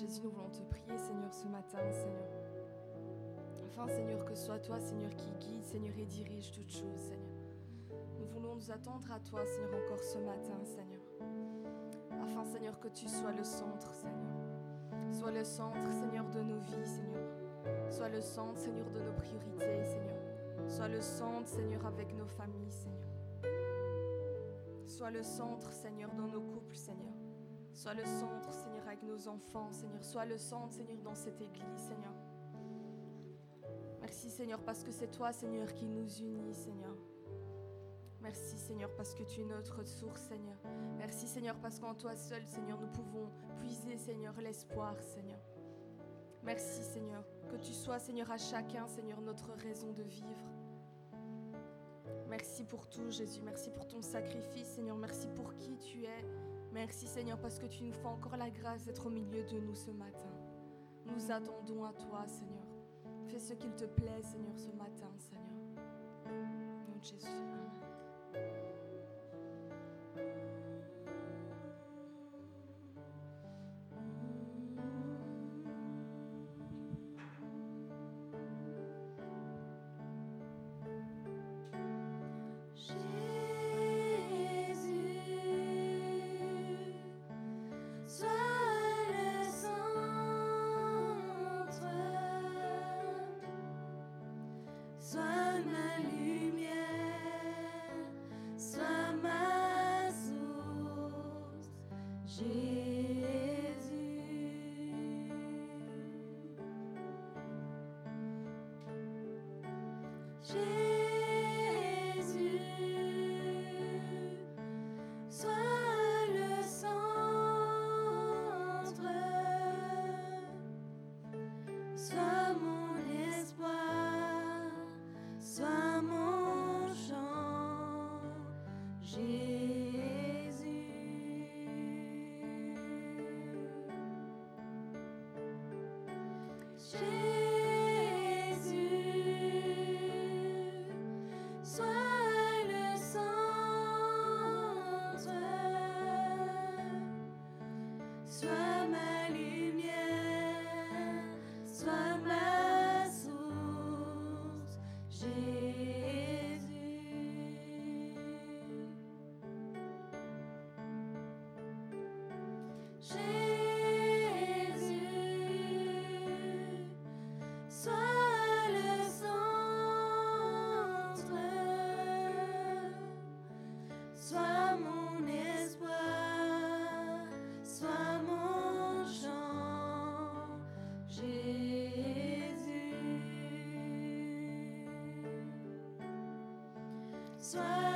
Jésus, nous voulons te prier, Seigneur, ce matin, Seigneur. Afin, Seigneur, que ce soit toi, Seigneur, qui guide, Seigneur, et dirige toutes choses, Seigneur. Nous voulons nous attendre à toi, Seigneur, encore ce matin, Seigneur. Afin, Seigneur, que tu sois le centre, Seigneur. Sois le centre, Seigneur, de nos vies, Seigneur. Sois le centre, Seigneur, de nos priorités, Seigneur. Sois le centre, Seigneur, avec nos familles, Seigneur. Sois le centre, Seigneur, dans nos couples, Seigneur. Sois le centre, Seigneur, avec nos enfants, Seigneur. Sois le centre, Seigneur, dans cette église, Seigneur. Merci, Seigneur, parce que c'est toi, Seigneur, qui nous unit, Seigneur. Merci, Seigneur, parce que tu es notre source, Seigneur. Merci, Seigneur, parce qu'en toi seul, Seigneur, nous pouvons puiser, Seigneur, l'espoir, Seigneur. Merci, Seigneur, que tu sois, Seigneur, à chacun, Seigneur, notre raison de vivre. Merci pour tout, Jésus. Merci pour ton sacrifice, Seigneur. Merci pour qui tu es. Merci, Seigneur, parce que tu nous fais encore la grâce d'être au milieu de nous ce matin. Nous attendons à toi, Seigneur. Fais ce qu'il te plaît, Seigneur, ce matin, Seigneur. Jésus. Sois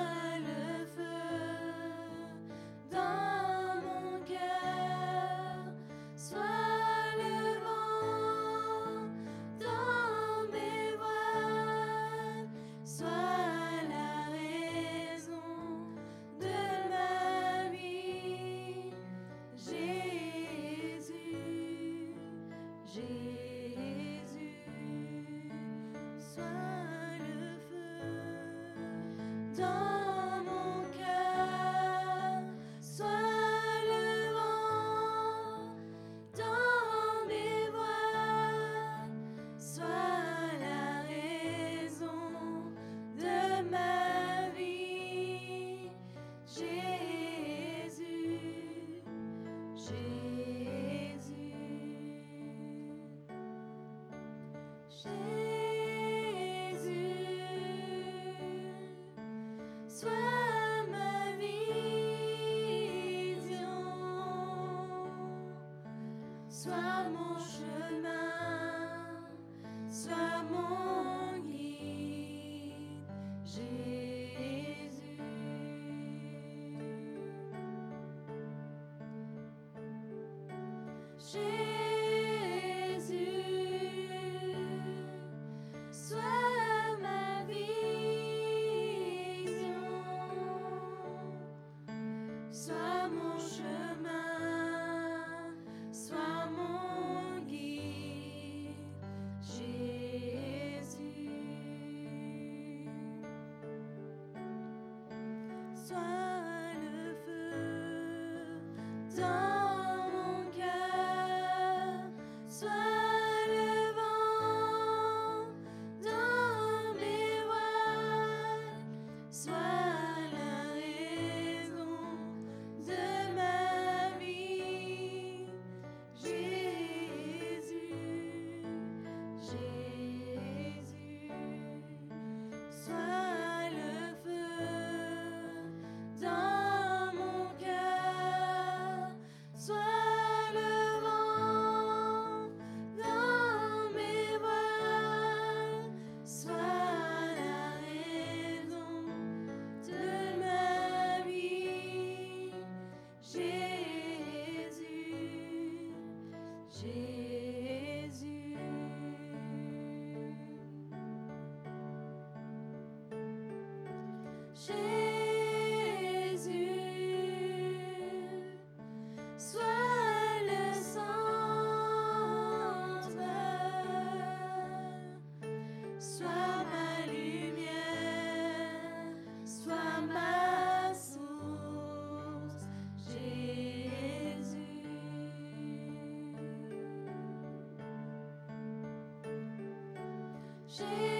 Jésus,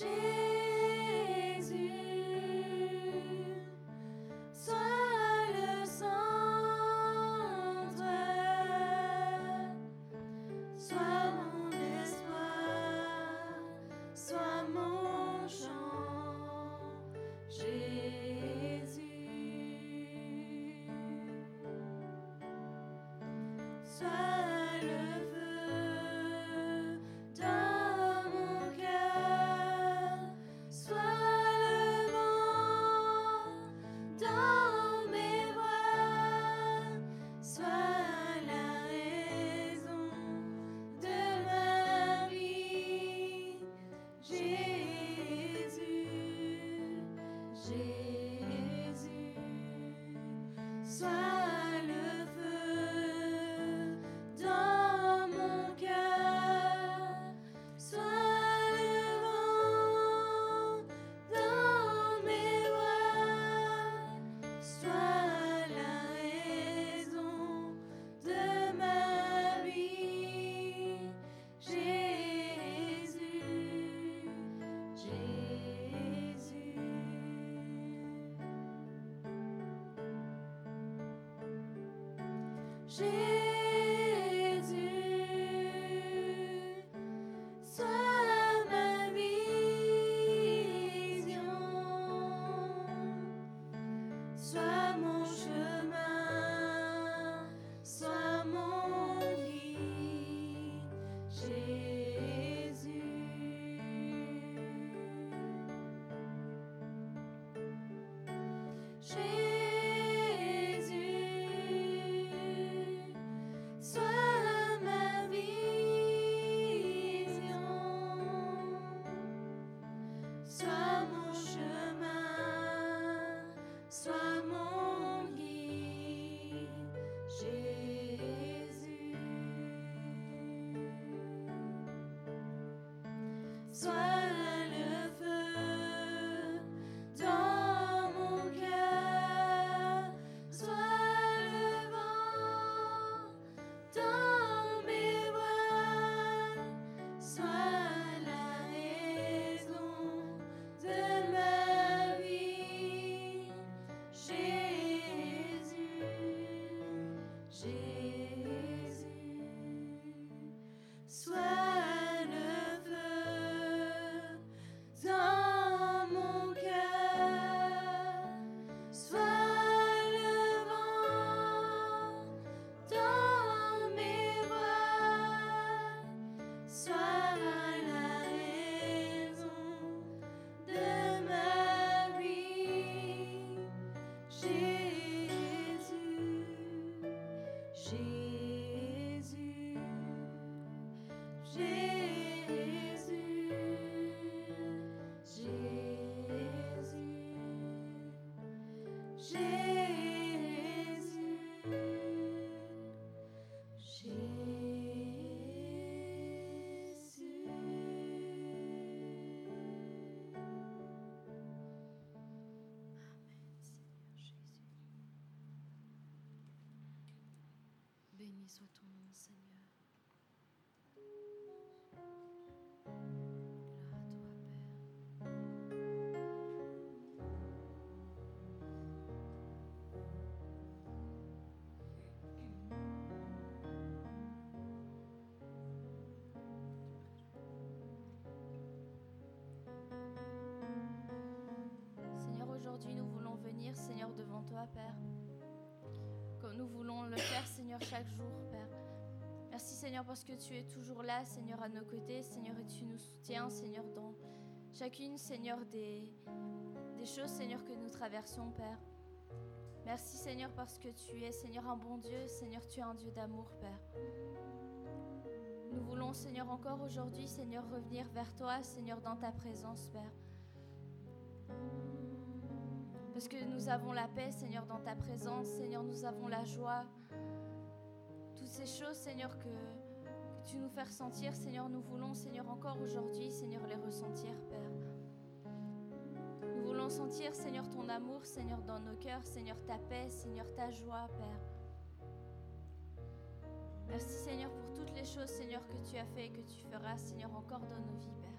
Jésus, Jésus, Béni soit ton nom, Seigneur. Seigneur, aujourd'hui nous voulons venir, Seigneur, devant toi, Père, comme nous voulons le faire, Seigneur, chaque jour. Merci, Seigneur, parce que tu es toujours là, Seigneur, à nos côtés, Seigneur, et tu nous soutiens, Seigneur, dans chacune, Seigneur, des, choses, Seigneur, que nous traversons, Père. Merci, Seigneur, parce que tu es, Seigneur, un bon Dieu, Seigneur, tu es un Dieu d'amour, Père. Nous voulons, Seigneur, encore aujourd'hui, Seigneur, revenir vers toi, Seigneur, dans ta présence, Père. Parce que nous avons la paix, Seigneur, dans ta présence. Seigneur, nous avons la joie. Choses, Seigneur, que, que tu nous fais ressentir, Seigneur, nous voulons, Seigneur, encore aujourd'hui, Seigneur, les ressentir, Père. Nous voulons sentir, Seigneur, ton amour, Seigneur, dans nos cœurs, Seigneur, ta paix, Seigneur, ta joie, Père. Merci, Seigneur, pour toutes les choses, Seigneur, que tu as fait et que tu feras, Seigneur, encore dans nos vies, Père.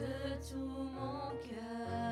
De tout mon cœur.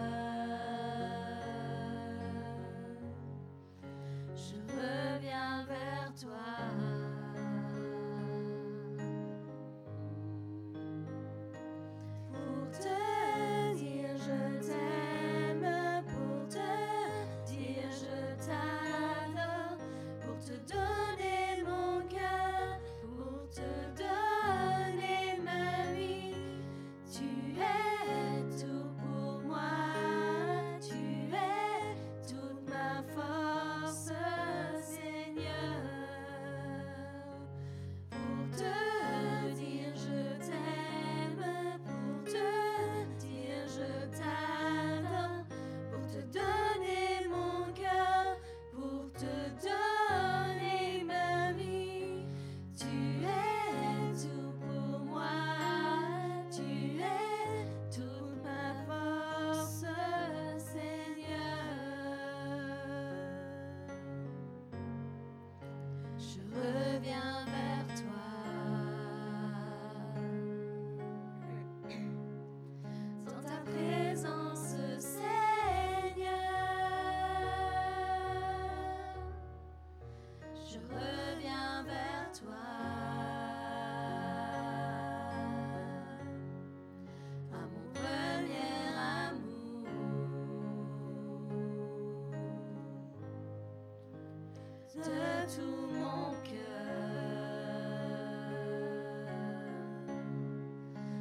Tout mon cœur.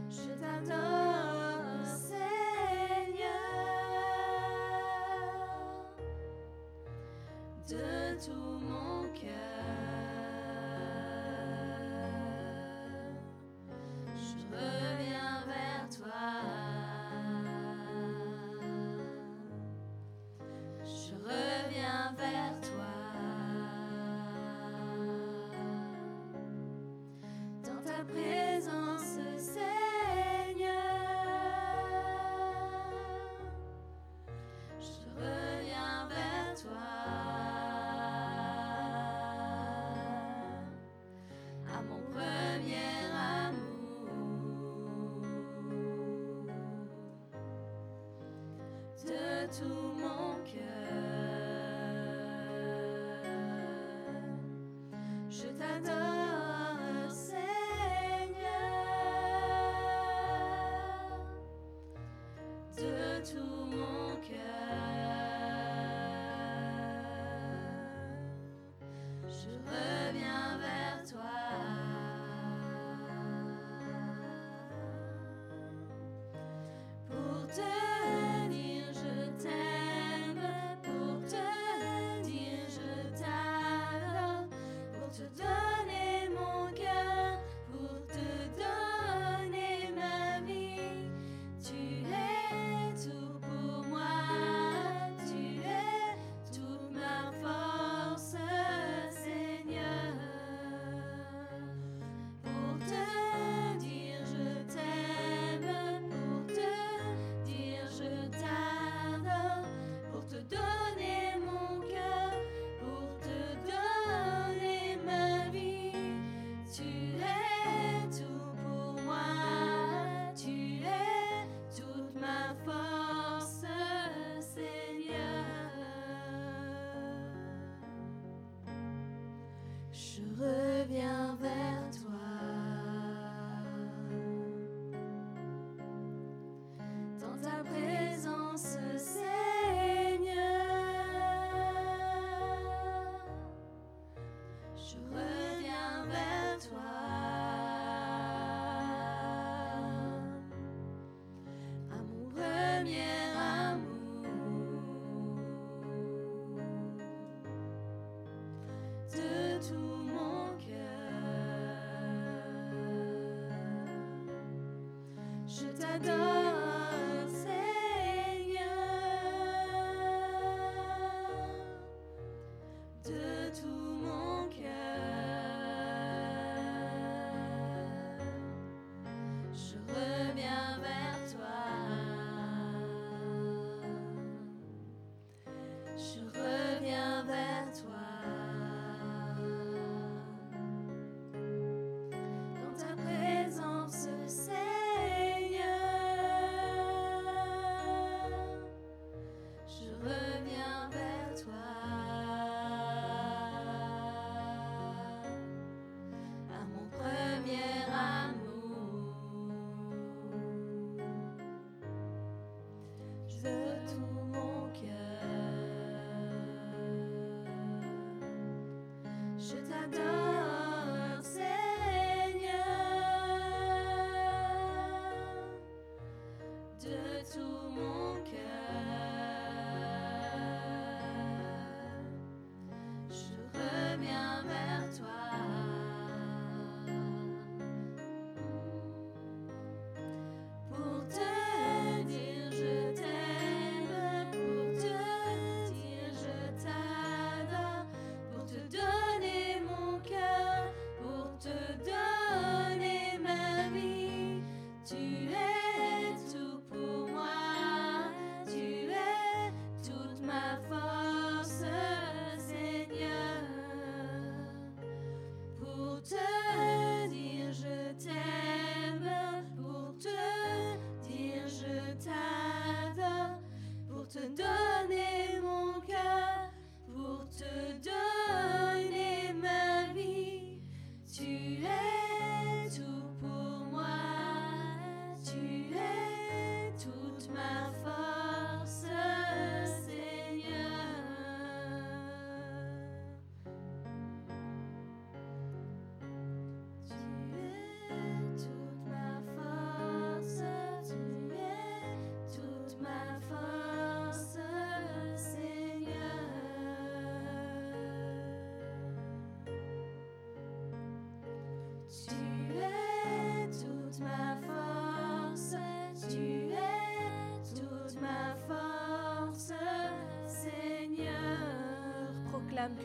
Je t'adore, Seigneur, de tout mon cœur. day.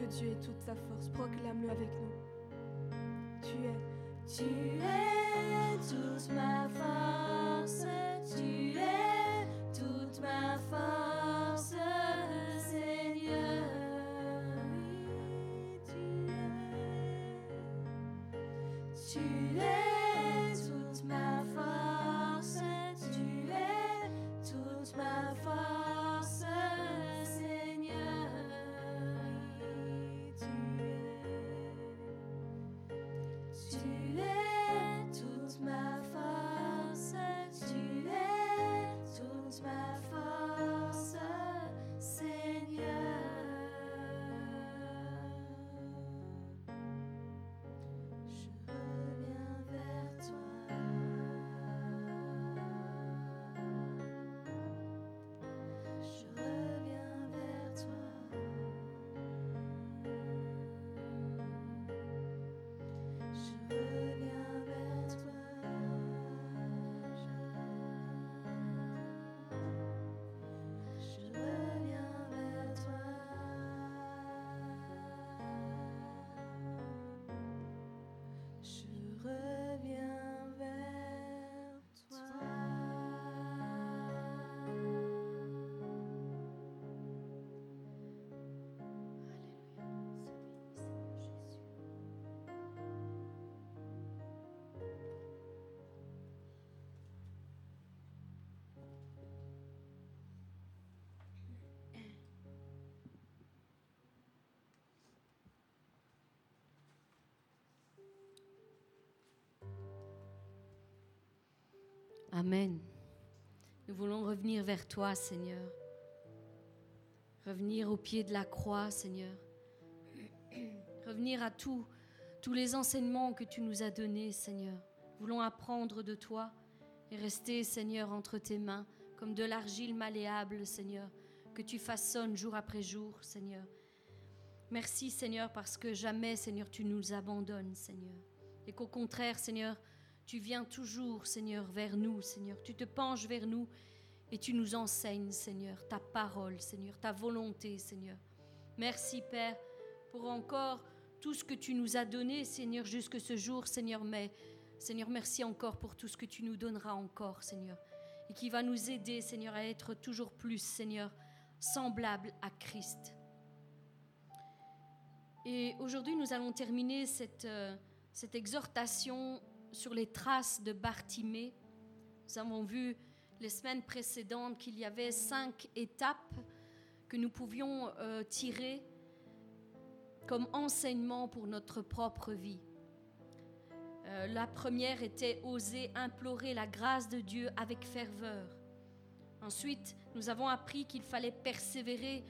que Dieu est toute sa force, proclame-le avec nous. to the Amen. Nous voulons revenir vers toi, Seigneur. Revenir au pied de la croix, Seigneur. Revenir à tous tous les enseignements que tu nous as donnés, Seigneur. Nous voulons apprendre de toi et rester, Seigneur, entre tes mains, comme de l'argile malléable, Seigneur, que tu façonnes jour après jour, Seigneur. Merci, Seigneur, parce que jamais, Seigneur, tu nous abandonnes, Seigneur. Et qu'au contraire, Seigneur, tu viens toujours, Seigneur, vers nous, Seigneur. Tu te penches vers nous et tu nous enseignes, Seigneur, ta parole, Seigneur, ta volonté, Seigneur. Merci, Père, pour encore tout ce que tu nous as donné, Seigneur, jusque ce jour, Seigneur, mais Seigneur, merci encore pour tout ce que tu nous donneras encore, Seigneur, et qui va nous aider, Seigneur, à être toujours plus, Seigneur, semblable à Christ. Et aujourd'hui, nous allons terminer cette, euh, cette exhortation sur les traces de Bartimée. Nous avons vu les semaines précédentes qu'il y avait cinq étapes que nous pouvions euh, tirer comme enseignement pour notre propre vie. Euh, la première était oser implorer la grâce de Dieu avec ferveur. Ensuite, nous avons appris qu'il fallait persévérer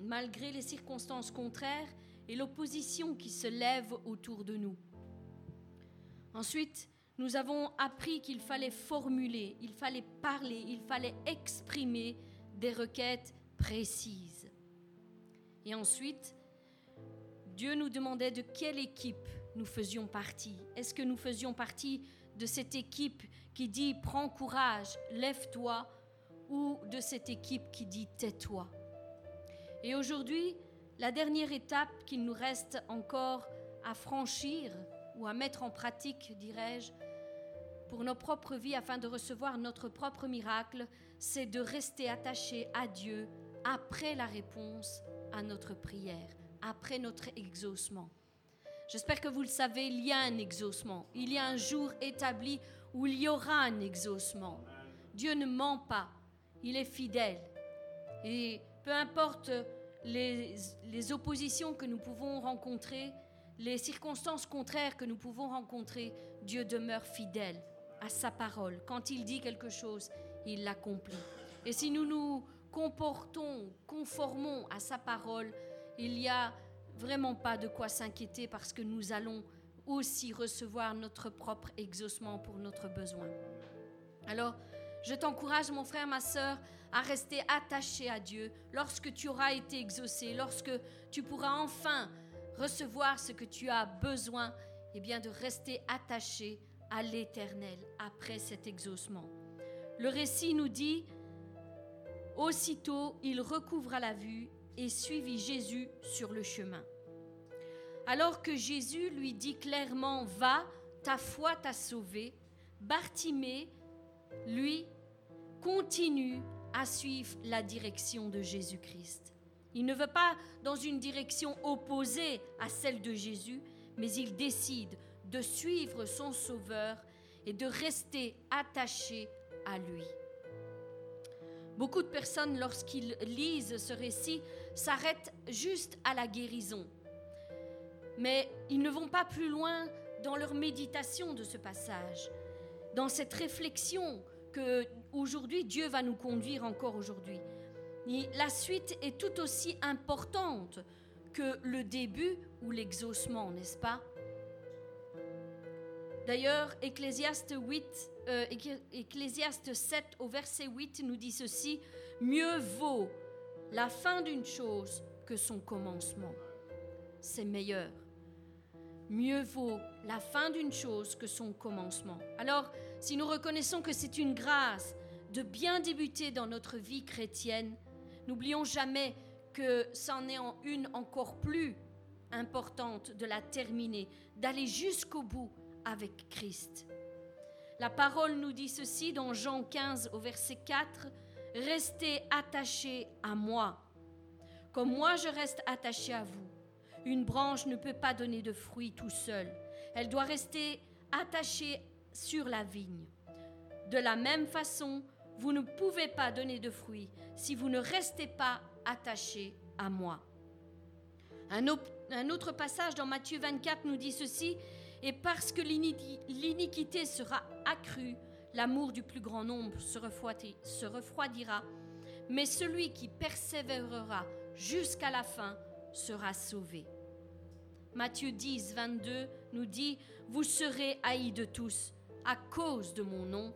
malgré les circonstances contraires et l'opposition qui se lève autour de nous. Ensuite, nous avons appris qu'il fallait formuler, il fallait parler, il fallait exprimer des requêtes précises. Et ensuite, Dieu nous demandait de quelle équipe nous faisions partie. Est-ce que nous faisions partie de cette équipe qui dit prends courage, lève-toi, ou de cette équipe qui dit tais-toi Et aujourd'hui, la dernière étape qu'il nous reste encore à franchir ou à mettre en pratique, dirais-je, pour nos propres vies afin de recevoir notre propre miracle, c'est de rester attaché à Dieu après la réponse à notre prière après notre exaucement. J'espère que vous le savez, il y a un exaucement. Il y a un jour établi où il y aura un exaucement. Dieu ne ment pas. Il est fidèle. Et peu importe les, les, oppositions que nous pouvons rencontrer, les circonstances contraires que nous pouvons rencontrer, Dieu demeure fidèle à sa parole. Quand il dit quelque chose, il l'accomplit. Et si nous nous comportons, conformons à sa parole, il n'y a vraiment pas de quoi s'inquiéter parce que nous allons aussi recevoir notre propre exaucement pour notre besoin. Alors, je t'encourage, mon frère, ma soeur, à rester attaché à Dieu lorsque tu auras été exaucé, lorsque tu pourras enfin recevoir ce que tu as besoin, et eh bien de rester attaché à l'Éternel après cet exaucement. Le récit nous dit, aussitôt il recouvra la vue et suivit Jésus sur le chemin. Alors que Jésus lui dit clairement Va, ta foi t'a sauvé, Bartimée, lui, continue à suivre la direction de Jésus-Christ. Il ne veut pas dans une direction opposée à celle de Jésus, mais il décide de suivre son Sauveur et de rester attaché à lui. Beaucoup de personnes, lorsqu'ils lisent ce récit, s'arrêtent juste à la guérison. Mais ils ne vont pas plus loin dans leur méditation de ce passage, dans cette réflexion que aujourd'hui Dieu va nous conduire encore aujourd'hui. La suite est tout aussi importante que le début ou l'exaucement, n'est-ce pas? D'ailleurs, Ecclésiaste 8, euh, Ecclésiaste 7 au verset 8 nous dit ceci, mieux vaut la fin d'une chose que son commencement. C'est meilleur. Mieux vaut la fin d'une chose que son commencement. Alors, si nous reconnaissons que c'est une grâce de bien débuter dans notre vie chrétienne, n'oublions jamais que c'en est en une encore plus importante de la terminer, d'aller jusqu'au bout avec Christ. La parole nous dit ceci dans Jean 15 au verset 4, Restez attachés à moi, comme moi je reste attaché à vous. Une branche ne peut pas donner de fruits tout seul, elle doit rester attachée sur la vigne. De la même façon, vous ne pouvez pas donner de fruits si vous ne restez pas attachés à moi. Un autre passage dans Matthieu 24 nous dit ceci, et parce que l'iniquité sera accrue, l'amour du plus grand nombre se refroidira, mais celui qui persévérera jusqu'à la fin sera sauvé. Matthieu 10, 22 nous dit, Vous serez haïs de tous à cause de mon nom,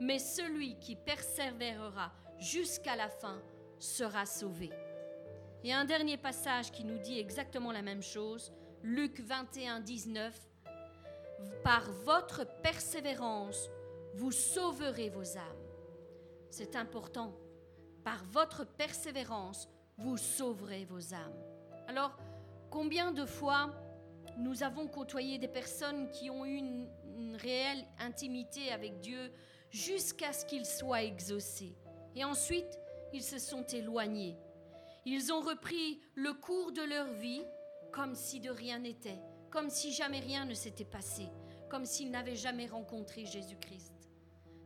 mais celui qui persévérera jusqu'à la fin sera sauvé. Et un dernier passage qui nous dit exactement la même chose, Luc 21, 19, Par votre persévérance, vous sauverez vos âmes. C'est important. Par votre persévérance, vous sauverez vos âmes. Alors, combien de fois nous avons côtoyé des personnes qui ont eu une, une réelle intimité avec Dieu jusqu'à ce qu'ils soient exaucés. Et ensuite, ils se sont éloignés. Ils ont repris le cours de leur vie comme si de rien n'était, comme si jamais rien ne s'était passé, comme s'ils n'avaient jamais rencontré Jésus-Christ.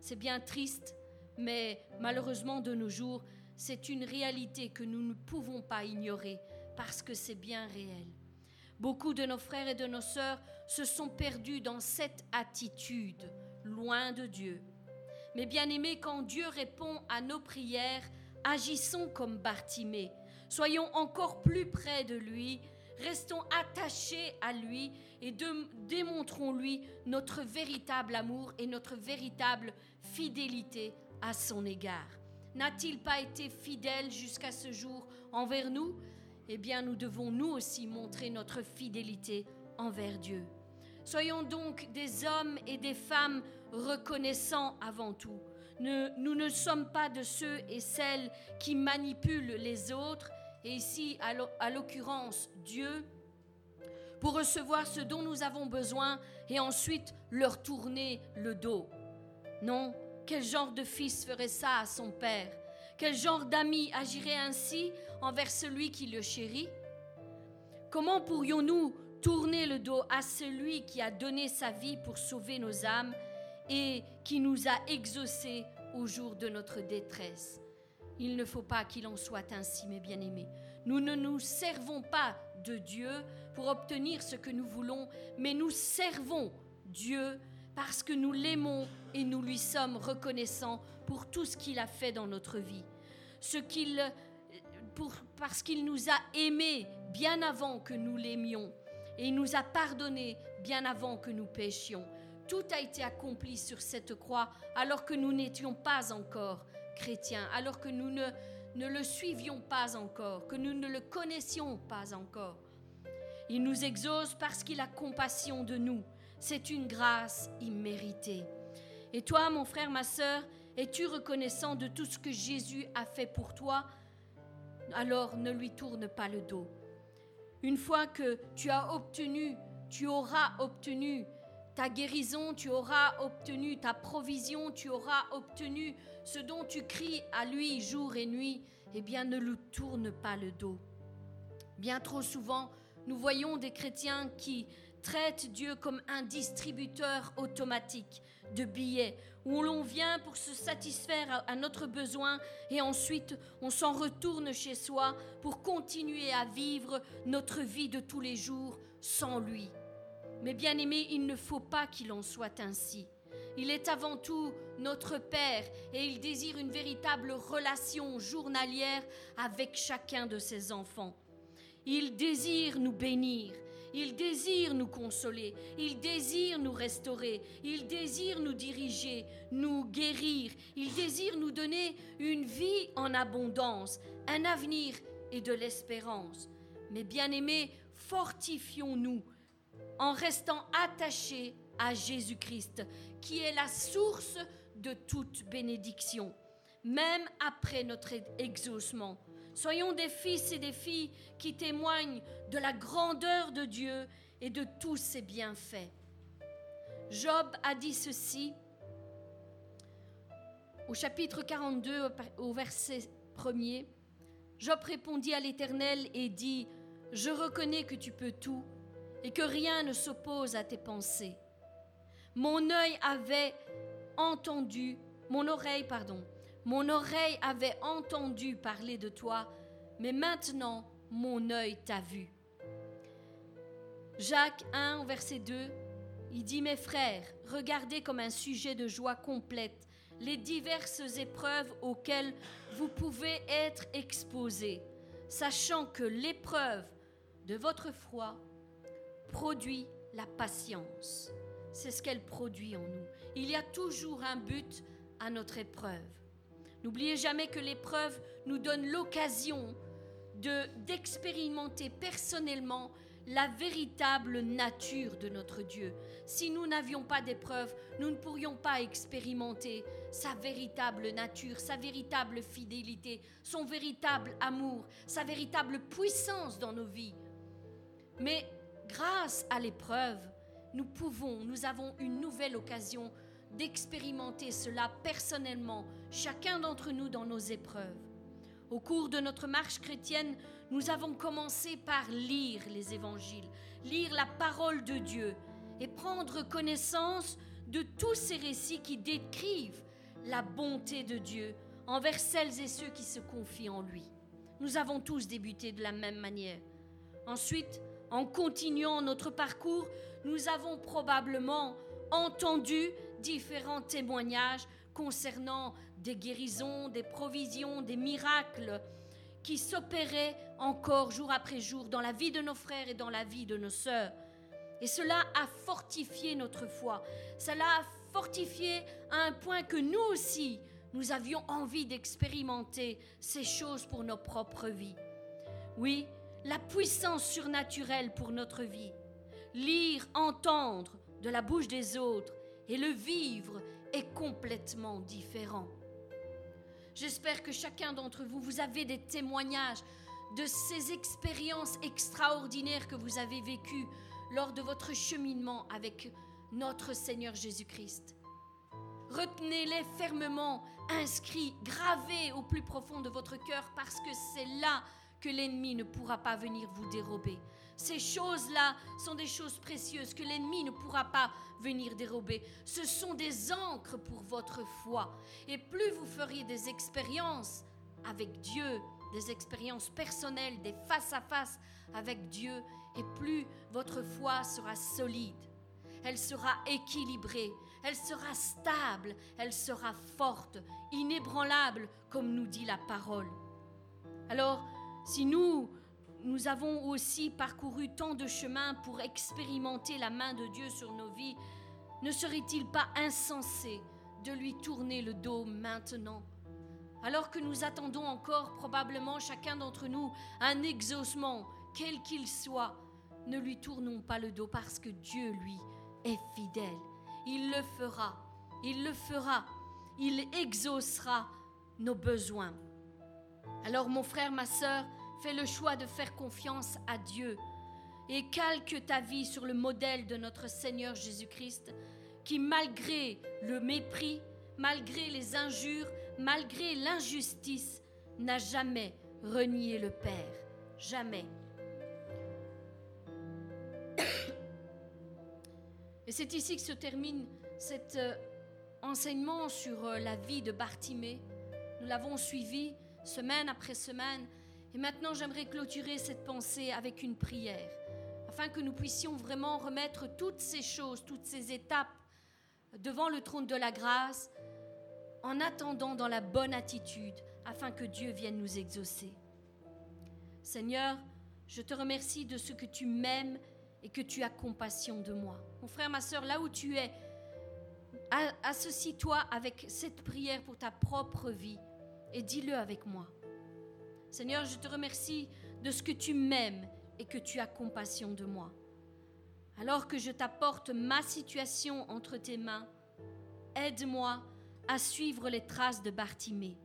C'est bien triste, mais malheureusement de nos jours, c'est une réalité que nous ne pouvons pas ignorer parce que c'est bien réel. Beaucoup de nos frères et de nos sœurs se sont perdus dans cette attitude, loin de Dieu. Mais bien aimés, quand Dieu répond à nos prières, agissons comme Bartimée. Soyons encore plus près de lui, restons attachés à lui et démontrons-lui notre véritable amour et notre véritable fidélité à son égard. N'a-t-il pas été fidèle jusqu'à ce jour envers nous? Eh bien, nous devons nous aussi montrer notre fidélité envers Dieu. Soyons donc des hommes et des femmes reconnaissants avant tout. nous ne sommes pas de ceux et celles qui manipulent les autres, et ici, à l'occurrence, Dieu, pour recevoir ce dont nous avons besoin et ensuite leur tourner le dos. Non, quel genre de fils ferait ça à son père? Quel genre d'ami agirait ainsi envers celui qui le chérit? Comment pourrions-nous tourner le dos à celui qui a donné sa vie pour sauver nos âmes et qui nous a exaucés au jour de notre détresse Il ne faut pas qu'il en soit ainsi, mes bien-aimés. Nous ne nous servons pas de Dieu pour obtenir ce que nous voulons, mais nous servons Dieu parce que nous l'aimons et nous lui sommes reconnaissants pour tout ce qu'il a fait dans notre vie. Parce qu'il nous a aimés bien avant que nous l'aimions et il nous a pardonnés bien avant que nous péchions. Tout a été accompli sur cette croix alors que nous n'étions pas encore chrétiens, alors que nous ne, ne le suivions pas encore, que nous ne le connaissions pas encore. Il nous exauce parce qu'il a compassion de nous c'est une grâce imméritée. Et toi, mon frère, ma sœur, es-tu reconnaissant de tout ce que Jésus a fait pour toi? Alors ne lui tourne pas le dos. Une fois que tu as obtenu, tu auras obtenu ta guérison, tu auras obtenu ta provision, tu auras obtenu ce dont tu cries à lui jour et nuit, eh bien ne lui tourne pas le dos. Bien trop souvent, nous voyons des chrétiens qui traite Dieu comme un distributeur automatique de billets où l'on vient pour se satisfaire à notre besoin et ensuite on s'en retourne chez soi pour continuer à vivre notre vie de tous les jours sans lui. Mais bien aimé, il ne faut pas qu'il en soit ainsi. Il est avant tout notre Père et il désire une véritable relation journalière avec chacun de ses enfants. Il désire nous bénir, il désire nous consoler, il désire nous restaurer, il désire nous diriger, nous guérir, il désire nous donner une vie en abondance, un avenir et de l'espérance. Mais bien aimés, fortifions-nous en restant attachés à Jésus-Christ, qui est la source de toute bénédiction, même après notre exaucement. Soyons des fils et des filles qui témoignent de la grandeur de Dieu et de tous ses bienfaits. Job a dit ceci au chapitre 42, au verset 1er. Job répondit à l'Éternel et dit, Je reconnais que tu peux tout et que rien ne s'oppose à tes pensées. Mon œil avait entendu, mon oreille, pardon, mon oreille avait entendu parler de toi, mais maintenant mon œil t'a vu. Jacques 1, verset 2, Il dit, mes frères, regardez comme un sujet de joie complète les diverses épreuves auxquelles vous pouvez être exposés, sachant que l'épreuve de votre foi produit la patience. C'est ce qu'elle produit en nous. Il y a toujours un but à notre épreuve. N'oubliez jamais que l'épreuve nous donne l'occasion de d'expérimenter personnellement la véritable nature de notre Dieu. Si nous n'avions pas d'épreuve, nous ne pourrions pas expérimenter sa véritable nature, sa véritable fidélité, son véritable amour, sa véritable puissance dans nos vies. Mais grâce à l'épreuve, nous pouvons, nous avons une nouvelle occasion d'expérimenter cela personnellement, chacun d'entre nous dans nos épreuves. Au cours de notre marche chrétienne, nous avons commencé par lire les évangiles, lire la parole de Dieu et prendre connaissance de tous ces récits qui décrivent la bonté de Dieu envers celles et ceux qui se confient en lui. Nous avons tous débuté de la même manière. Ensuite, en continuant notre parcours, nous avons probablement entendu différents témoignages concernant des guérisons, des provisions, des miracles qui s'opéraient encore jour après jour dans la vie de nos frères et dans la vie de nos sœurs. Et cela a fortifié notre foi. Cela a fortifié à un point que nous aussi, nous avions envie d'expérimenter ces choses pour nos propres vies. Oui, la puissance surnaturelle pour notre vie. Lire, entendre de la bouche des autres et le vivre est complètement différent. J'espère que chacun d'entre vous, vous avez des témoignages de ces expériences extraordinaires que vous avez vécues lors de votre cheminement avec notre Seigneur Jésus-Christ. Retenez-les fermement, inscrits, gravés au plus profond de votre cœur, parce que c'est là que l'ennemi ne pourra pas venir vous dérober. Ces choses-là sont des choses précieuses que l'ennemi ne pourra pas venir dérober. Ce sont des encres pour votre foi. Et plus vous feriez des expériences avec Dieu, des expériences personnelles, des face-à-face avec Dieu, et plus votre foi sera solide. Elle sera équilibrée, elle sera stable, elle sera forte, inébranlable, comme nous dit la parole. Alors, si nous nous avons aussi parcouru tant de chemins pour expérimenter la main de Dieu sur nos vies, ne serait-il pas insensé de lui tourner le dos maintenant? Alors que nous attendons encore probablement chacun d'entre nous un exaucement, quel qu'il soit, ne lui tournons pas le dos parce que Dieu, lui, est fidèle. Il le fera, il le fera, il exaucera nos besoins. Alors mon frère, ma sœur, Fais le choix de faire confiance à Dieu et calque ta vie sur le modèle de notre Seigneur Jésus-Christ qui, malgré le mépris, malgré les injures, malgré l'injustice, n'a jamais renié le Père. Jamais. Et c'est ici que se termine cet euh, enseignement sur euh, la vie de Bartimée. Nous l'avons suivi semaine après semaine et maintenant, j'aimerais clôturer cette pensée avec une prière, afin que nous puissions vraiment remettre toutes ces choses, toutes ces étapes devant le trône de la grâce, en attendant dans la bonne attitude, afin que Dieu vienne nous exaucer. Seigneur, je te remercie de ce que tu m'aimes et que tu as compassion de moi. Mon frère, ma soeur, là où tu es, associe-toi avec cette prière pour ta propre vie et dis-le avec moi. Seigneur, je te remercie de ce que tu m'aimes et que tu as compassion de moi. Alors que je t'apporte ma situation entre tes mains, aide-moi à suivre les traces de Bartimée,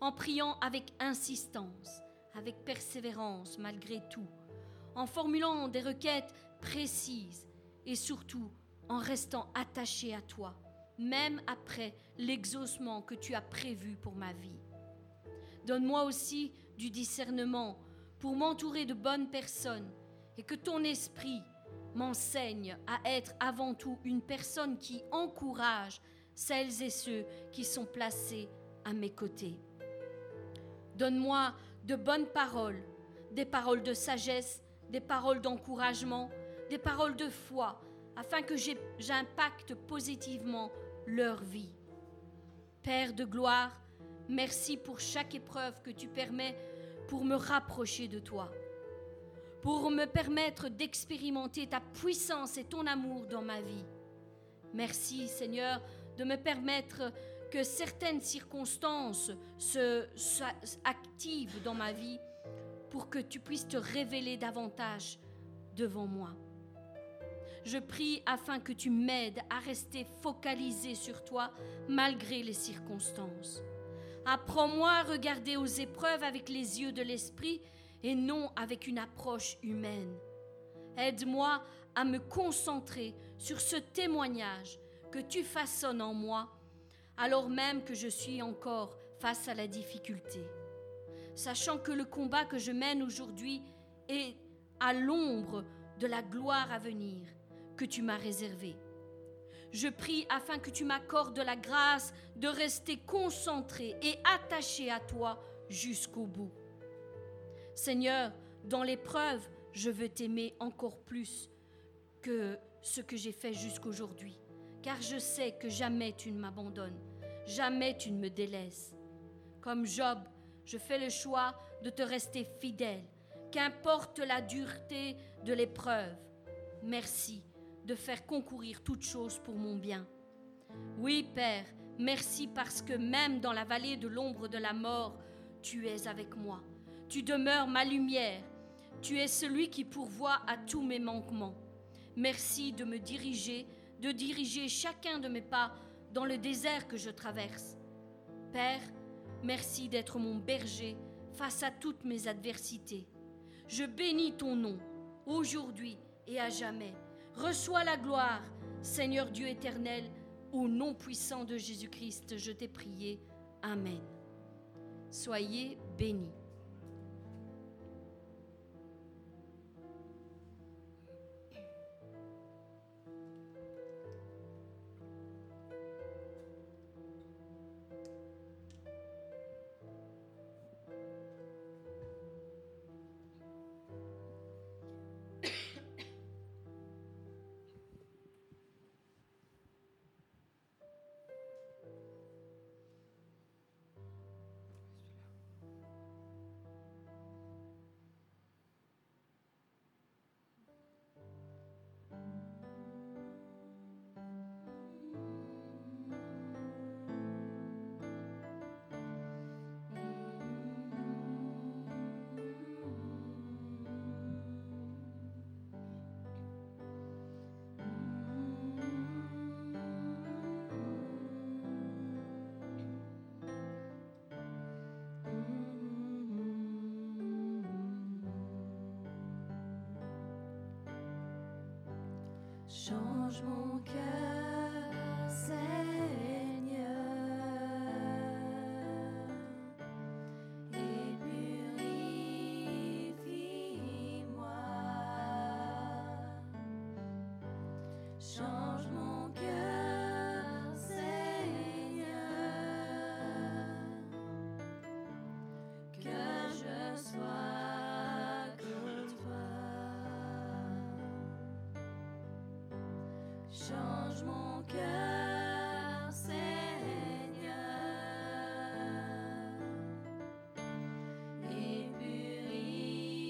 en priant avec insistance, avec persévérance malgré tout, en formulant des requêtes précises et surtout en restant attaché à toi, même après l'exaucement que tu as prévu pour ma vie. Donne-moi aussi du discernement pour m'entourer de bonnes personnes et que ton esprit m'enseigne à être avant tout une personne qui encourage celles et ceux qui sont placés à mes côtés. Donne-moi de bonnes paroles, des paroles de sagesse, des paroles d'encouragement, des paroles de foi, afin que j'impacte positivement leur vie. Père de gloire, merci pour chaque épreuve que tu permets pour me rapprocher de toi, pour me permettre d'expérimenter ta puissance et ton amour dans ma vie. Merci Seigneur de me permettre que certaines circonstances se, activent dans ma vie pour que tu puisses te révéler davantage devant moi. Je prie afin que tu m'aides à rester focalisé sur toi malgré les circonstances. Apprends-moi à regarder aux épreuves avec les yeux de l'esprit et non avec une approche humaine. Aide-moi à me concentrer sur ce témoignage que tu façonnes en moi, alors même que je suis encore face à la difficulté. Sachant que le combat que je mène aujourd'hui est à l'ombre de la gloire à venir que tu m'as réservée. Je prie afin que tu m'accordes la grâce de rester concentré et attaché à toi jusqu'au bout. Seigneur, dans l'épreuve, je veux t'aimer encore plus que ce que j'ai fait jusqu'aujourd'hui, car je sais que jamais tu ne m'abandonnes, jamais tu ne me délaisses. Comme Job, je fais le choix de te rester fidèle, qu'importe la dureté de l'épreuve. Merci de faire concourir toutes choses pour mon bien. Oui, Père, merci parce que même dans la vallée de l'ombre de la mort, tu es avec moi. Tu demeures ma lumière. Tu es celui qui pourvoit à tous mes manquements. Merci de me diriger, de diriger chacun de mes pas dans le désert que je traverse. Père, merci d'être mon berger face à toutes mes adversités. Je bénis ton nom, aujourd'hui et à jamais. Reçois la gloire, Seigneur Dieu éternel, au nom puissant de Jésus-Christ, je t'ai prié. Amen. Soyez bénis. Change mon cœur, Seigneur, et purifie-moi. Change mon Change mon cœur, Seigneur, et purifie-moi.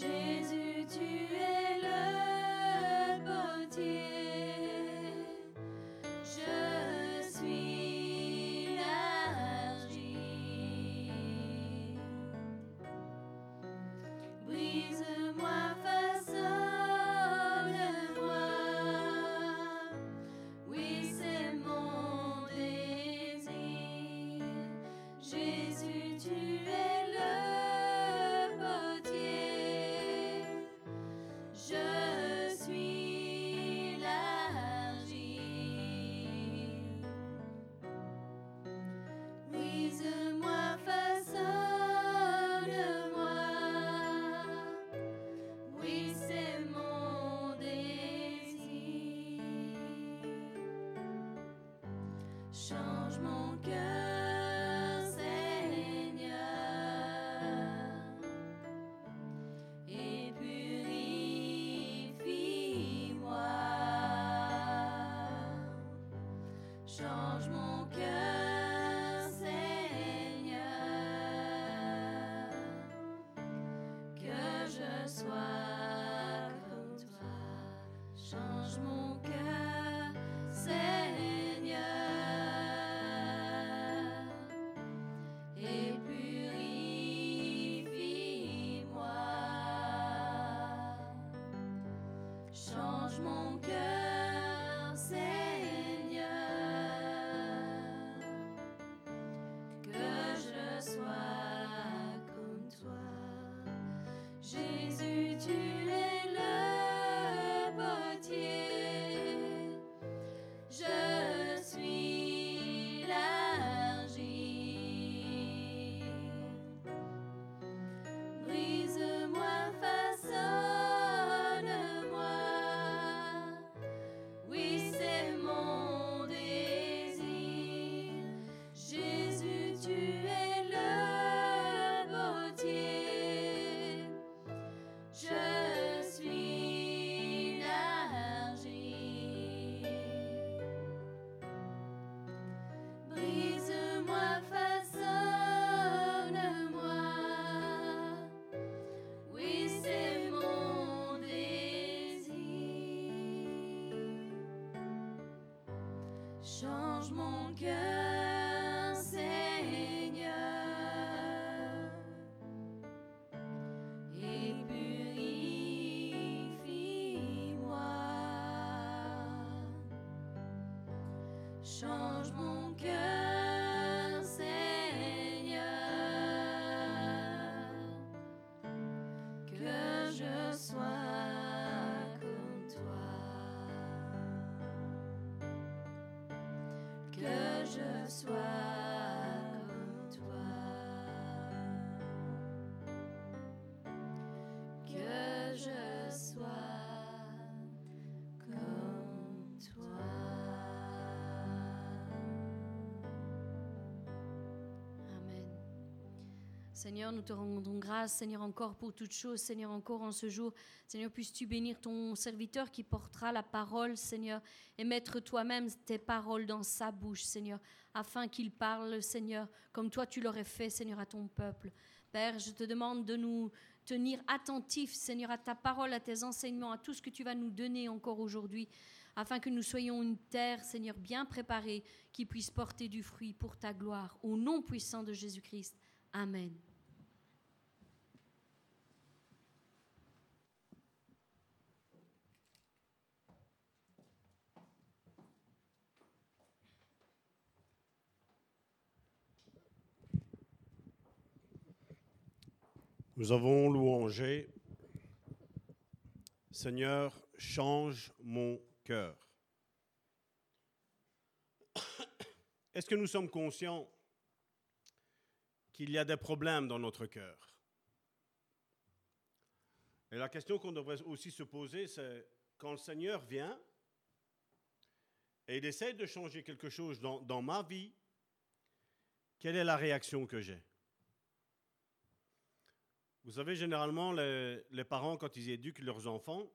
Jésus, tu es le potier, je suis l'argile. Sois comme toi. Change mon cœur, Change mon cœur, Seigneur, nous te rendons grâce, Seigneur, encore pour toutes choses, Seigneur, encore en ce jour. Seigneur, puisses-tu bénir ton serviteur qui portera la parole, Seigneur, et mettre toi-même tes paroles dans sa bouche, Seigneur, afin qu'il parle, Seigneur, comme toi tu l'aurais fait, Seigneur, à ton peuple. Père, je te demande de nous tenir attentifs, Seigneur, à ta parole, à tes enseignements, à tout ce que tu vas nous donner encore aujourd'hui, afin que nous soyons une terre, Seigneur, bien préparée, qui puisse porter du fruit pour ta gloire. Au nom puissant de Jésus-Christ. Amen. Nous avons louangé. Seigneur, change mon cœur. Est-ce que nous sommes conscients qu'il y a des problèmes dans notre cœur? Et la question qu'on devrait aussi se poser, c'est quand le Seigneur vient et il essaie de changer quelque chose dans, dans ma vie, quelle est la réaction que j'ai? Vous savez, généralement, les, parents, quand ils éduquent leurs enfants,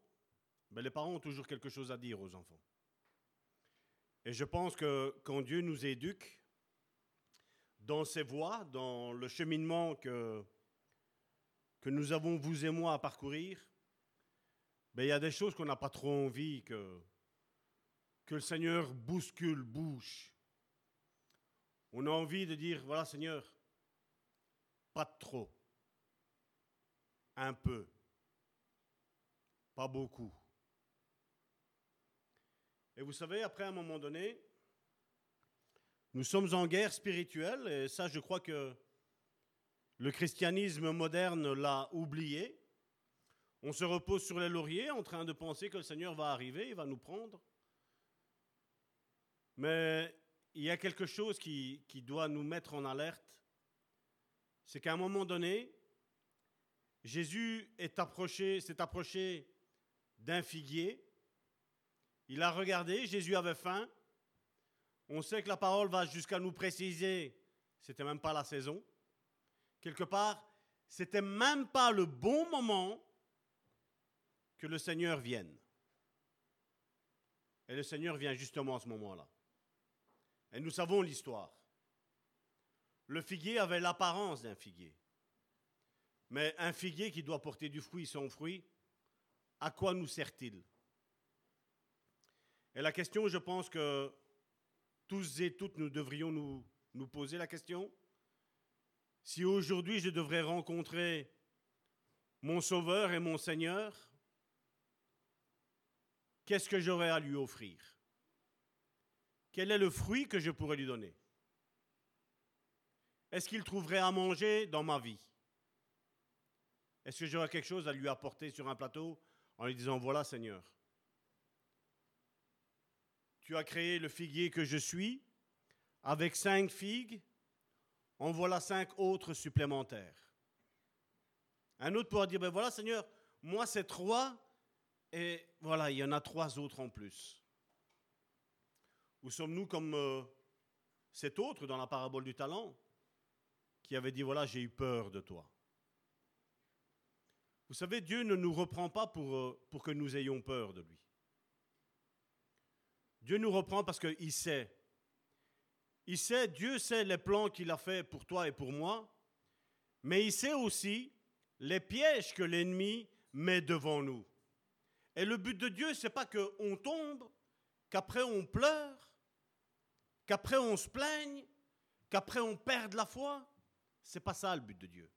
ben, les parents ont toujours quelque chose à dire aux enfants. Et je pense que quand Dieu nous éduque, dans ses voies, dans le cheminement que, que nous avons, vous et moi, à parcourir, ben, il y a des choses qu'on n'a pas trop envie que, que le Seigneur bouscule, bouge. On a envie de dire, voilà Seigneur, pas trop un peu, pas beaucoup. Et vous savez, après un moment donné, nous sommes en guerre spirituelle, et ça je crois que le christianisme moderne l'a oublié. On se repose sur les lauriers en train de penser que le Seigneur va arriver, il va nous prendre. Mais il y a quelque chose qui, qui doit nous mettre en alerte, c'est qu'à un moment donné, Jésus s'est approché d'un figuier. Il a regardé, Jésus avait faim. On sait que la parole va jusqu'à nous préciser, c'était même pas la saison. Quelque part, c'était même pas le bon moment que le Seigneur vienne. Et le Seigneur vient justement à ce moment-là. Et nous savons l'histoire. Le figuier avait l'apparence d'un figuier. Mais un figuier qui doit porter du fruit sans fruit, à quoi nous sert-il? Et la question, je pense que tous et toutes, nous devrions nous, nous poser la question. Si aujourd'hui je devrais rencontrer mon Sauveur et mon Seigneur, qu'est-ce que j'aurais à lui offrir? Quel est le fruit que je pourrais lui donner? Est-ce qu'il trouverait à manger dans ma vie? Est-ce que j'aurais quelque chose à lui apporter sur un plateau en lui disant, voilà Seigneur, tu as créé le figuier que je suis avec cinq figues, en voilà cinq autres supplémentaires. Un autre pourra dire, ben voilà Seigneur, moi c'est trois, et voilà, il y en a trois autres en plus. Ou sommes-nous comme euh, cet autre dans la parabole du talent qui avait dit, voilà, j'ai eu peur de toi. Vous savez, Dieu ne nous reprend pas pour, euh, pour que nous ayons peur de lui. Dieu nous reprend parce qu'il sait. Il sait, Dieu sait les plans qu'il a fait pour toi et pour moi, mais il sait aussi les pièges que l'ennemi met devant nous. Et le but de Dieu, c'est pas qu'on tombe, qu'après on pleure, qu'après on se plaigne, qu'après on perde la foi. C'est pas ça le but de Dieu.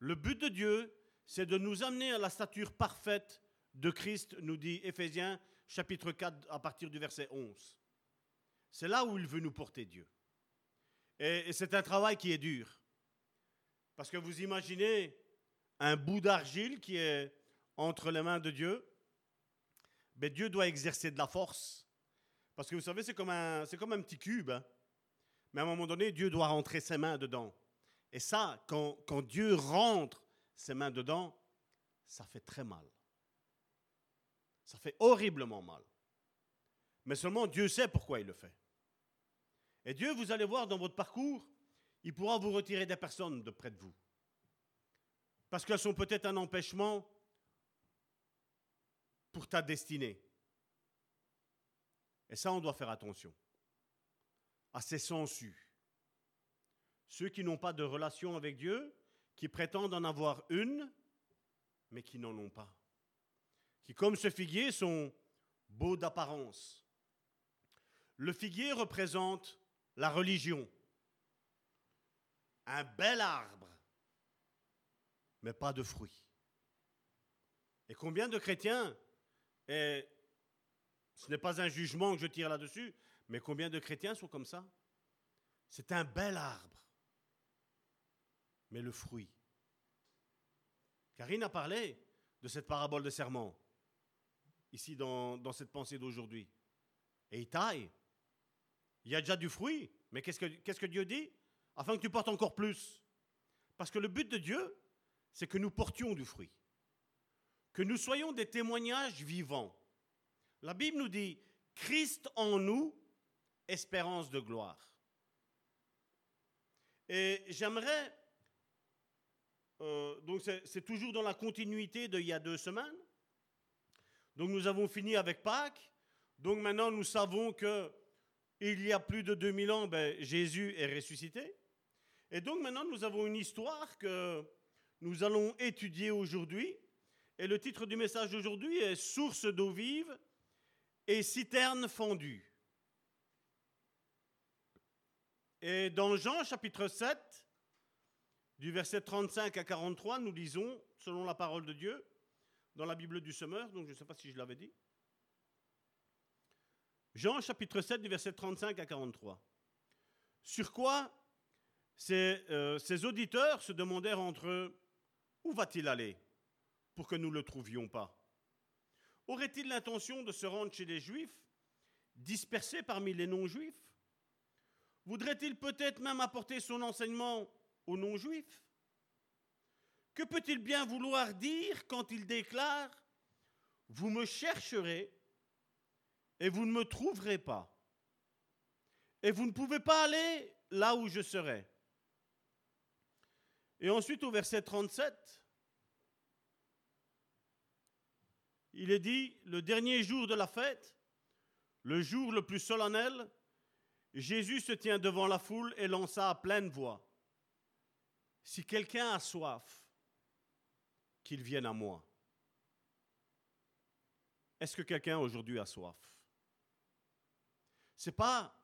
Le but de Dieu, c'est de nous amener à la stature parfaite de Christ, nous dit Éphésiens chapitre 4 à partir du verset 11. C'est là où il veut nous porter Dieu. Et, c'est un travail qui est dur. Parce que vous imaginez un bout d'argile qui est entre les mains de Dieu. Mais Dieu doit exercer de la force. Parce que vous savez, c'est comme un, comme un petit cube. Hein. Mais à un moment donné, Dieu doit rentrer ses mains dedans. Et ça, quand, quand Dieu rentre ses mains dedans, ça fait très mal. Ça fait horriblement mal. Mais seulement Dieu sait pourquoi il le fait. Et Dieu, vous allez voir dans votre parcours, il pourra vous retirer des personnes de près de vous. Parce qu'elles sont peut-être un empêchement pour ta destinée. Et ça, on doit faire attention à ces sensus. Ceux qui n'ont pas de relation avec Dieu, qui prétendent en avoir une, mais qui n'en ont pas qui, comme ce figuier, sont beaux d'apparence. Le figuier représente la religion. Un bel arbre, mais pas de fruits. Et combien de chrétiens, et ce n'est pas un jugement que je tire là-dessus, mais combien de chrétiens sont comme ça? C'est un bel arbre, mais le fruit. Karine a parlé de cette parabole de serment ici dans, cette pensée d'aujourd'hui. Et il taille. Il y a déjà du fruit. Mais qu'est-ce que, qu'est-ce que Dieu dit? Afin que tu portes encore plus. Parce que le but de Dieu, c'est que nous portions du fruit. Que nous soyons des témoignages vivants. La Bible nous dit, Christ en nous, espérance de gloire. Et j'aimerais, euh, donc c'est toujours dans la continuité d'il y a deux semaines, donc nous avons fini avec Pâques. Donc maintenant nous savons que il y a plus de 2000 ans, ben, Jésus est ressuscité. Et donc maintenant nous avons une histoire que nous allons étudier aujourd'hui. Et le titre du message d'aujourd'hui est Source d'eau vive et citerne fondue. Et dans Jean chapitre 7, du verset 35 à 43, nous lisons, selon la parole de Dieu, dans la Bible du Semeur, donc je ne sais pas si je l'avais dit. Jean chapitre 7 du verset 35 à 43. Sur quoi ces, euh, ces auditeurs se demandèrent entre eux, où va-t-il aller pour que nous ne le trouvions pas? Aurait-il l'intention de se rendre chez les Juifs, dispersés parmi les non-Juifs? Voudrait-il peut-être même apporter son enseignement non-Juifs que peut-il bien vouloir dire quand il déclare ⁇ Vous me chercherez et vous ne me trouverez pas ?⁇ et vous ne pouvez pas aller là où je serai. Et ensuite au verset 37, il est dit, le dernier jour de la fête, le jour le plus solennel, Jésus se tient devant la foule et lança à pleine voix, Si quelqu'un a soif, qu'il vienne à moi. Est-ce que quelqu'un aujourd'hui a soif? C'est pas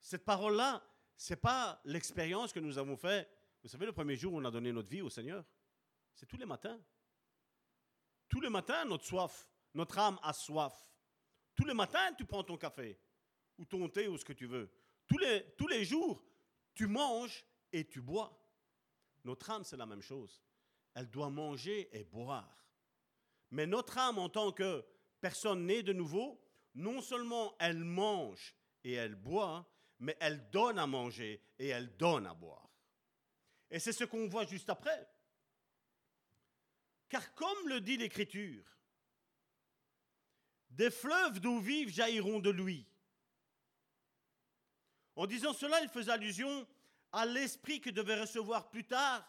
cette parole-là, c'est pas l'expérience que nous avons fait. Vous savez, le premier jour où on a donné notre vie au Seigneur, c'est tous les matins. Tous les matins, notre soif, notre âme a soif. Tous les matins, tu prends ton café, ou ton thé, ou ce que tu veux. Tous les, tous les jours, tu manges et tu bois. Notre âme, c'est la même chose. Elle doit manger et boire. Mais notre âme, en tant que personne née de nouveau, non seulement elle mange et elle boit, mais elle donne à manger et elle donne à boire. Et c'est ce qu'on voit juste après. Car comme le dit l'Écriture, des fleuves d'eau vive jailliront de lui. En disant cela, il faisait allusion à l'esprit que devaient recevoir plus tard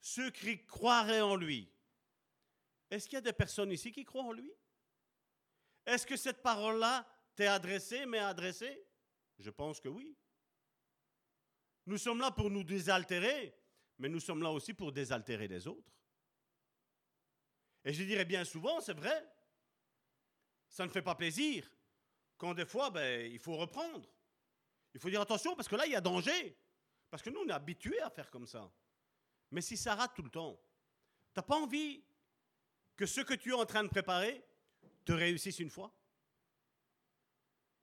ceux qui croiraient en lui. Est-ce qu'il y a des personnes ici qui croient en lui? Est-ce que cette parole-là t'est adressée, m'est adressée? Je pense que oui. Nous sommes là pour nous désaltérer, mais nous sommes là aussi pour désaltérer les autres. Et je dirais bien souvent, c'est vrai, ça ne fait pas plaisir quand des fois, ben, il faut reprendre. Il faut dire attention parce que là, il y a danger. Parce que nous, on est habitués à faire comme ça. Mais si ça rate tout le temps, tu n'as pas envie que ce que tu es en train de préparer te réussisse une fois?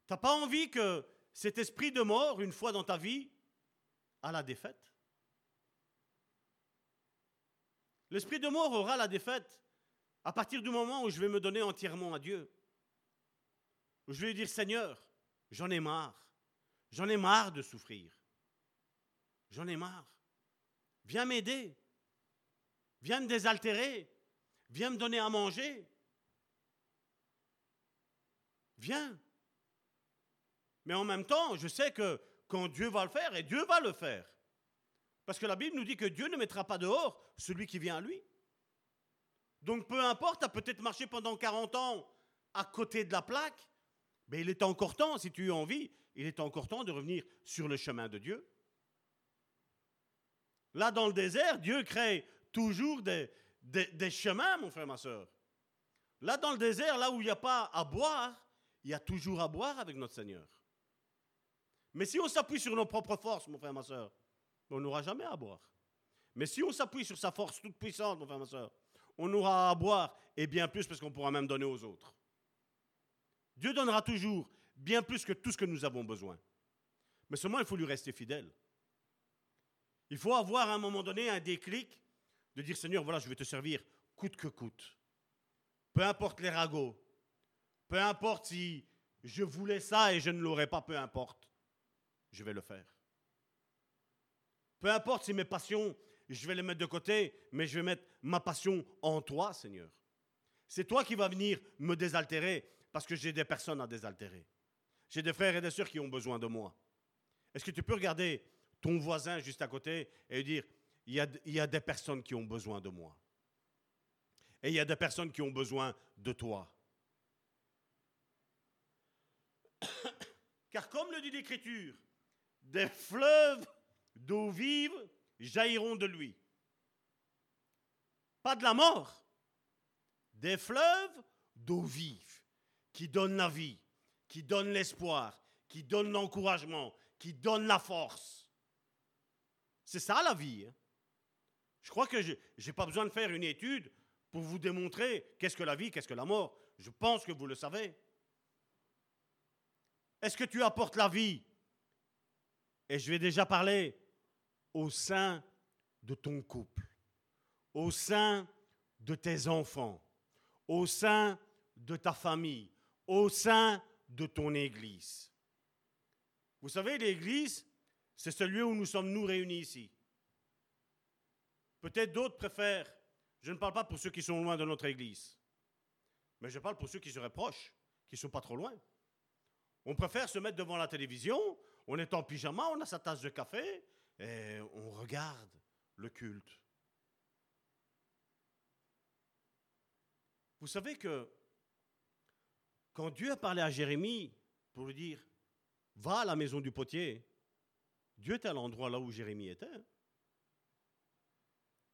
Tu n'as pas envie que cet esprit de mort, une fois dans ta vie, a la défaite? L'esprit de mort aura la défaite à partir du moment où je vais me donner entièrement à Dieu, où je vais lui dire Seigneur, j'en ai marre, j'en ai marre de souffrir, j'en ai marre, viens m'aider, viens me désaltérer, viens me donner à manger, viens. Mais en même temps, je sais que quand Dieu va le faire, et Dieu va le faire, parce que la Bible nous dit que Dieu ne mettra pas dehors celui qui vient à lui. Donc peu importe, tu as peut-être marché pendant 40 ans à côté de la plaque, mais il est encore temps, si tu as envie, il est encore temps de revenir sur le chemin de Dieu. Là, dans le désert, Dieu crée toujours des, chemins, mon frère, ma soeur. Là, dans le désert, là où il n'y a pas à boire, il y a toujours à boire avec notre Seigneur. Mais si on s'appuie sur nos propres forces, mon frère, ma soeur, on n'aura jamais à boire. Mais si on s'appuie sur sa force toute puissante, mon frère, ma soeur, on aura à boire et bien plus parce qu'on pourra même donner aux autres. Dieu donnera toujours bien plus que tout ce que nous avons besoin. Mais seulement il faut lui rester fidèle. Il faut avoir à un moment donné un déclic de dire Seigneur, voilà, je vais te servir coûte que coûte. Peu importe les ragots, peu importe si je voulais ça et je ne l'aurais pas, peu importe, je vais le faire. Peu importe si mes passions je vais les mettre de côté, mais je vais mettre ma passion en toi, Seigneur. C'est toi qui vas venir me désaltérer parce que j'ai des personnes à désaltérer. J'ai des frères et des sœurs qui ont besoin de moi. Est-ce que tu peux regarder ton voisin juste à côté et dire, il y, a, il y a des personnes qui ont besoin de moi. Et il y a des personnes qui ont besoin de toi. Car comme le dit l'Écriture, des fleuves d'eau vive jailliront de lui. Pas de la mort, des fleuves d'eau vive qui donnent la vie, qui donnent l'espoir, qui donnent l'encouragement, qui donnent la force. C'est ça la vie. Hein. Je crois que je n'ai pas besoin de faire une étude pour vous démontrer qu'est-ce que la vie, qu'est-ce que la mort. Je pense que vous le savez. Est-ce que tu apportes la vie? Et je vais déjà parler au sein de ton couple, au sein de tes enfants, au sein de ta famille, au sein de ton Église. Vous savez, l'Église, c'est celui où nous sommes nous réunis ici. Peut-être d'autres préfèrent, je ne parle pas pour ceux qui sont loin de notre Église, mais je parle pour ceux qui seraient proches, qui ne sont pas trop loin. On préfère se mettre devant la télévision, On est en pyjama, on a sa tasse de café et on regarde le culte. Vous savez que quand Dieu a parlé à Jérémie pour lui dire, va à la maison du potier, Dieu était à l'endroit là où Jérémie était. Hein.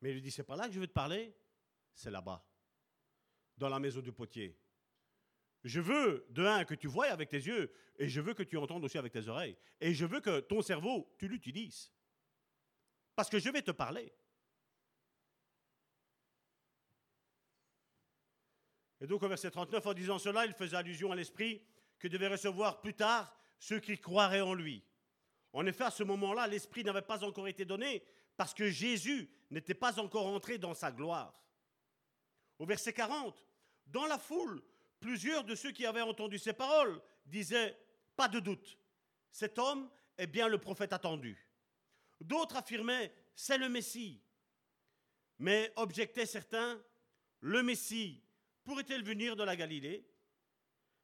Mais il lui dit, c'est pas là que je veux te parler, c'est là-bas, dans la maison du potier. Je veux, de un, que tu voies avec tes yeux, et je veux que tu entendes aussi avec tes oreilles. Et je veux que ton cerveau, tu l'utilises. Parce que je vais te parler. Et donc au verset 39, en disant cela, il faisait allusion à l'Esprit que devaient recevoir plus tard ceux qui croiraient en lui. En effet, à ce moment-là, l'Esprit n'avait pas encore été donné parce que Jésus n'était pas encore entré dans sa gloire. Au verset 40, dans la foule, plusieurs de ceux qui avaient entendu ces paroles disaient, pas de doute, cet homme est bien le prophète attendu. D'autres affirmaient, c'est le Messie. Mais objectaient certains, le Messie pourrait-il venir de la Galilée?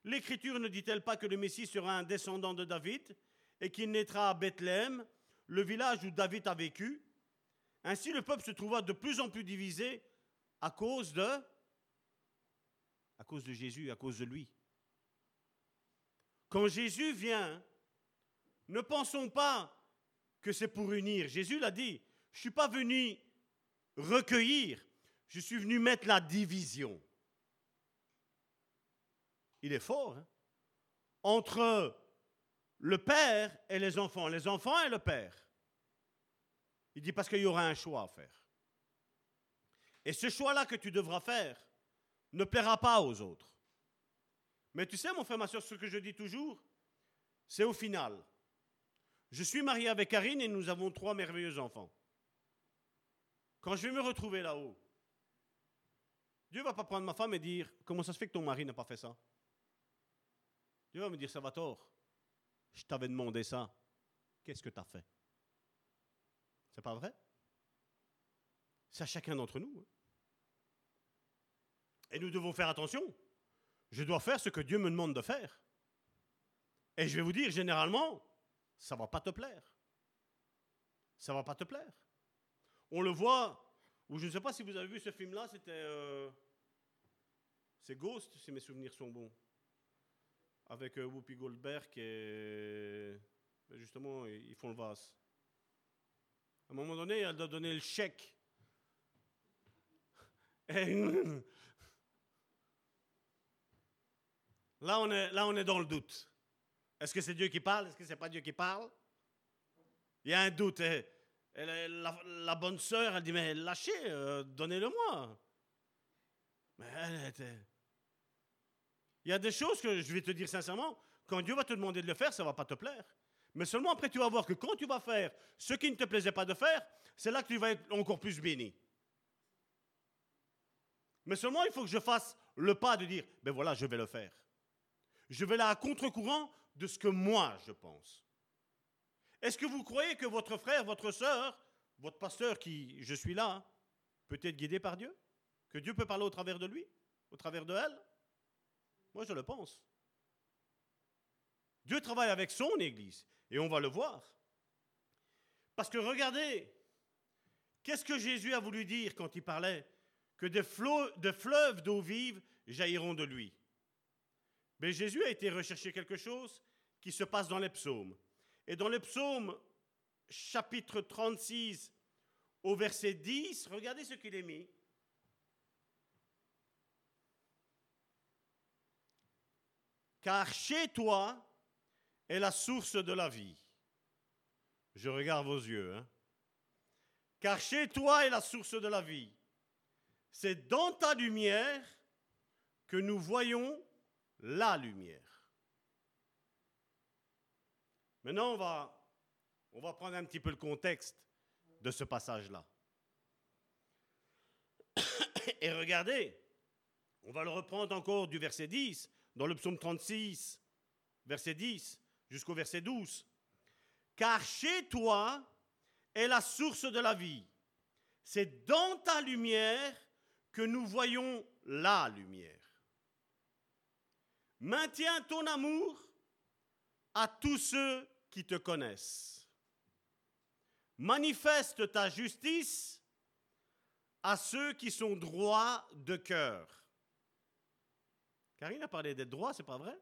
L'Écriture ne dit-elle pas que le Messie sera un descendant de David? Et qu'il naîtra à Bethléem, le village où David a vécu Ainsi, le peuple se trouva de plus en plus divisé à cause de à cause de Jésus, à cause de lui. Quand Jésus vient, ne pensons pas que c'est pour unir. Jésus l'a dit, je ne suis pas venu recueillir, je suis venu mettre la division. Il est fort. Hein? Entre le père et les enfants, les enfants et le père. Il dit parce qu'il y aura un choix à faire. Et ce choix-là que tu devras faire, ne plaira pas aux autres. Mais tu sais, mon frère, ma soeur, ce que je dis toujours, c'est au final. Je suis marié avec Karine et nous avons trois merveilleux enfants. Quand je vais me retrouver là-haut, Dieu va pas prendre ma femme et dire Comment ça se fait que ton mari n'a pas fait ça? Dieu va me dire Salvatore, je t'avais demandé ça. Qu'est-ce que tu as fait? C'est pas vrai? C'est à chacun d'entre nous. Hein. Et nous devons faire attention. Je dois faire ce que Dieu me demande de faire. Et je vais vous dire, généralement, ça ne va pas te plaire. Ça ne va pas te plaire. On le voit, ou je ne sais pas si vous avez vu ce film-là, c'était... Euh, c'est Ghost, si mes souvenirs sont bons. Avec euh, Whoopi Goldberg et... Justement, ils font le vase. À un moment donné, elle doit donner le chèque. Là, on est, là, on est dans le doute. Est-ce que c'est Dieu qui parle? Est-ce que c'est pas Dieu qui parle? Il y a un doute. La, bonne sœur, elle dit, mais lâchez, euh, donnez-le-moi. Mais elle était... Il y a des choses que je vais te dire sincèrement, quand Dieu va te demander de le faire, ça ne va pas te plaire. Mais seulement après, tu vas voir que quand tu vas faire ce qui ne te plaisait pas de faire, c'est là que tu vas être encore plus béni. Mais seulement, il faut que je fasse le pas de dire, ben voilà, je vais le faire je vais là à contre-courant de ce que moi je pense. Est-ce que vous croyez que votre frère, votre soeur, votre pasteur qui, je suis là, peut être guidé par Dieu? Que Dieu peut parler au travers de lui Au travers de elle? Moi, je le pense. Dieu travaille avec son Église, et on va le voir. Parce que regardez, qu'est-ce que Jésus a voulu dire quand il parlait Que des, fleuves d'eau vive jailliront de lui? Mais Jésus a été rechercher quelque chose qui se passe dans les psaumes. Et dans les psaumes, chapitre 36, au verset 10, regardez ce qu'il est mis. Car chez toi est la source de la vie. Je regarde vos yeux. Hein? Car chez toi est la source de la vie. C'est dans ta lumière que nous voyons la lumière. Maintenant, on va, on va prendre un petit peu le contexte de ce passage-là. Et regardez, on va le reprendre encore du verset 10, dans le psaume 36, verset 10, jusqu'au verset 12. Car chez toi est la source de la vie. C'est dans ta lumière que nous voyons la lumière. Maintiens ton amour à tous ceux qui te connaissent. Manifeste ta justice à ceux qui sont droits de cœur. Karine a parlé d'être droit, c'est pas vrai?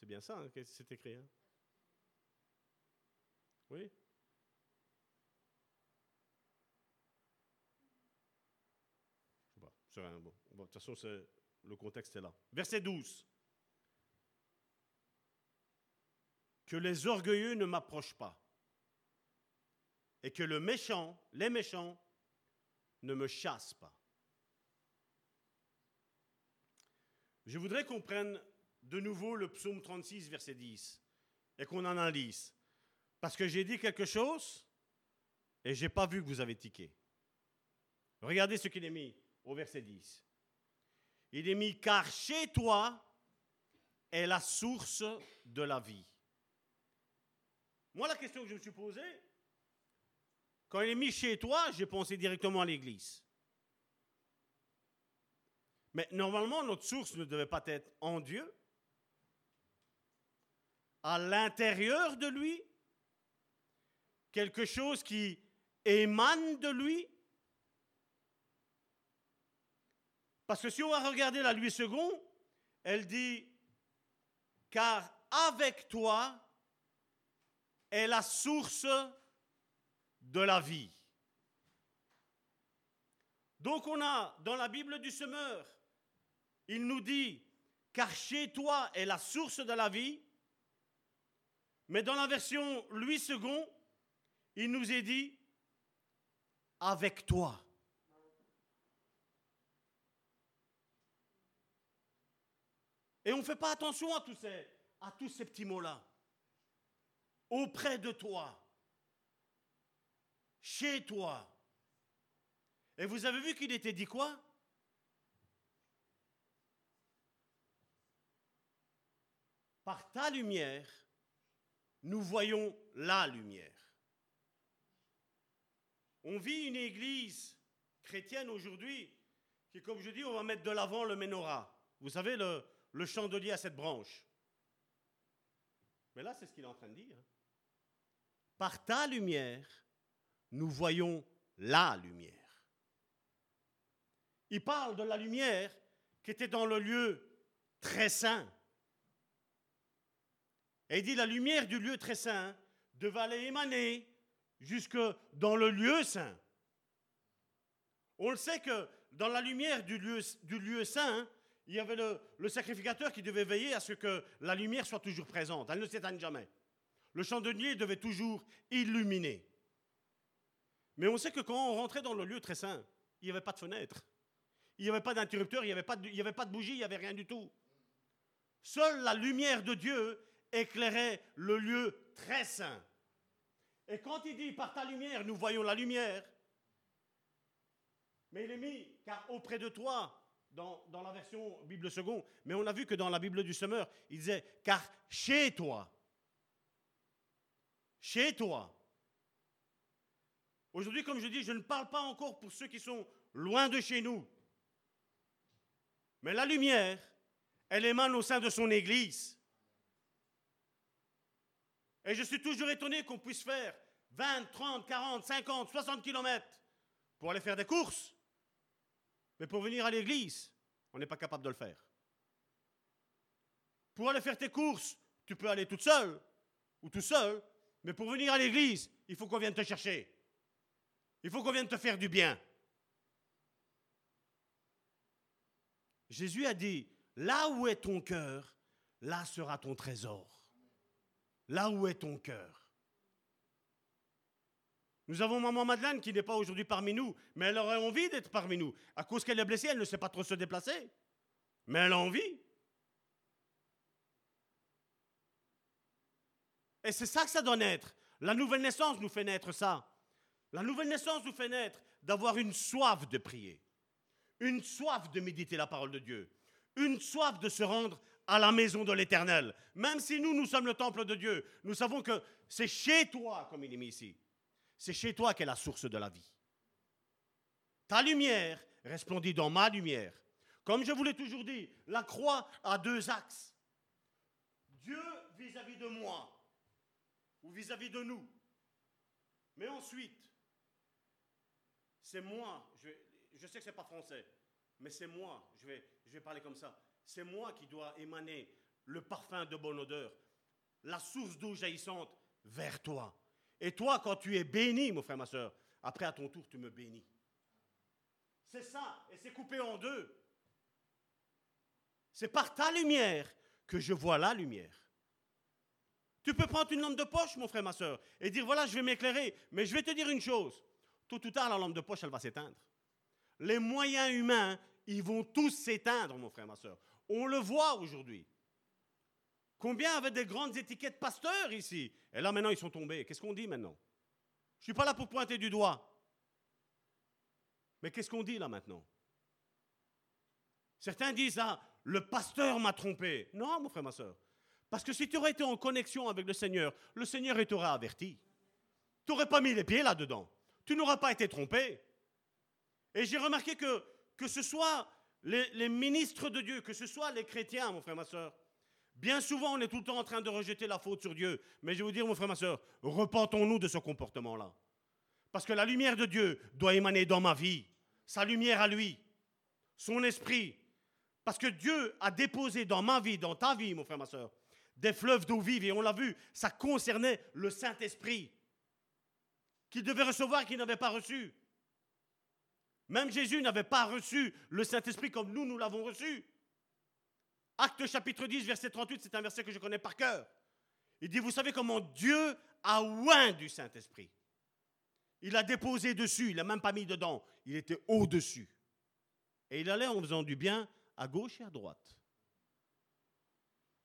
C'est bien ça, hein, que c'est écrit. Hein? oui Je sais pas, bon, de toute façon, le contexte est là. Verset 12. Que les orgueilleux ne m'approchent pas et que le méchant, les méchants, ne me chassent pas. Je voudrais qu'on prenne de nouveau le psaume 36, verset 10, et qu'on analyse. Parce que j'ai dit quelque chose et je n'ai pas vu que vous avez tiqué. Regardez ce qu'il est mis au verset 10. Il est mis car chez toi est la source de la vie. Moi, la question que je me suis posée, quand il est mis chez toi, j'ai pensé directement à l'église. Mais normalement, notre source ne devait pas être en Dieu, à l'intérieur de lui, quelque chose qui émane de lui. Parce que si on va regarder la Louis II, elle dit, car avec toi est la source de la vie. Donc on a dans la Bible du semeur, il nous dit, car chez toi est la source de la vie, mais dans la version Louis II, il nous est dit, avec toi. Et on ne fait pas attention à tous ces, à tous ces petits mots-là. Auprès de toi chez toi. Et vous avez vu qu'il était dit quoi? Par ta lumière, nous voyons la lumière. On vit une église chrétienne aujourd'hui qui, comme je dis, on va mettre de l'avant le menorah. Vous savez, le, le chandelier à cette branche. Mais là, c'est ce qu'il est en train de dire. Par ta lumière, nous voyons la lumière. Il parle de la lumière qui était dans le lieu très saint. Et il dit la lumière du lieu très saint devait aller émaner jusque dans le lieu saint. On le sait que dans la lumière du lieu, saint, il y avait le, sacrificateur qui devait veiller à ce que la lumière soit toujours présente. Elle ne s'éteigne jamais. Le chandelier devait toujours illuminer. Mais on sait que quand on rentrait dans le lieu très saint, il n'y avait pas de fenêtre, il n'y avait pas d'interrupteur, il n'y avait pas de bougie, il n'y avait rien du tout. Seule la lumière de Dieu éclairait le lieu très saint. Et quand il dit par ta lumière, nous voyons la lumière, mais il est mis, car auprès de toi, dans, la version Bible second, mais on a vu que dans la Bible du Semeur, il disait, car chez toi, chez toi, Aujourd'hui, comme je dis, je ne parle pas encore pour ceux qui sont loin de chez nous. Mais la lumière, elle émane au sein de son Église. Et je suis toujours étonné qu'on puisse faire 20, 30, 40, 50, 60 kilomètres pour aller faire des courses. Mais pour venir à l'église, on n'est pas capable de le faire. Pour aller faire tes courses, tu peux aller toute seule ou tout seul, mais pour venir à l'église, il faut qu'on vienne te chercher. Il faut qu'on vienne te faire du bien. Jésus a dit, là où est ton cœur, là sera ton trésor. Là où est ton cœur. Nous avons maman Madeleine qui n'est pas aujourd'hui parmi nous, mais elle aurait envie d'être parmi nous. À cause qu'elle est blessée, elle ne sait pas trop se déplacer. Mais elle a envie. Et c'est ça que ça doit naître. La nouvelle naissance nous fait naître ça. La nouvelle naissance nous fait naître d'avoir une soif de prier, une soif de méditer la parole de Dieu, une soif de se rendre à la maison de l'Éternel. Même si nous, nous sommes le temple de Dieu, nous savons que c'est chez toi, comme il est mis ici, c'est chez toi qu'est la source de la vie. Ta lumière resplendit dans ma lumière. Comme je vous l'ai toujours dit, la croix a deux axes. Dieu vis-à-vis de moi ou vis-à-vis de nous. Mais ensuite, c'est moi, je, sais que ce n'est pas français, mais c'est moi, je vais parler comme ça, c'est moi qui dois émaner le parfum de bonne odeur, la source d'eau jaillissante vers toi. Et toi, quand tu es béni, mon frère, ma soeur, après à ton tour, tu me bénis. C'est ça, et c'est coupé en deux. C'est par ta lumière que je vois la lumière. Tu peux prendre une lampe de poche, mon frère, ma soeur, et dire voilà, je vais m'éclairer. Mais je vais te dire une chose tôt ou tard, la lampe de poche, elle va s'éteindre. Les moyens humains, ils vont tous s'éteindre, mon frère, ma soeur. On le voit aujourd'hui. Combien avaient des grandes étiquettes pasteurs ici? Et là, maintenant, ils sont tombés. Qu'est-ce qu'on dit maintenant? Je ne suis pas là pour pointer du doigt. Mais qu'est-ce qu'on dit là maintenant? Certains disent, ah, le pasteur m'a trompé. Non, mon frère, ma soeur. Parce que si tu aurais été en connexion avec le Seigneur, le Seigneur t'aurait averti. Tu n'aurais pas mis les pieds là-dedans. Tu n'auras pas été trompé. Et j'ai remarqué que, que ce soit les, ministres de Dieu, que ce soit les chrétiens, mon frère, ma soeur, bien souvent on est tout le temps en train de rejeter la faute sur Dieu. Mais je vais vous dire, mon frère, ma soeur, repentons-nous de ce comportement-là. Parce que la lumière de Dieu doit émaner dans ma vie, sa lumière à lui, son esprit. Parce que Dieu a déposé dans ma vie, dans ta vie, mon frère, ma soeur, des fleuves d'eau vive. Et on l'a vu, ça concernait le Saint-Esprit qu'il devait recevoir qu'il n'avait pas reçu. Même Jésus n'avait pas reçu le Saint-Esprit comme nous, nous l'avons reçu. Acte chapitre 10, verset 38, c'est un verset que je connais par cœur. Il dit, vous savez comment Dieu a oint du Saint-Esprit. Il a déposé dessus, il n'a même pas mis dedans, il était au-dessus. Et il allait en faisant du bien à gauche et à droite.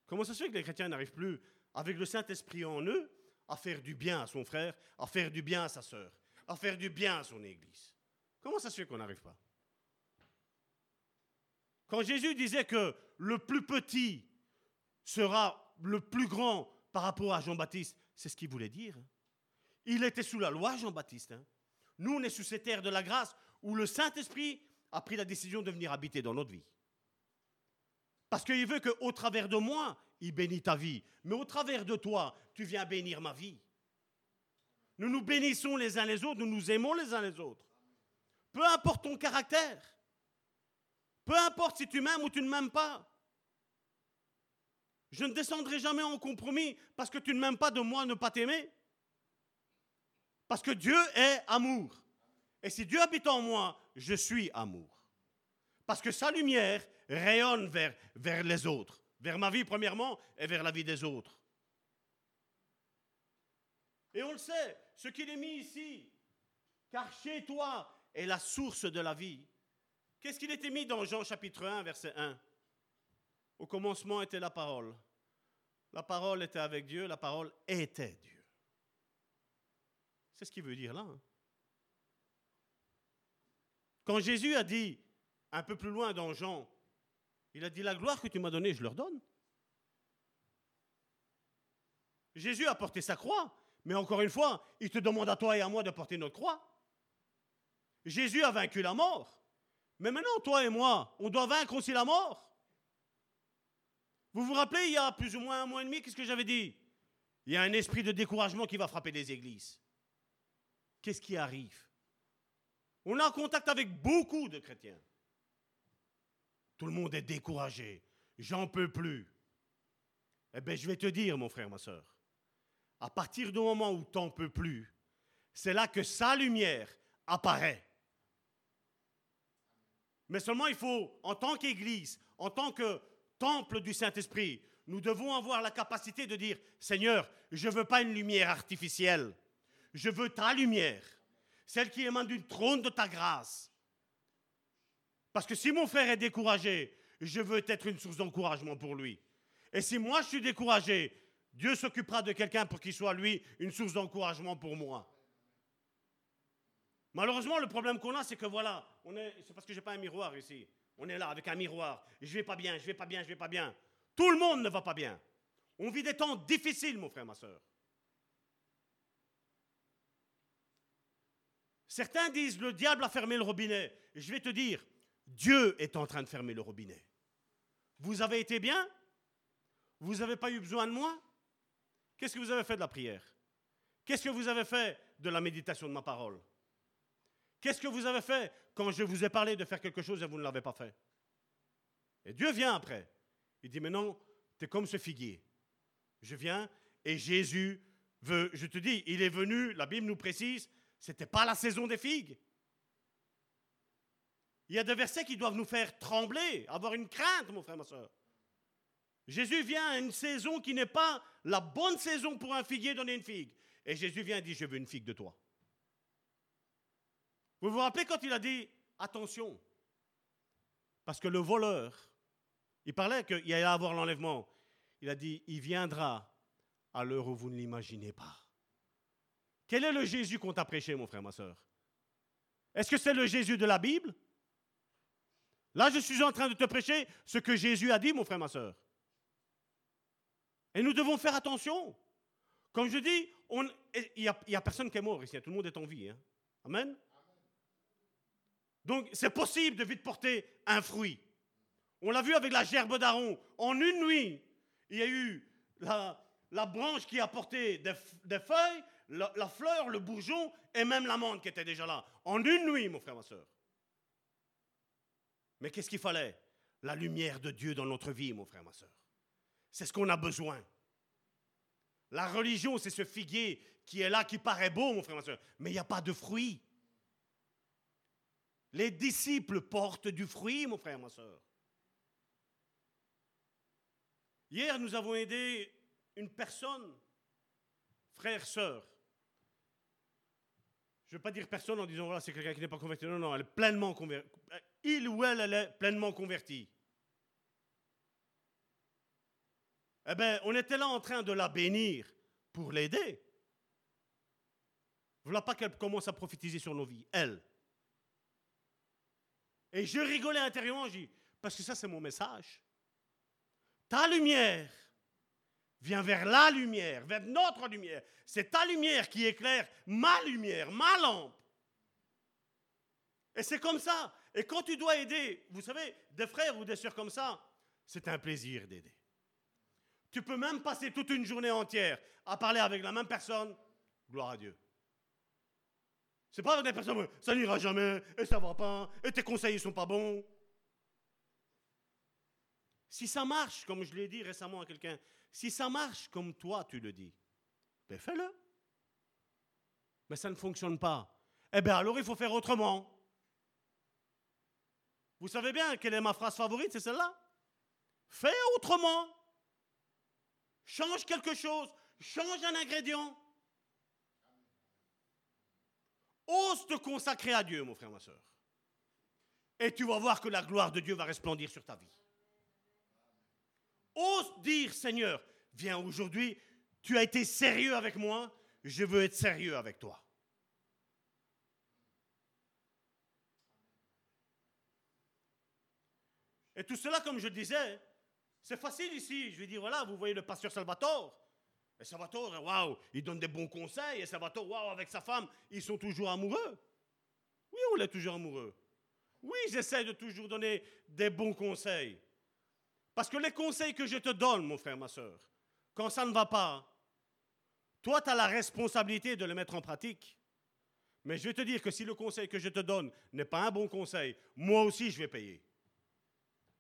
Comment ça se fait que les chrétiens n'arrivent plus, avec le Saint-Esprit en eux, à faire du bien à son frère, à faire du bien à sa sœur, à faire du bien à son Église? Comment ça se fait qu'on n'arrive pas? Quand Jésus disait que le plus petit sera le plus grand par rapport à Jean-Baptiste, c'est ce qu'il voulait dire. Il était sous la loi, Jean-Baptiste. Hein. Nous, on est sous cette terre de la grâce où le Saint-Esprit a pris la décision de venir habiter dans notre vie. Parce qu'il veut qu'au travers de moi, il bénit ta vie. Mais au travers de toi, tu viens bénir ma vie. Nous nous bénissons les uns les autres, nous nous aimons les uns les autres. Peu importe ton caractère. Peu importe si tu m'aimes ou tu ne m'aimes pas. Je ne descendrai jamais en compromis parce que tu ne m'aimes pas de moi ne pas t'aimer. Parce que Dieu est amour. Et si Dieu habite en moi, je suis amour. Parce que sa lumière rayonne vers, vers les autres. Vers ma vie premièrement et vers la vie des autres. Et on le sait, ce qu'il est mis ici, car chez toi est la source de la vie. Qu'est-ce qu'il était mis dans Jean chapitre 1, verset 1 Au commencement était la parole. La parole était avec Dieu, la parole était Dieu. C'est ce qu'il veut dire là. Hein. Quand Jésus a dit, un peu plus loin dans Jean, il a dit, la gloire que tu m'as donnée, je leur donne. Jésus a porté sa croix, mais encore une fois, il te demande à toi et à moi de porter notre croix. Jésus a vaincu la mort. Mais maintenant, toi et moi, on doit vaincre aussi la mort. Vous vous rappelez, il y a plus ou moins un mois et demi, qu'est-ce que j'avais dit? Il y a un esprit de découragement qui va frapper les églises. Qu'est-ce qui arrive? On est en contact avec beaucoup de chrétiens. Tout le monde est découragé. J'en peux plus. Eh bien, je vais te dire, mon frère, ma soeur, à partir du moment où t'en peux plus, c'est là que sa lumière apparaît. Mais seulement il faut, en tant qu'Église, en tant que temple du Saint-Esprit, nous devons avoir la capacité de dire, Seigneur, je ne veux pas une lumière artificielle, je veux ta lumière, celle qui émane du trône de ta grâce. Parce que si mon frère est découragé, je veux être une source d'encouragement pour lui. Et si moi je suis découragé, Dieu s'occupera de quelqu'un pour qu'il soit lui une source d'encouragement pour moi. Malheureusement, le problème qu'on a, c'est que voilà, c'est parce que j'ai pas un miroir ici. On est là avec un miroir. Je vais pas bien, je vais pas bien, je vais pas bien. Tout le monde ne va pas bien. On vit des temps difficiles, mon frère, ma soeur. Certains disent le diable a fermé le robinet. je vais te dire, Dieu est en train de fermer le robinet. Vous avez été bien? Vous n'avez pas eu besoin de moi? Qu'est-ce que vous avez fait de la prière? Qu'est-ce que vous avez fait de la méditation de ma parole? Qu'est-ce que vous avez fait quand je vous ai parlé de faire quelque chose et vous ne l'avez pas fait? Et Dieu vient après. Il dit, mais non, tu es comme ce figuier. Je viens et Jésus veut, je te dis, il est venu, la Bible nous précise, ce n'était pas la saison des figues. Il y a des versets qui doivent nous faire trembler, avoir une crainte, mon frère, ma soeur. Jésus vient à une saison qui n'est pas la bonne saison pour un figuier donner une figue. Et Jésus vient et dit, je veux une figue de toi. Vous vous rappelez quand il a dit, attention, parce que le voleur, il parlait qu'il allait avoir l'enlèvement. Il a dit, il viendra à l'heure où vous ne l'imaginez pas. Quel est le Jésus qu'on t'a prêché, mon frère, ma soeur Est-ce que c'est le Jésus de la Bible? Là, je suis en train de te prêcher ce que Jésus a dit, mon frère, ma soeur. Et nous devons faire attention. Comme je dis, il n'y a, personne qui est mort ici, tout le monde est en vie. Hein. Amen. Donc, c'est possible de vite porter un fruit. On l'a vu avec la gerbe d'Aaron. En une nuit, il y a eu la, branche qui a porté des, feuilles, la, la, fleur, le bourgeon et même l'amande qui était déjà là. En une nuit, mon frère, ma soeur. Mais qu'est-ce qu'il fallait? La lumière de Dieu dans notre vie, mon frère, ma soeur. C'est ce qu'on a besoin. La religion, c'est ce figuier qui est là, qui paraît beau, mon frère, ma soeur, mais il n'y a pas de fruit. Les disciples portent du fruit, mon frère, ma soeur. Hier, nous avons aidé une personne, frère, sœur. Je ne veux pas dire personne en disant, voilà, c'est quelqu'un qui n'est pas converti. Non, non, elle est pleinement convertie il ou elle, elle est pleinement convertie. Eh bien, on était là en train de la bénir pour l'aider. Voilà pas qu'elle commence à prophétiser sur nos vies, elle. Et je rigolais intérieurement, je dis, parce que ça c'est mon message. Ta lumière vient vers la lumière, vers notre lumière. C'est ta lumière qui éclaire ma lumière, ma lampe. Et c'est comme ça. Et quand tu dois aider, vous savez, des frères ou des sœurs comme ça, c'est un plaisir d'aider. Tu peux même passer toute une journée entière à parler avec la même personne. Gloire à Dieu. C'est pas des personnes, ça n'ira jamais, et ça va pas, et tes conseils ne sont pas bons. Si ça marche, comme je l'ai dit récemment à quelqu'un, si ça marche comme toi tu le dis, ben fais-le. Mais ça ne fonctionne pas. Eh bien alors il faut faire autrement. Vous savez bien quelle est ma phrase favorite, c'est celle-là. Fais autrement. Change quelque chose. Change un ingrédient. Ose te consacrer à Dieu, mon frère, ma soeur. Et tu vas voir que la gloire de Dieu va resplendir sur ta vie. Ose dire, Seigneur, viens aujourd'hui, tu as été sérieux avec moi, je veux être sérieux avec toi. Et tout cela, comme je disais, c'est facile ici. Je vais dire, voilà, vous voyez le pasteur Salvatore. Et Salvatore, waouh, il donne des bons conseils. Et Salvatore, waouh, avec sa femme, ils sont toujours amoureux. Oui, on est toujours amoureux. Oui, j'essaie de toujours donner des bons conseils. Parce que les conseils que je te donne, mon frère, ma soeur, quand ça ne va pas, toi, tu as la responsabilité de le mettre en pratique. Mais je vais te dire que si le conseil que je te donne n'est pas un bon conseil, moi aussi, je vais payer.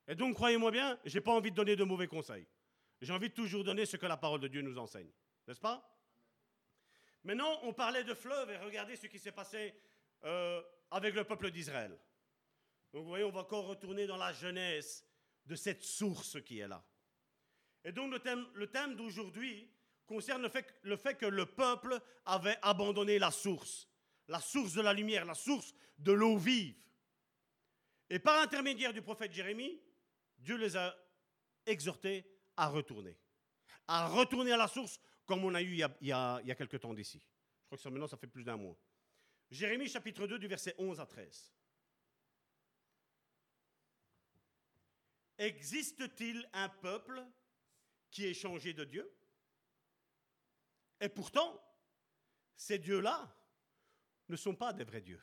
Et donc, croyez-moi bien, je n'ai pas envie de donner de mauvais conseils. J'ai envie de toujours donner ce que la parole de Dieu nous enseigne. N'est-ce pas? Maintenant, on parlait de fleuve et regardez ce qui s'est passé euh, avec le peuple d'Israël. Donc, vous voyez, on va encore retourner dans la jeunesse de cette source qui est là. Et donc, le thème, d'aujourd'hui concerne le fait, le fait que le peuple avait abandonné la source, la source de la lumière, la source de l'eau vive. Et par l'intermédiaire du prophète Jérémie, Dieu les a exhortés à retourner. À retourner à la source comme on a eu il y a, il y a, il y a quelque temps d'ici. Je crois que ça, maintenant, ça fait plus d'un mois. Jérémie chapitre 2 du verset 11 à 13. Existe-t-il un peuple qui est changé de Dieu? Et pourtant, ces dieux-là ne sont pas des vrais dieux.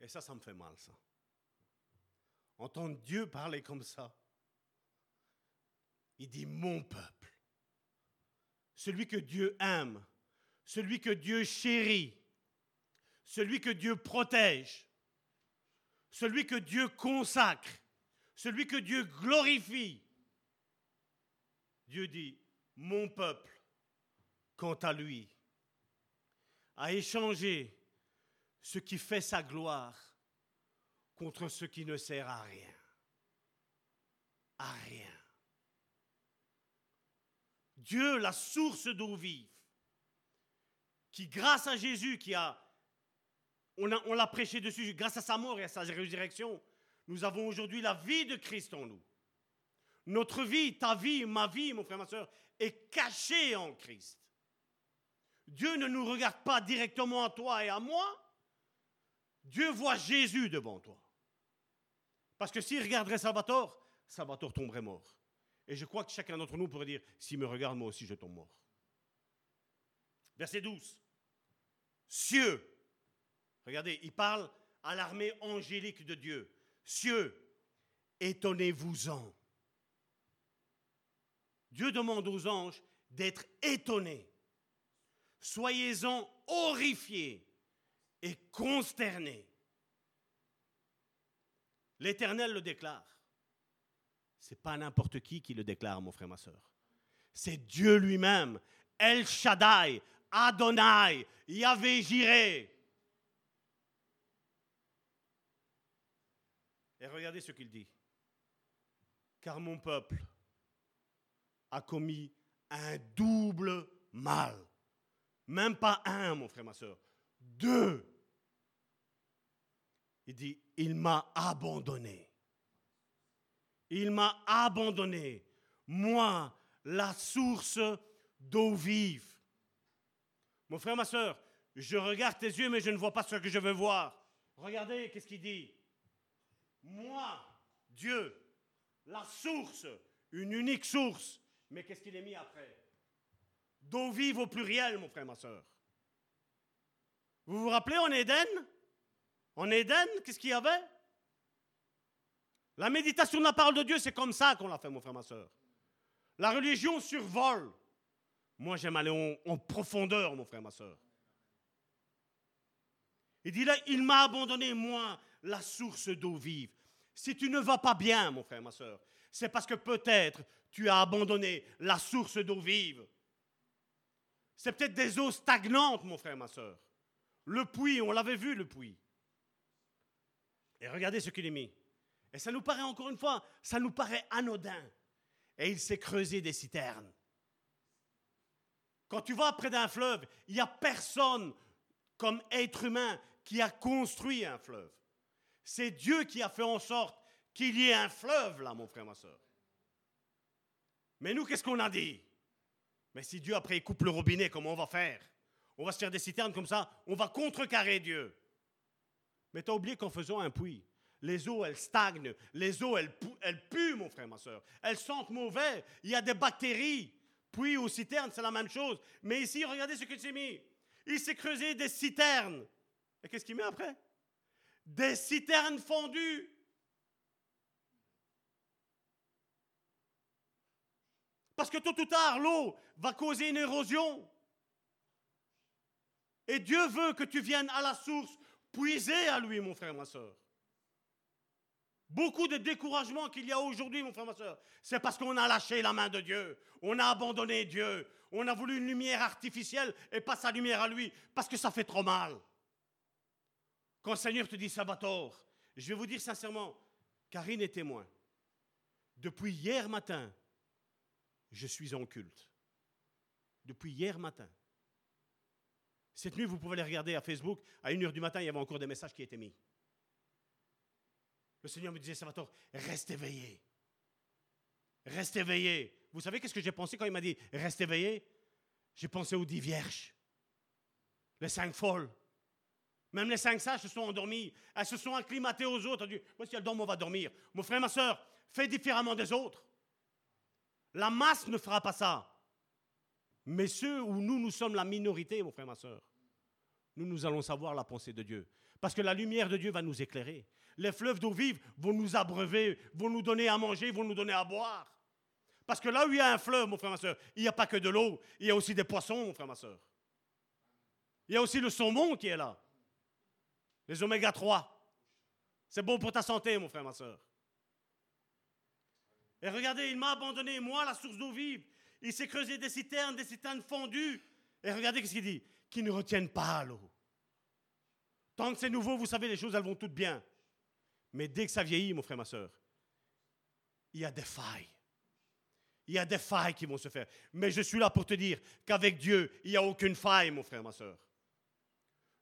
Et ça, ça me fait mal, ça. Entendre Dieu parler comme ça. Il dit mon peuple. Celui que Dieu aime, celui que Dieu chérit, celui que Dieu protège, celui que Dieu consacre, celui que Dieu glorifie. Dieu dit, mon peuple, quant à lui, a échangé ce qui fait sa gloire contre ce qui ne sert à rien. À rien. Dieu, la source d'eau vive, qui grâce à Jésus, qui a, on, l'a prêché dessus, grâce à sa mort et à sa résurrection, nous avons aujourd'hui la vie de Christ en nous. Notre vie, ta vie, ma vie, mon frère, ma soeur, est cachée en Christ. Dieu ne nous regarde pas directement à toi et à moi. Dieu voit Jésus devant toi. Parce que s'il regarderait Salvatore, Salvatore tomberait mort. Et je crois que chacun d'entre nous pourrait dire, s'il me regarde, moi aussi, je tombe mort. Verset 12. Cieux. Regardez, il parle à l'armée angélique de Dieu. Cieux, étonnez-vous-en. Dieu demande aux anges d'être étonnés. Soyez-en horrifiés et consternés. L'Éternel le déclare. C'est pas n'importe qui qui le déclare, mon frère, ma soeur. C'est Dieu lui-même, El Shaddai, Adonai, Yahvé Jireh. Et regardez ce qu'il dit. Car mon peuple a commis un double mal. Même pas un, mon frère, ma soeur. Deux. Il dit, il m'a abandonné. Il m'a abandonné. Moi, la source d'eau vive. Mon frère, ma soeur, je regarde tes yeux, mais je ne vois pas ce que je veux voir. Regardez, qu'est-ce qu'il dit? Moi, Dieu, la source, une unique source. Mais qu'est-ce qu'il est mis après? D'eau vive au pluriel, mon frère, ma soeur. Vous vous rappelez en Éden? En Éden, qu'est-ce qu'il y avait? La méditation de la parole de Dieu, c'est comme ça qu'on l'a fait, mon frère, ma soeur. La religion survole. Moi, j'aime aller en, profondeur, mon frère, ma soeur. Il dit là, il m'a abandonné, moi, la source d'eau vive. Si tu ne vas pas bien, mon frère, ma soeur, c'est parce que peut-être tu as abandonné la source d'eau vive. C'est peut-être des eaux stagnantes, mon frère, ma soeur. Le puits, on l'avait vu, le puits. Et regardez ce qu'il est mis. Et ça nous paraît, encore une fois, ça nous paraît anodin. Et il s'est creusé des citernes. Quand tu vas près d'un fleuve, il n'y a personne comme être humain qui a construit un fleuve. C'est Dieu qui a fait en sorte qu'il y ait un fleuve là, mon frère, ma soeur. Mais nous, qu'est-ce qu'on a dit? Mais si Dieu après il coupe le robinet, comment on va faire? On va se faire des citernes comme ça, on va contrecarrer Dieu. Mais tu as oublié qu'en faisant un puits, les eaux, elles stagnent, les eaux, elles, elles puent, mon frère, ma soeur. Elles sentent mauvais, il y a des bactéries. Puits ou citernes, c'est la même chose. Mais ici, regardez ce qu'il s'est mis. Il s'est creusé des citernes. Et qu'est-ce qu'il met après? Des citernes fondues. Parce que tôt ou tard, l'eau va causer une érosion. Et Dieu veut que tu viennes à la source, puiser à lui, mon frère, ma soeur. Beaucoup de découragement qu'il y a aujourd'hui, mon frère, ma soeur, c'est parce qu'on a lâché la main de Dieu. On a abandonné Dieu. On a voulu une lumière artificielle et pas sa lumière à lui, parce que ça fait trop mal. Quand le Seigneur te dit Salvatore, je vais vous dire sincèrement, Karine est témoin. Depuis hier matin, je suis en culte. Depuis hier matin. Cette nuit, vous pouvez aller regarder à Facebook. À 1h du matin, il y avait encore des messages qui étaient mis. Le Seigneur me disait, Salvatore, reste éveillé. Reste éveillé. Vous savez qu'est-ce que j'ai pensé quand il m'a dit, reste éveillé? J'ai pensé aux dix vierges. Les cinq folles. Même les cinq sages se sont endormies. Elles se sont acclimatées aux autres. Elles ont dit, moi, si elle dort, on va dormir. Mon frère, ma soeur, fais différemment des autres. La masse ne fera pas ça. Mais ceux où nous, nous sommes la minorité, mon frère, ma soeur, nous, allons savoir la pensée de Dieu. Parce que la lumière de Dieu va nous éclairer. Les fleuves d'eau vive vont nous abreuver, vont nous donner à manger, vont nous donner à boire. Parce que là où il y a un fleuve, mon frère, ma soeur, il n'y a pas que de l'eau, il y a aussi des poissons, mon frère, ma soeur. Il y a aussi le saumon qui est là. Les oméga 3. C'est bon pour ta santé, mon frère, ma soeur. Et regardez, il m'a abandonné, moi, la source d'eau vive. Il s'est creusé des citernes, des citernes fondues. Et regardez ce qu'il dit. Qui ne retiennent pas l'eau. Tant que c'est nouveau, vous savez, les choses, elles vont toutes bien. Mais dès que ça vieillit, mon frère, ma soeur, il y a des failles. Il y a des failles qui vont se faire. Mais je suis là pour te dire qu'avec Dieu, il n'y a aucune faille, mon frère, ma soeur.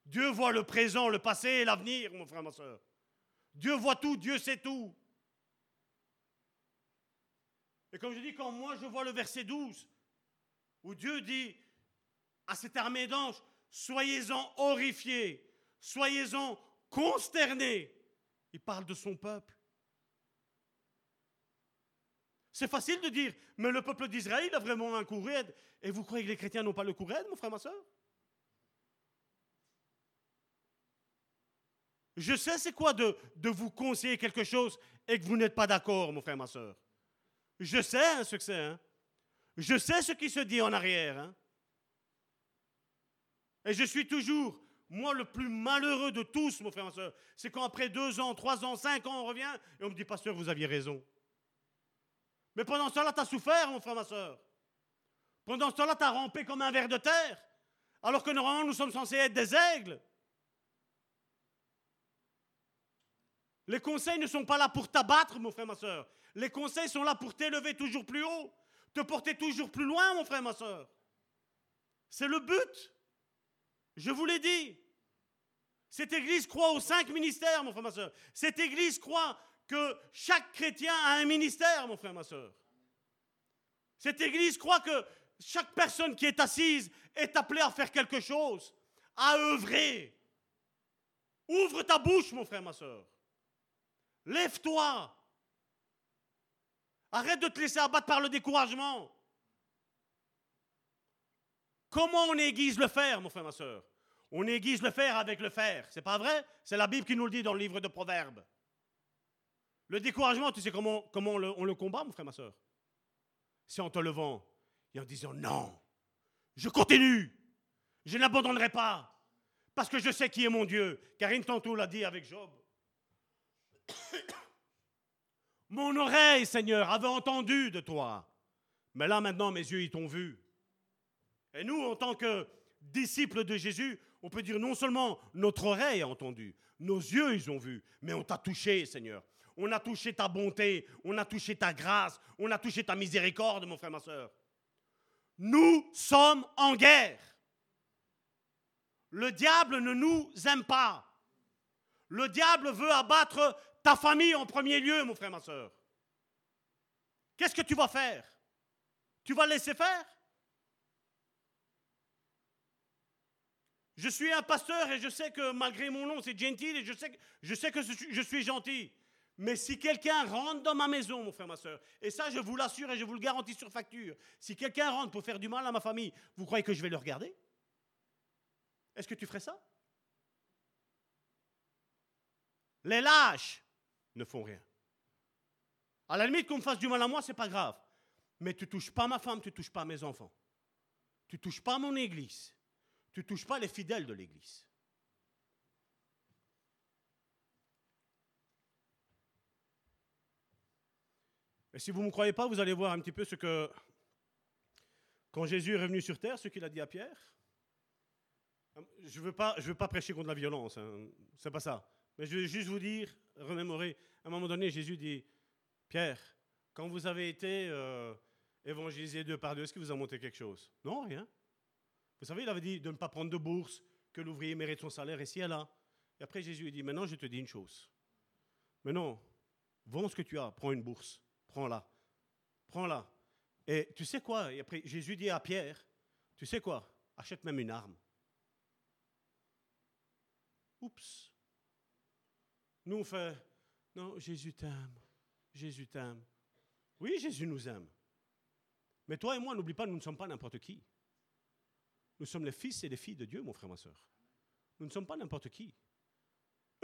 Dieu voit le présent, le passé et l'avenir, mon frère, ma soeur. Dieu voit tout, Dieu sait tout. Et comme je dis, quand moi je vois le verset 12, où Dieu dit à cette armée d'anges, soyez-en horrifiés, soyez-en consternés, il parle de son peuple. C'est facile de dire, mais le peuple d'Israël a vraiment un coup. Et vous croyez que les chrétiens n'ont pas le coup mon frère, ma soeur? Je sais c'est quoi de, de, vous conseiller quelque chose et que vous n'êtes pas d'accord, mon frère, ma soeur. Je sais hein, ce que c'est. Hein. Je sais ce qui se dit en arrière. Hein. Et je suis toujours, moi, le plus malheureux de tous, mon frère, ma soeur. C'est quand après deux ans, trois ans, cinq ans, on revient et on me dit, pasteur, vous aviez raison. Mais pendant ce temps-là, tu as souffert, mon frère, ma soeur. Pendant ce temps-là, tu as rampé comme un ver de terre. Alors que normalement, nous sommes censés être des aigles. Les conseils ne sont pas là pour t'abattre, mon frère, ma soeur. Les conseils sont là pour t'élever toujours plus haut, te porter toujours plus loin, mon frère, ma soeur. C'est le but. Je vous l'ai dit. Cette église croit aux cinq ministères, mon frère, ma soeur. Cette église croit que chaque chrétien a un ministère, mon frère, ma soeur. Cette église croit que chaque personne qui est assise est appelée à faire quelque chose, à œuvrer. Ouvre ta bouche, mon frère, ma soeur. Lève-toi. Arrête de te laisser abattre par le découragement. Comment on aiguise le fer, mon frère, ma soeur On aiguise le fer avec le fer. C'est pas vrai? C'est la Bible qui nous le dit dans le livre de Proverbes. Le découragement, tu sais comment, on, le, combat, mon frère, ma soeur C'est en te levant et en disant non, je continue, je n'abandonnerai pas, parce que je sais qui est mon Dieu. Karine tantôt l'a dit avec Job. mon oreille, Seigneur, avait entendu de toi, mais là maintenant mes yeux, ils t'ont vu. Et nous, en tant que disciples de Jésus, on peut dire non seulement notre oreille a entendu, nos yeux, ils ont vu, mais on t'a touché, Seigneur on a touché ta bonté, on a touché ta grâce, on a touché ta miséricorde, mon frère, ma soeur. Nous sommes en guerre. Le diable ne nous aime pas. Le diable veut abattre ta famille en premier lieu, mon frère, ma soeur. Qu'est-ce que tu vas faire? Tu vas laisser faire? Je suis un pasteur et je sais que malgré mon nom, c'est gentil et je sais que, je, suis gentil. Mais si quelqu'un rentre dans ma maison, mon frère, ma soeur, et ça je vous l'assure et je vous le garantis sur facture, si quelqu'un rentre pour faire du mal à ma famille, vous croyez que je vais le regarder? Est-ce que tu ferais ça? Les lâches ne font rien. À la limite qu'on me fasse du mal à moi, c'est pas grave. Mais tu touches pas ma femme, tu touches pas mes enfants. Tu touches pas mon église. Tu touches pas les fidèles de l'église. Et si vous ne me croyez pas, vous allez voir un petit peu ce que, quand Jésus est revenu sur terre, ce qu'il a dit à Pierre. Je ne veux, pas, je veux pas prêcher contre la violence, hein, c'est pas ça. Mais je veux juste vous dire, remémorer, à un moment donné, Jésus dit, Pierre, quand vous avez été euh, évangélisé deux par deux, est-ce qu'il vous a monté quelque chose? Non, rien. Vous savez, il avait dit de ne pas prendre de bourse, que l'ouvrier mérite son salaire ici et là. Et après, Jésus dit, maintenant, je te dis une chose. Mais non, vends ce que tu as, prends une bourse prends-la. Prends-la. Et tu sais quoi? Après, Jésus dit à Pierre, tu sais quoi? Achète même une arme. Oups. Nous, on fait, non, Jésus t'aime. Jésus t'aime. Oui, Jésus nous aime. Mais toi et moi, n'oublie pas, nous ne sommes pas n'importe qui. Nous sommes les fils et les filles de Dieu, mon frère, ma soeur. Nous ne sommes pas n'importe qui.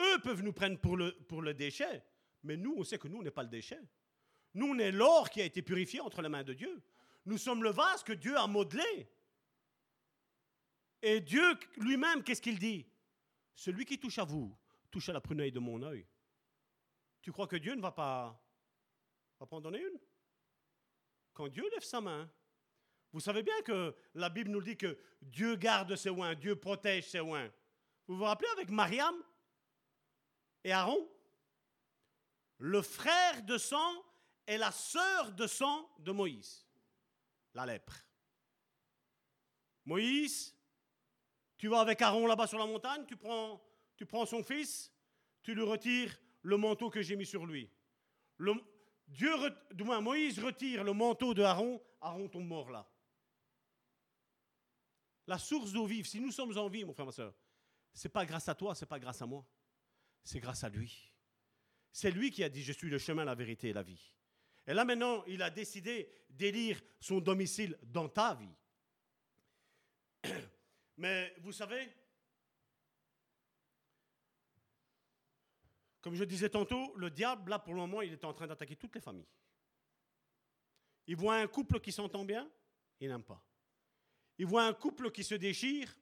Eux peuvent nous prendre pour le, déchet, mais nous, on sait que nous, on n'est pas le déchet. Nous, on est l'or qui a été purifié entre les mains de Dieu. Nous sommes le vase que Dieu a modelé. Et Dieu lui-même, qu'est-ce qu'il dit? Celui qui touche à vous, touche à la prunelle de mon œil. Tu crois que Dieu ne va pas, va pas en donner une? Quand Dieu lève sa main, vous savez bien que la Bible nous dit que Dieu garde ses oins, Dieu protège ses oins. Vous vous rappelez avec Mariam et Aaron? Le frère de sang et la sœur de sang de Moïse, la lèpre. Moïse, tu vas avec Aaron là-bas sur la montagne, tu prends, tu prends son fils, tu lui retires le manteau que j'ai mis sur lui. Dieu, du moins Moïse retire le manteau de Aaron, Aaron tombe mort là. La source d'eau vive, si nous sommes en vie, mon frère, ma soeur, c'est pas grâce à toi, c'est pas grâce à moi, c'est grâce à lui. C'est lui qui a dit Je suis le chemin, la vérité et la vie. Et là maintenant, il a décidé d'élire son domicile dans ta vie. Mais vous savez, comme je disais tantôt, le diable, là pour le moment, il est en train d'attaquer toutes les familles. Il voit un couple qui s'entend bien, il n'aime pas. Il voit un couple qui se déchire,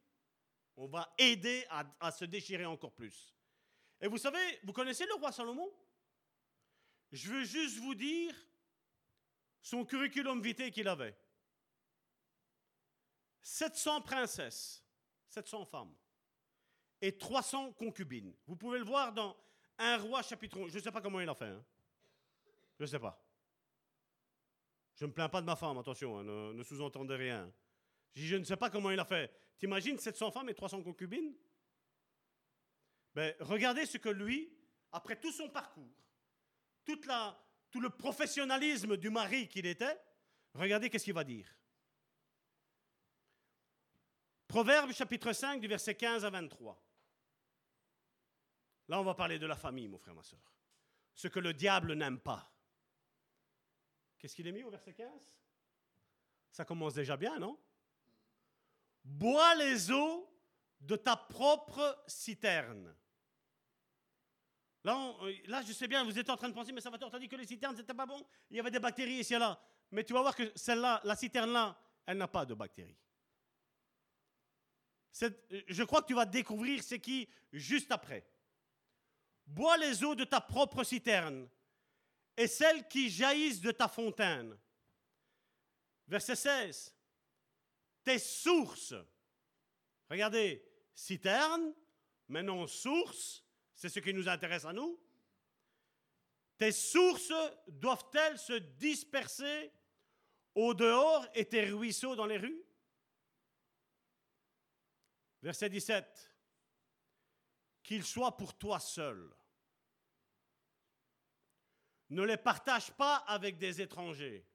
on va aider à, se déchirer encore plus. Et vous savez, vous connaissez le roi Salomon? Je veux juste vous dire son curriculum vitae qu'il avait. 700 princesses, 700 femmes et 300 concubines. Vous pouvez le voir dans un roi chapitre 11. Je ne sais pas comment il a fait. Hein. Je ne sais pas. Je ne me plains pas de ma femme, attention, hein, ne, sous-entendez rien. Je, ne sais pas comment il a fait. T'imagines 700 femmes et 300 concubines? Ben, Regardez ce que lui, après tout son parcours, tout le professionnalisme du mari qu'il était, regardez qu'est-ce qu'il va dire. Proverbe chapitre 5 du verset 15 à 23. Là, on va parler de la famille, mon frère, ma soeur. Ce que le diable n'aime pas. Qu'est-ce qu'il est mis au verset 15 Ça commence déjà bien, non? Bois les eaux de ta propre citerne. Là, là, je sais bien, vous êtes en train de penser, mais ça va t'as dit que les citernes, c'était pas bon? Il y avait des bactéries ici et là. Mais tu vas voir que celle-là, la citerne-là, elle n'a pas de bactéries. Je crois que tu vas découvrir ce qui juste après. Bois les eaux de ta propre citerne et celles qui jaillissent de ta fontaine. Verset 16. Tes sources. Regardez, citerne, maintenant source, c'est ce qui nous intéresse à nous. Tes sources doivent-elles se disperser au dehors et tes ruisseaux dans les rues? Verset 17. Qu'ils soient pour toi seul. Ne les partage pas avec des étrangers.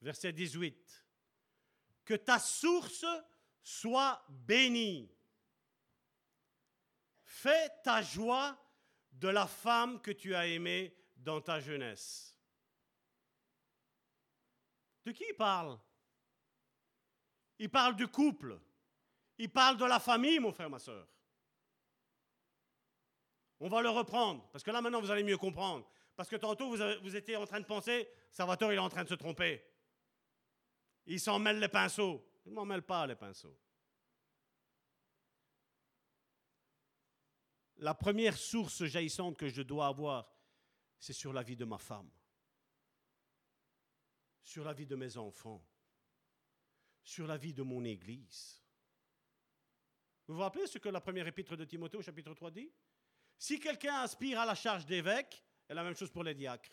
Verset 18. Que ta source soit bénie. Fais ta joie de la femme que tu as aimée dans ta jeunesse. De qui il parle? Il parle du couple. Il parle de la famille, mon frère, ma soeur. On va le reprendre, parce que là maintenant vous allez mieux comprendre. Parce que tantôt vous, étiez en train de penser, Salvatore il est en train de se tromper. Il s'en mêle les pinceaux. Je ne m'en mêle pas les pinceaux. La première source jaillissante que je dois avoir, c'est sur la vie de ma femme, sur la vie de mes enfants, sur la vie de mon Église. Vous vous rappelez ce que la première épître de Timothée au chapitre 3 dit? Si quelqu'un aspire à la charge d'évêque, et la même chose pour les diacres.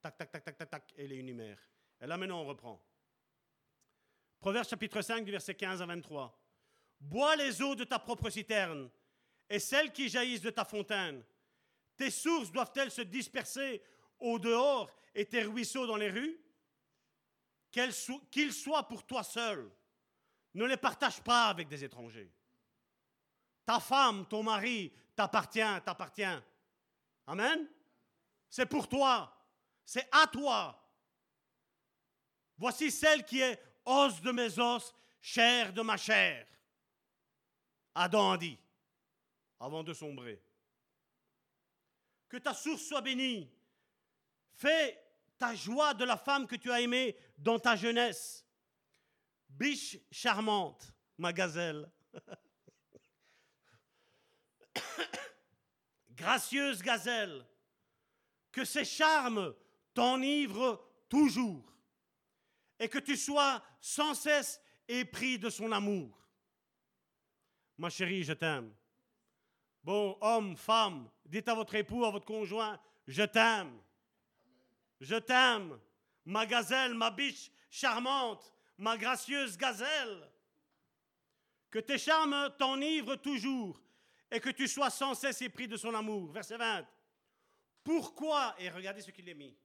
Tac, tac, tac, tac, tac, tac, et les unimères. Et là maintenant on reprend. Proverbe chapitre 5 du verset 15 à 23. Bois les eaux de ta propre citerne et celles qui jaillissent de ta fontaine. Tes sources doivent-elles se disperser au dehors et tes ruisseaux dans les rues? Qu'ils soient pour toi seul. Ne les partage pas avec des étrangers. Ta femme, ton mari t'appartient, t'appartient. Amen. C'est pour toi. C'est à toi. Voici celle qui est os de mes os, chair de ma chair. Adam a dit, avant de sombrer. Que ta source soit bénie. Fais ta joie de la femme que tu as aimée dans ta jeunesse. Biche charmante, ma gazelle. Gracieuse gazelle, que ses charmes t'enivrent toujours et que tu sois sans cesse épris de son amour. Ma chérie, je t'aime. Bon, homme, femme, dites à votre époux, à votre conjoint, je t'aime. Je t'aime. Ma gazelle, ma biche charmante, ma gracieuse gazelle. Que tes charmes t'enivrent toujours et que tu sois sans cesse épris de son amour. Verset 20. Pourquoi, et regardez ce qu'il est mis,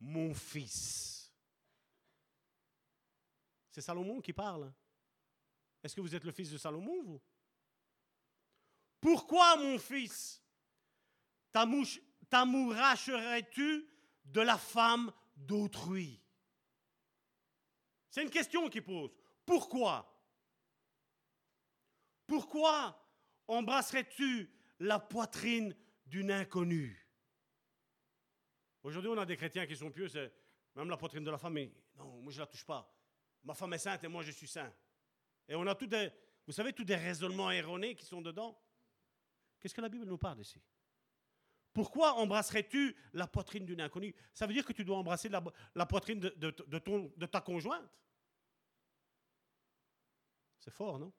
mon fils? C'est Salomon qui parle. Est-ce que vous êtes le fils de Salomon, vous? Pourquoi, mon fils, t'amouracherais-tu de la femme d'autrui? C'est une question qu'il pose. Pourquoi? Pourquoi embrasserais-tu la poitrine d'une inconnue? Aujourd'hui, on a des chrétiens qui sont pieux, c'est même la poitrine de la femme, mais non, moi je ne la touche pas. Ma femme est sainte et moi je suis saint. Et on a tous des, vous savez, tous des raisonnements erronés qui sont dedans. Qu'est-ce que la Bible nous parle ici? Pourquoi embrasserais-tu la poitrine d'une inconnue? Ça veut dire que tu dois embrasser la, poitrine de, de ta conjointe. C'est fort, non?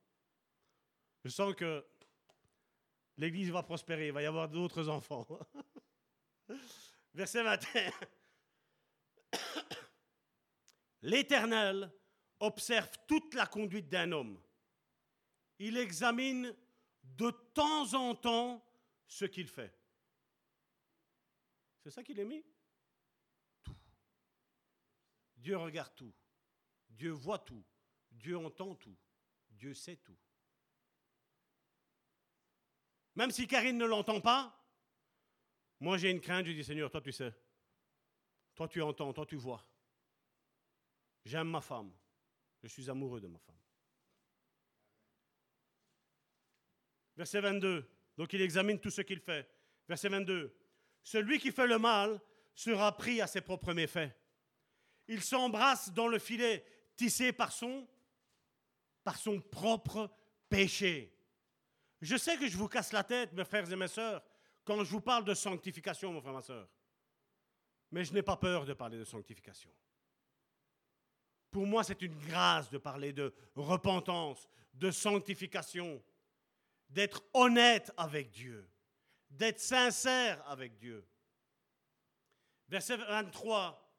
Je sens que l'Église va prospérer, il va y avoir d'autres enfants. Verset 21. L'Éternel observe toute la conduite d'un homme. Il examine de temps en temps ce qu'il fait. C'est ça qu'il est mis? Tout. Dieu regarde tout. Dieu voit tout. Dieu entend tout. Dieu sait tout. Même si Karine ne l'entend pas, moi j'ai une crainte, je dis Seigneur, toi tu sais. Toi tu entends, toi tu vois. J'aime ma femme. Je suis amoureux de ma femme. Verset 22. Donc il examine tout ce qu'il fait. Verset 22. Celui qui fait le mal sera pris à ses propres méfaits. Il s'embrasse dans le filet tissé par son, par son propre péché. Je sais que je vous casse la tête, mes frères et mes sœurs, quand je vous parle de sanctification, mon frère, ma sœur. Mais je n'ai pas peur de parler de sanctification. Pour moi, c'est une grâce de parler de repentance, de sanctification, d'être honnête avec Dieu, d'être sincère avec Dieu. Verset 23,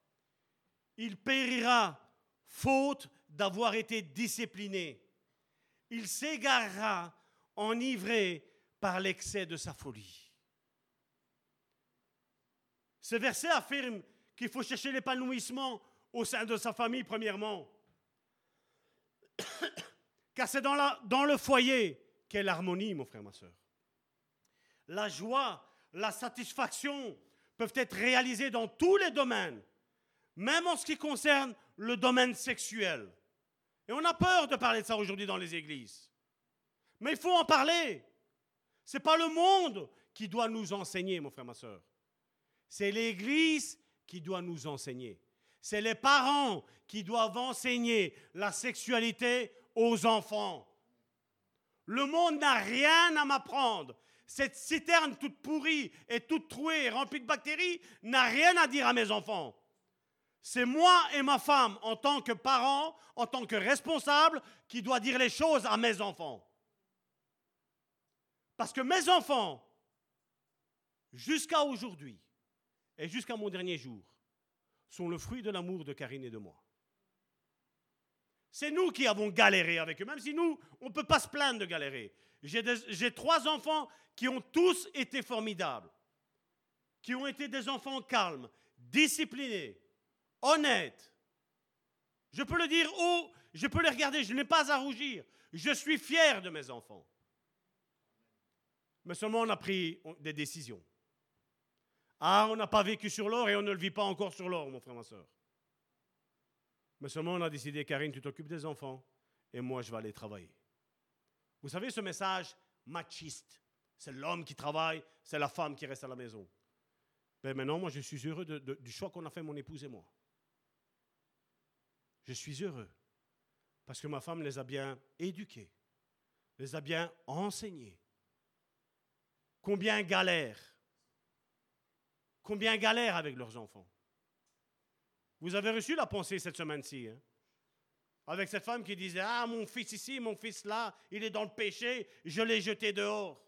il périra faute d'avoir été discipliné. Il s'égarera enivré par l'excès de sa folie. Ce verset affirme qu'il faut chercher l'épanouissement au sein de sa famille, premièrement. Car c'est dans, le foyer qu'est l'harmonie, mon frère, ma soeur. La joie, la satisfaction peuvent être réalisées dans tous les domaines, même en ce qui concerne le domaine sexuel. Et on a peur de parler de ça aujourd'hui dans les églises. Mais il faut en parler. Ce n'est pas le monde qui doit nous enseigner, mon frère, ma soeur. C'est l'Église qui doit nous enseigner. C'est les parents qui doivent enseigner la sexualité aux enfants. Le monde n'a rien à m'apprendre. Cette citerne toute pourrie et toute trouée et remplie de bactéries n'a rien à dire à mes enfants. C'est moi et ma femme, en tant que parents, en tant que responsables, qui doit dire les choses à mes enfants. Parce que mes enfants, jusqu'à aujourd'hui et jusqu'à mon dernier jour, sont le fruit de l'amour de Karine et de moi. C'est nous qui avons galéré avec eux, même si nous, on ne peut pas se plaindre de galérer. J'ai trois enfants qui ont tous été formidables, qui ont été des enfants calmes, disciplinés, honnêtes. Je peux le dire haut, je peux les regarder, je n'ai pas à rougir. Je suis fier de mes enfants. Mais seulement on a pris des décisions. Ah, on n'a pas vécu sur l'or et on ne le vit pas encore sur l'or, mon frère, ma soeur. Mais seulement on a décidé, Karine, tu t'occupes des enfants et moi je vais aller travailler. Vous savez ce message machiste, c'est l'homme qui travaille, c'est la femme qui reste à la maison. Ben maintenant, moi, je suis heureux du choix qu'on a fait mon épouse et moi. Je suis heureux parce que ma femme les a bien éduqués, les a bien enseignés. Combien galèrent Combien galèrent avec leurs enfants? Vous avez reçu la pensée cette semaine-ci hein? Avec cette femme qui disait Ah, mon fils ici, mon fils là, il est dans le péché, je l'ai jeté dehors.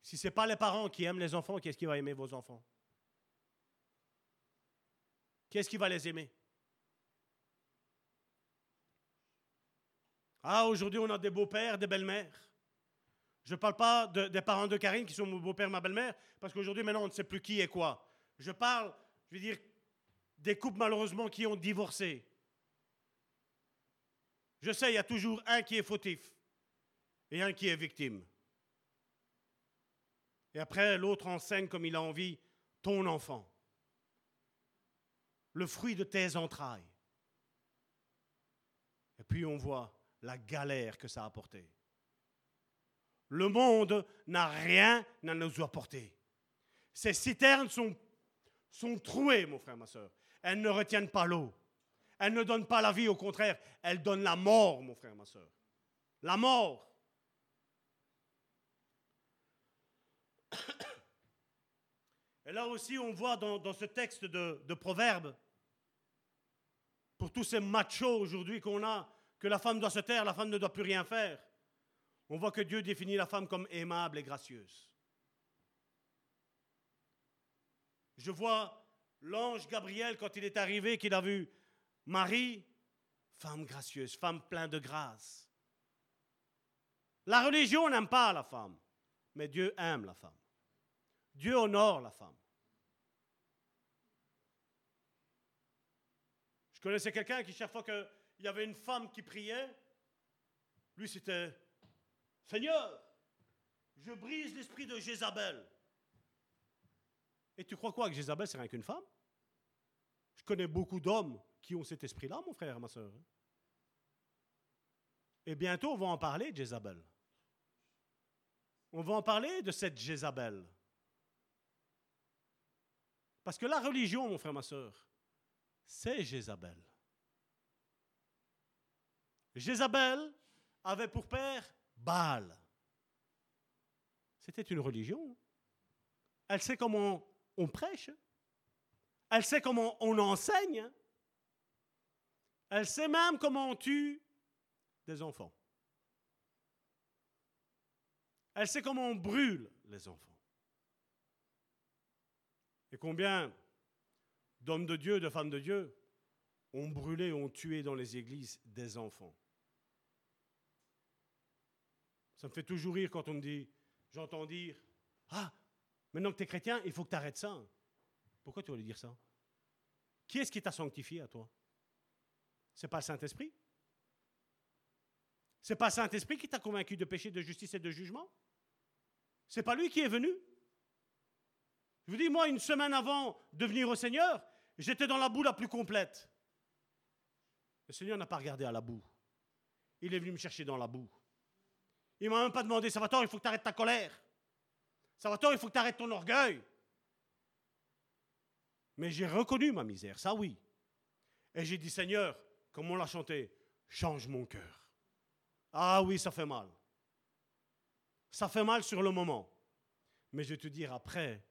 Si ce n'est pas les parents qui aiment les enfants, qui est-ce qui va aimer vos enfants? Qui est-ce qui va les aimer? Ah, aujourd'hui, on a des beaux-pères, des belles-mères. Je ne parle pas des parents de Karine qui sont mon beau-père, ma belle-mère, parce qu'aujourd'hui, maintenant, on ne sait plus qui est quoi. Je parle, je veux dire, des couples malheureusement qui ont divorcé. Je sais, il y a toujours un qui est fautif et un qui est victime. Et après, l'autre enseigne comme il a envie ton enfant, le fruit de tes entrailles. Et puis on voit la galère que ça a apporté. Le monde n'a rien à nous apporter. Ces citernes sont, trouées, mon frère, ma soeur. Elles ne retiennent pas l'eau. Elles ne donnent pas la vie, au contraire, elles donnent la mort, mon frère, ma soeur. La mort. Et là aussi, on voit dans, ce texte de, Proverbes, pour tous ces machos aujourd'hui qu'on a, que la femme doit se taire, la femme ne doit plus rien faire. On voit que Dieu définit la femme comme aimable et gracieuse. Je vois l'ange Gabriel quand il est arrivé, qu'il a vu Marie, femme gracieuse, femme pleine de grâce. La religion n'aime pas la femme, mais Dieu aime la femme. Dieu honore la femme. Je connaissais quelqu'un qui, chaque fois qu'il y avait une femme qui priait, lui c'était Seigneur, je brise l'esprit de Jézabel. Et tu crois quoi que Jézabel, c'est rien qu'une femme? Je connais beaucoup d'hommes qui ont cet esprit-là, mon frère, ma soeur. Et bientôt, on va en parler de Jézabel. On va en parler de cette Jézabel. Parce que la religion, mon frère, ma soeur, c'est Jézabel. Jézabel avait pour père Baal. C'était une religion. Elle sait comment on prêche. Elle sait comment on enseigne. Elle sait même comment on tue des enfants. Elle sait comment on brûle les enfants. Et combien d'hommes de Dieu, de femmes de Dieu ont brûlé, ont tué dans les églises des enfants. Ça me fait toujours rire quand on me dit, j'entends dire, ah, maintenant que tu es chrétien, il faut que tu arrêtes ça. Pourquoi tu lui dire ça? Qui est-ce qui t'a sanctifié à toi? C'est pas le Saint-Esprit? C'est pas le Saint-Esprit qui t'a convaincu de péché, de justice et de jugement? C'est pas lui qui est venu? Je vous dis, moi, une semaine avant de venir au Seigneur, j'étais dans la boue la plus complète. Le Seigneur n'a pas regardé à la boue. Il est venu me chercher dans la boue. Il m'a même pas demandé, Salvatore, il faut que tu arrêtes ta colère. Salvatore, il faut que tu arrêtes ton orgueil. Mais j'ai reconnu ma misère, ça oui. Et j'ai dit, Seigneur, comme on l'a chanté, change mon cœur. Ah oui, ça fait mal. Ça fait mal sur le moment. Mais je vais te dire après,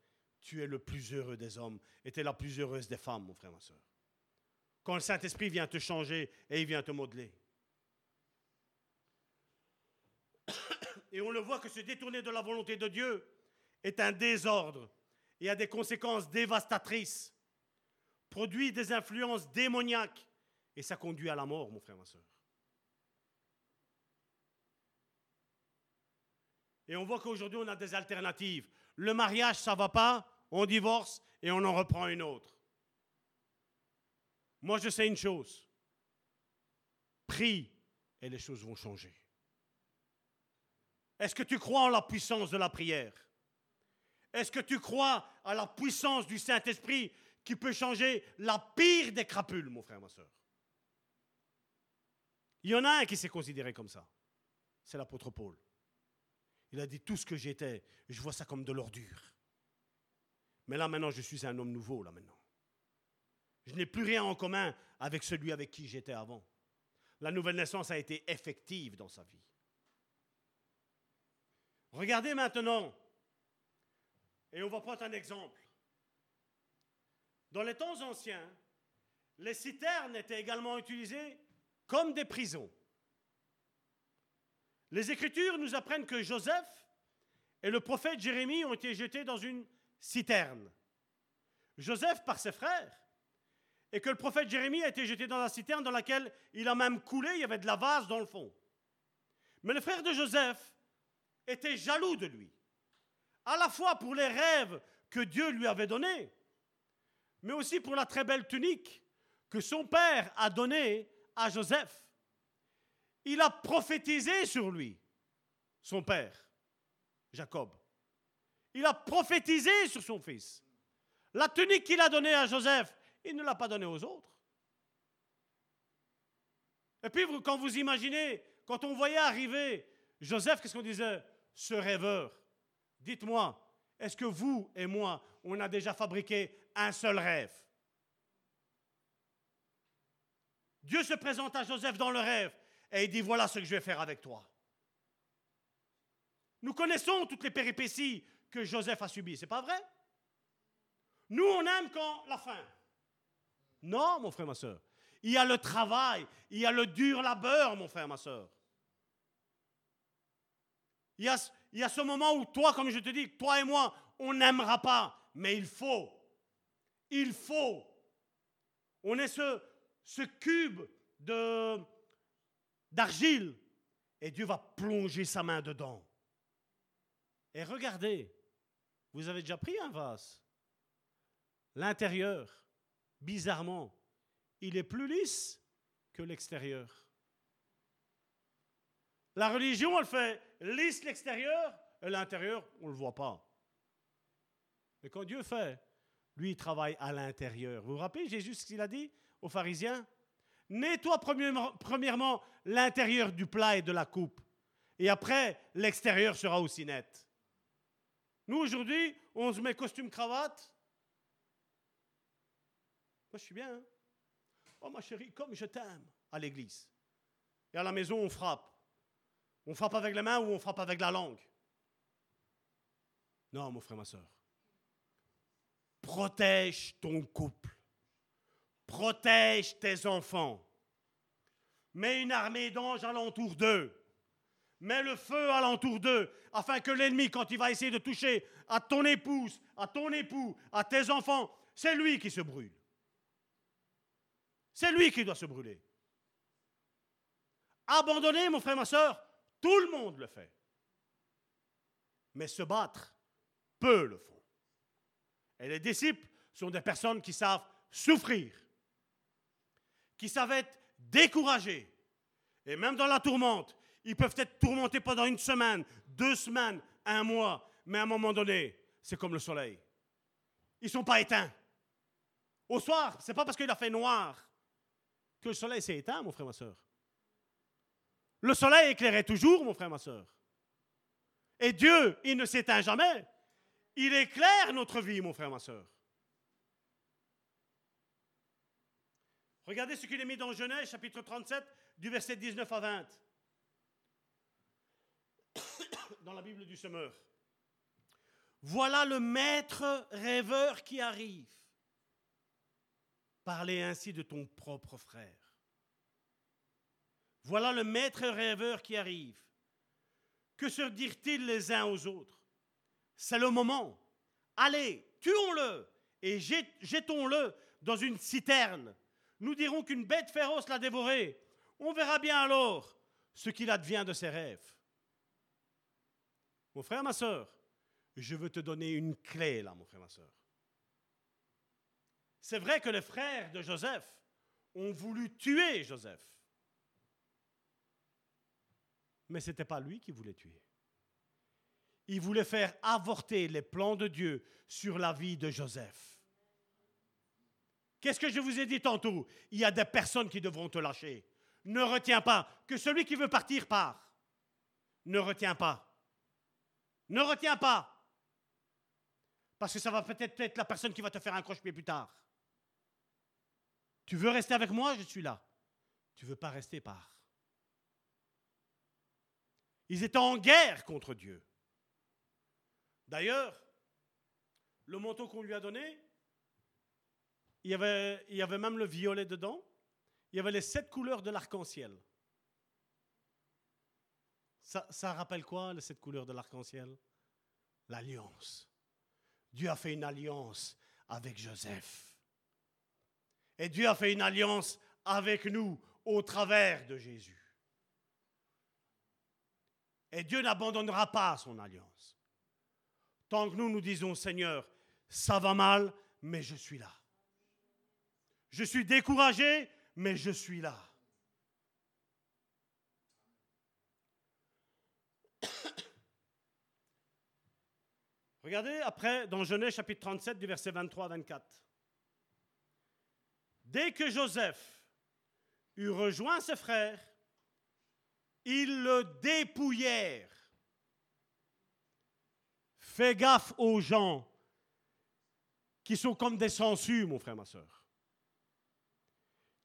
tu es le plus heureux des hommes et tu es la plus heureuse des femmes, mon frère, ma soeur. Quand le Saint-Esprit vient te changer et il vient te modeler. Et on le voit que se détourner de la volonté de Dieu est un désordre et a des conséquences dévastatrices, produit des influences démoniaques et ça conduit à la mort, mon frère, ma soeur. Et on voit qu'aujourd'hui, on a des alternatives. Le mariage, ça ne va pas, on divorce et on en reprend une autre. Moi, je sais une chose. Prie et les choses vont changer. Est-ce que tu crois en la puissance de la prière? Est-ce que tu crois à la puissance du Saint-Esprit qui peut changer la pire des crapules, mon frère, ma soeur? Il y en a un qui s'est considéré comme ça. C'est l'apôtre Paul. Il a dit tout ce que j'étais, je vois ça comme de l'ordure. Mais là maintenant, je suis un homme nouveau, là maintenant. Je n'ai plus rien en commun avec celui avec qui j'étais avant. La nouvelle naissance a été effective dans sa vie. Regardez maintenant, et on va prendre un exemple. Dans les temps anciens, les citernes étaient également utilisées comme des prisons. Les Écritures nous apprennent que Joseph et le prophète Jérémie ont été jetés dans une citerne. Joseph par ses frères, et que le prophète Jérémie a été jeté dans la citerne dans laquelle il a même coulé, il y avait de la vase dans le fond. Mais le frère de Joseph était jaloux de lui, à la fois pour les rêves que Dieu lui avait donnés, mais aussi pour la très belle tunique que son père a donnée à Joseph. Il a prophétisé sur lui, son père, Jacob. Il a prophétisé sur son fils. La tunique qu'il a donnée à Joseph, il ne l'a pas donnée aux autres. Et puis, quand vous imaginez, quand on voyait arriver Joseph, qu'est-ce qu'on disait? Ce rêveur. Dites-moi, est-ce que vous et moi, on a déjà fabriqué un seul rêve? Dieu se présente à Joseph dans le rêve et il dit, voilà ce que je vais faire avec toi. Nous connaissons toutes les péripéties que Joseph a subies, c'est pas vrai? Nous, on aime quand la fin. Non, mon frère, ma soeur. Il y a le travail, il y a le dur labeur, mon frère, ma soeur. Il y, a, ce moment où toi, comme je te dis, toi et moi, on n'aimera pas, mais il faut. Il faut. On est ce, ce cube de, d'argile et Dieu va plonger sa main dedans. Et regardez, vous avez déjà pris un vase. L'intérieur, bizarrement, il est plus lisse que l'extérieur. La religion, elle fait lisse l'extérieur et l'intérieur, on ne le voit pas. Mais quand Dieu fait, lui, il travaille à l'intérieur. Vous vous rappelez Jésus ce qu'il a dit aux pharisiens? Nettoie premièrement l'intérieur du plat et de la coupe. Et après, l'extérieur sera aussi net. Nous, aujourd'hui, on se met costume cravate. Moi, je suis bien. Hein. oh, ma chérie, comme je t'aime à l'église. Et à la maison, on frappe. On frappe avec les mains ou on frappe avec la langue? Non, mon frère, ma soeur. Protège ton couple. Protège tes enfants. Mets une armée d'anges alentour d'eux. Mets le feu alentour d'eux, afin que l'ennemi, quand il va essayer de toucher à ton épouse, à ton époux, à tes enfants, c'est lui qui se brûle. C'est lui qui doit se brûler. Abandonner, mon frère, ma soeur, tout le monde le fait. Mais se battre, peu le font. Et les disciples sont des personnes qui savent souffrir qui savent être découragés. Et même dans la tourmente, ils peuvent être tourmentés pendant une semaine, deux semaines, un mois. Mais à un moment donné, c'est comme le soleil. Ils ne sont pas éteints. Au soir, ce n'est pas parce qu'il a fait noir que le soleil s'est éteint, mon frère, ma soeur. Le soleil éclairait toujours, mon frère, ma soeur. Et Dieu, il ne s'éteint jamais. Il éclaire notre vie, mon frère, ma soeur. Regardez ce qu'il est mis dans Genèse, chapitre 37, du verset 19 à 20. Dans la Bible du semeur. Voilà le maître rêveur qui arrive. Parlez ainsi de ton propre frère. Voilà le maître rêveur qui arrive. Que se dirent-ils les uns aux autres? C'est le moment. Allez, tuons-le et jetons-le dans une citerne nous dirons qu'une bête féroce l'a dévoré. On verra bien alors ce qu'il advient de ses rêves. Mon frère, ma soeur, je veux te donner une clé là, mon frère, ma soeur. C'est vrai que les frères de Joseph ont voulu tuer Joseph. Mais ce n'était pas lui qui voulait tuer. Il voulait faire avorter les plans de Dieu sur la vie de Joseph. Qu'est-ce que je vous ai dit tantôt? Il y a des personnes qui devront te lâcher. Ne retiens pas que celui qui veut partir part. Ne retiens pas. Ne retiens pas. Parce que ça va peut-être être la personne qui va te faire un croche-pied plus tard. Tu veux rester avec moi, je suis là. Tu veux pas rester, pars. Ils étaient en guerre contre Dieu. D'ailleurs, le manteau qu'on lui a donné, il y, avait, même le violet dedans. Il y avait les sept couleurs de l'arc-en-ciel. Ça, ça rappelle quoi, les sept couleurs de l'arc-en-ciel? L'alliance. Dieu a fait une alliance avec Joseph. Et Dieu a fait une alliance avec nous au travers de Jésus. Et Dieu n'abandonnera pas son alliance. Tant que nous nous disons, Seigneur, ça va mal, mais je suis là. Je suis découragé, mais je suis là. Regardez après dans Genèse chapitre 37 du verset 23 à 24. Dès que Joseph eut rejoint ses frères, ils le dépouillèrent. Fais gaffe aux gens qui sont comme des sangsues, mon frère, ma soeur,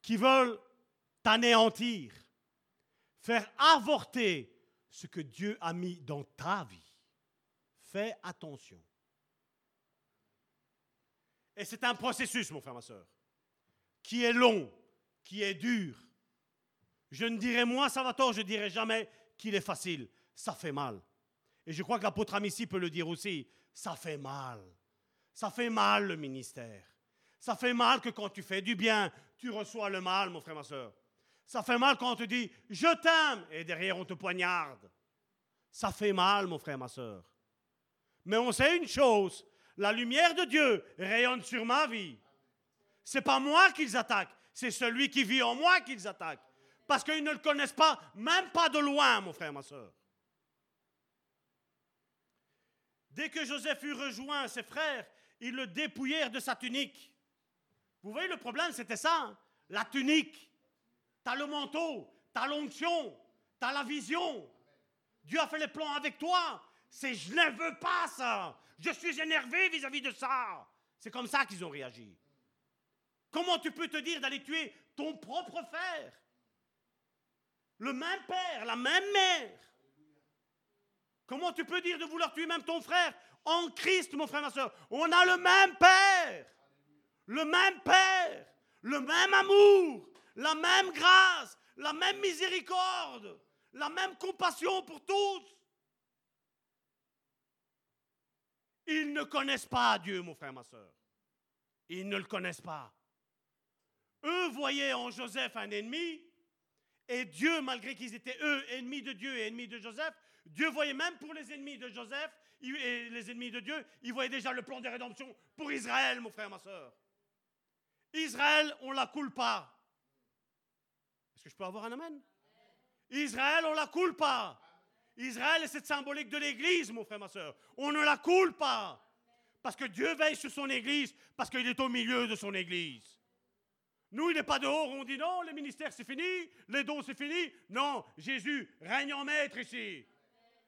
qui veulent t'anéantir, faire avorter ce que Dieu a mis dans ta vie. Fais attention. Et c'est un processus, mon frère, ma soeur, qui est long, qui est dur. Je ne dirai moi, Salvatore, je ne dirai jamais qu'il est facile. Ça fait mal. Et je crois que l'apôtre Amici peut le dire aussi. Ça fait mal. Ça fait mal le ministère. Ça fait mal que quand tu fais du bien, tu reçois le mal, mon frère, ma soeur. Ça fait mal quand on te dit je t'aime et derrière on te poignarde. Ça fait mal, mon frère, ma soeur. Mais on sait une chose, la lumière de Dieu rayonne sur ma vie. C'est pas moi qu'ils attaquent, c'est celui qui vit en moi qu'ils attaquent. Parce qu'ils ne le connaissent pas, même pas de loin, mon frère, ma soeur. Dès que Joseph eut rejoint ses frères, ils le dépouillèrent de sa tunique. Vous voyez, le problème, c'était ça. Hein. La tunique. Tu as le manteau, tu as l'onction, tu as la vision. Dieu a fait les plans avec toi. C'est je ne veux pas ça. Je suis énervé vis-à-vis de ça. C'est comme ça qu'ils ont réagi. Comment tu peux te dire d'aller tuer ton propre frère? Le même père, la même mère. Comment tu peux dire de vouloir tuer même ton frère En Christ, mon frère, ma soeur, on a le même père. Le même père. Le même amour. La même grâce. La même miséricorde. La même compassion pour tous. Ils ne connaissent pas Dieu, mon frère, ma soeur. Ils ne le connaissent pas. Eux voyaient en Joseph un ennemi, et Dieu, malgré qu'ils étaient eux ennemis de Dieu et ennemis de Joseph, Dieu voyait même pour les ennemis de Joseph et les ennemis de Dieu, il voyait déjà le plan de rédemption pour Israël, mon frère, ma soeur. Israël, on la coule pas. Est-ce que je peux avoir un amen? Israël, on la coule pas. Israël est cette symbolique de l'Église, mon frère, ma soeur. On ne la coule pas. Parce que Dieu veille sur son Église, parce qu'il est au milieu de son Église. Nous, il n'est pas dehors, on dit non, le ministère c'est fini, les dons c'est fini. Non, Jésus, règne en maître ici.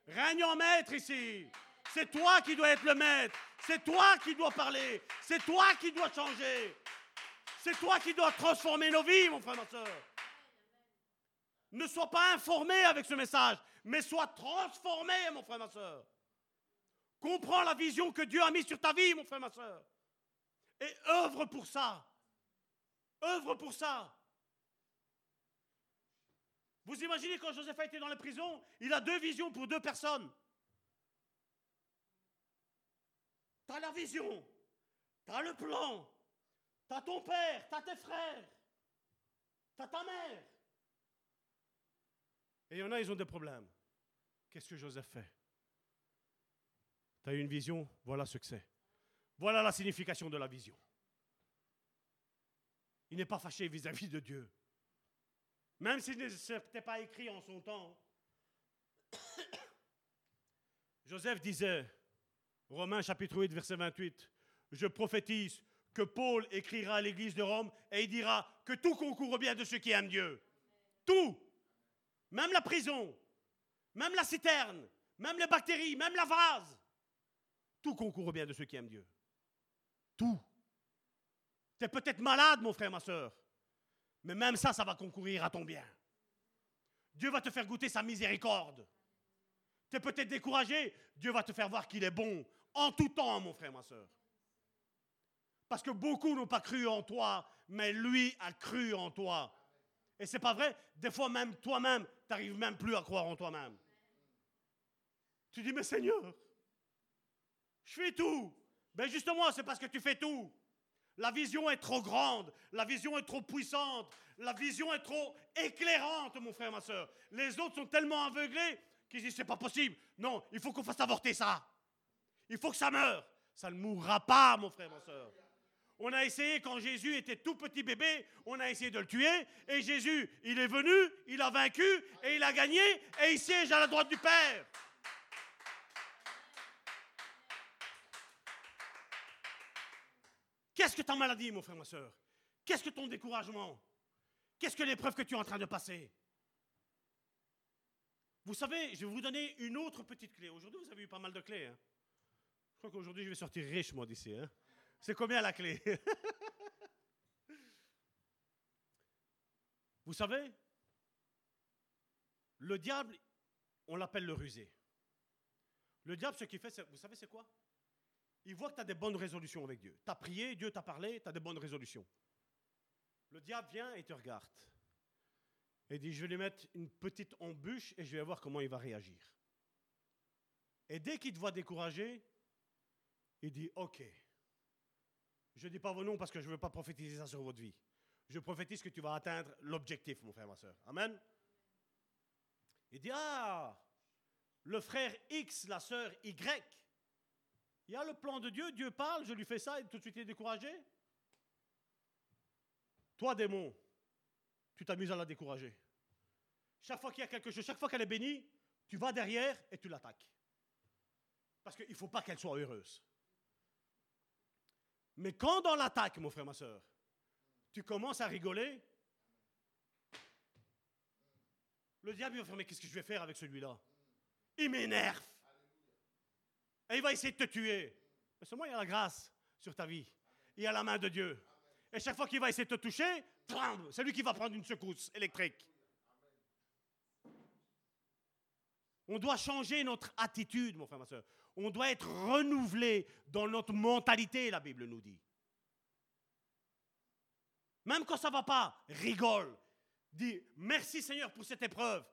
Règne en maître ici. C'est toi qui dois être le maître. C'est toi qui dois parler. C'est toi qui dois changer. C'est toi qui dois transformer nos vies, mon frère, ma soeur. Ne sois pas informé avec ce message mais sois transformé, mon frère, ma soeur. Comprends la vision que Dieu a mise sur ta vie, mon frère, ma soeur. Et œuvre pour ça. Œuvre pour ça. Vous imaginez quand Joseph a été dans la prison, il a deux visions pour deux personnes. Tu as la vision, tu as le plan, tu as ton père, tu as tes frères, tu as ta mère. Et il y en a, ils ont des problèmes. Qu'est-ce que Joseph fait? Tu as eu une vision, voilà ce que c'est. Voilà la signification de la vision. Il n'est pas fâché vis-à-vis de Dieu. Même s'il n'était pas écrit en son temps. Joseph disait, Romains chapitre 8, verset 28, je prophétise que Paul écrira à l'église de Rome et il dira que tout concourt au bien de ceux qui aiment Dieu. Tout même la prison, même la citerne, même les bactéries, même la vase. Tout concourt au bien de ceux qui aiment Dieu. Tout. Tu es peut-être malade, mon frère, ma soeur. Mais même ça, ça va concourir à ton bien. Dieu va te faire goûter sa miséricorde. Tu es peut-être découragé, Dieu va te faire voir qu'il est bon en tout temps, mon frère, ma soeur. Parce que beaucoup n'ont pas cru en toi, mais lui a cru en toi. Et c'est pas vrai, des fois même toi-même, tu n'arrives même plus à croire en toi-même. Tu dis, mais Seigneur, je fais tout. Ben justement, c'est parce que tu fais tout. La vision est trop grande, la vision est trop puissante, la vision est trop éclairante, mon frère, ma soeur. Les autres sont tellement aveuglés qu'ils disent c'est pas possible. Non, il faut qu'on fasse avorter ça. Il faut que ça meure. Ça ne mourra pas, mon frère, ma soeur. On a essayé quand Jésus était tout petit bébé, on a essayé de le tuer. Et Jésus, il est venu, il a vaincu et il a gagné et il siège à la droite du Père. Qu'est-ce que ta maladie, mon frère, ma soeur? Qu'est-ce que ton découragement? Qu'est-ce que l'épreuve que tu es en train de passer? Vous savez, je vais vous donner une autre petite clé. Aujourd'hui, vous avez eu pas mal de clés. Hein. je crois qu'aujourd'hui, je vais sortir riche, moi, d'ici. Hein. C'est combien la clé? Vous savez, le diable, on l'appelle le rusé. Le diable, ce qu'il fait, vous savez, c'est quoi? Il voit que tu as des bonnes résolutions avec Dieu. Tu as prié, Dieu t'a parlé, tu as des bonnes résolutions. Le diable vient et te regarde. Et dit, je vais lui mettre une petite embûche et je vais voir comment il va réagir. Et dès qu'il te voit découragé, il dit, OK, je ne dis pas vos noms parce que je ne veux pas prophétiser ça sur votre vie. Je prophétise que tu vas atteindre l'objectif, mon frère, ma soeur. Amen. Il dit, ah, le frère X, la sœur Y, il y a le plan de Dieu, Dieu parle, je lui fais ça et tout de suite il est découragé. Toi, démon, tu t'amuses à la décourager. Chaque fois qu'il y a quelque chose, chaque fois qu'elle est bénie, tu vas derrière et tu l'attaques. Parce qu'il ne faut pas qu'elle soit heureuse. Mais quand dans l'attaque, mon frère, ma soeur, tu commences à rigoler, le diable va faire, mais qu'est-ce que je vais faire avec celui-là? Il m'énerve. Et il va essayer de te tuer. Mais seulement, il y a la grâce sur ta vie. Il y a la main de Dieu. Et chaque fois qu'il va essayer de te toucher, c'est lui qui va prendre une secousse électrique. On doit changer notre attitude, mon frère, ma soeur. On doit être renouvelé dans notre mentalité, la Bible nous dit. Même quand ça ne va pas, rigole. Dis merci Seigneur pour cette épreuve,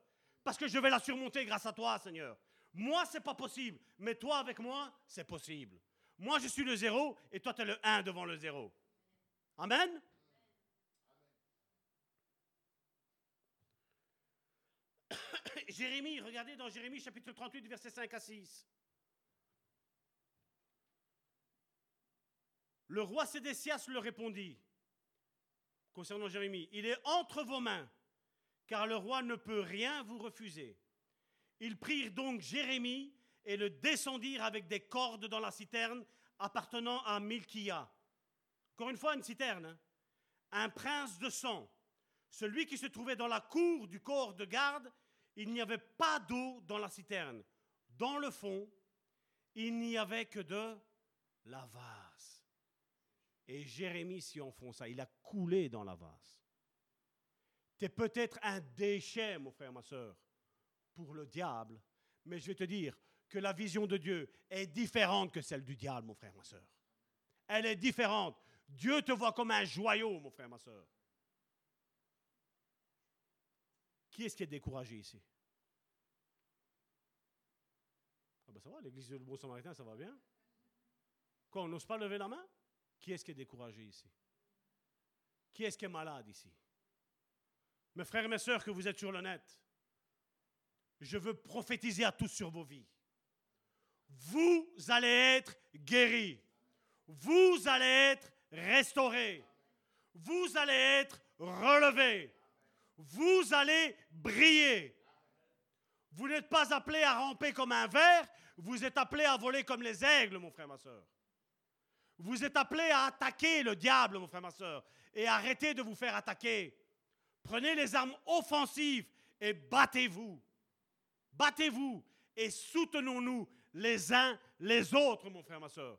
parce que je vais la surmonter grâce à toi, Seigneur. Moi, c'est pas possible, mais toi avec moi, c'est possible. Moi, je suis le zéro et toi, tu es le 1 devant le zéro. Amen? Jérémie, regardez dans Jérémie chapitre 38, verset 5 à 6. Le roi Sédécias le répondit, concernant Jérémie, il est entre vos mains, car le roi ne peut rien vous refuser. Ils prirent donc Jérémie et le descendirent avec des cordes dans la citerne appartenant à Milkia. Encore une fois, une citerne. Hein. Un prince de sang. Celui qui se trouvait dans la cour du corps de garde, il n'y avait pas d'eau dans la citerne. Dans le fond, il n'y avait que de la vase. Et Jérémie s'y enfonça. Il a coulé dans la vase. Tu es peut-être un déchet, mon frère, ma soeur pour le diable, mais je vais te dire que la vision de Dieu est différente que celle du diable, mon frère, ma soeur. Elle est différente. Dieu te voit comme un joyau, mon frère, ma soeur. Qui est-ce qui est découragé ici? Ah ben ça va, l'église du Bon Samaritain, ça va bien. Quand on n'ose pas lever la main, qui est-ce qui est découragé ici? Qui est-ce qui est malade ici? Mes frères et mes sœurs, que vous êtes sur le je veux prophétiser à tous sur vos vies. Vous allez être guéris. Vous allez être restaurés. Vous allez être relevés. Vous allez briller. Vous n'êtes pas appelé à ramper comme un ver, vous êtes appelé à voler comme les aigles, mon frère, ma soeur. Vous êtes appelé à attaquer le diable, mon frère, ma soeur, et arrêtez de vous faire attaquer. Prenez les armes offensives et battez-vous. Battez-vous et soutenons-nous les uns les autres, mon frère, ma soeur.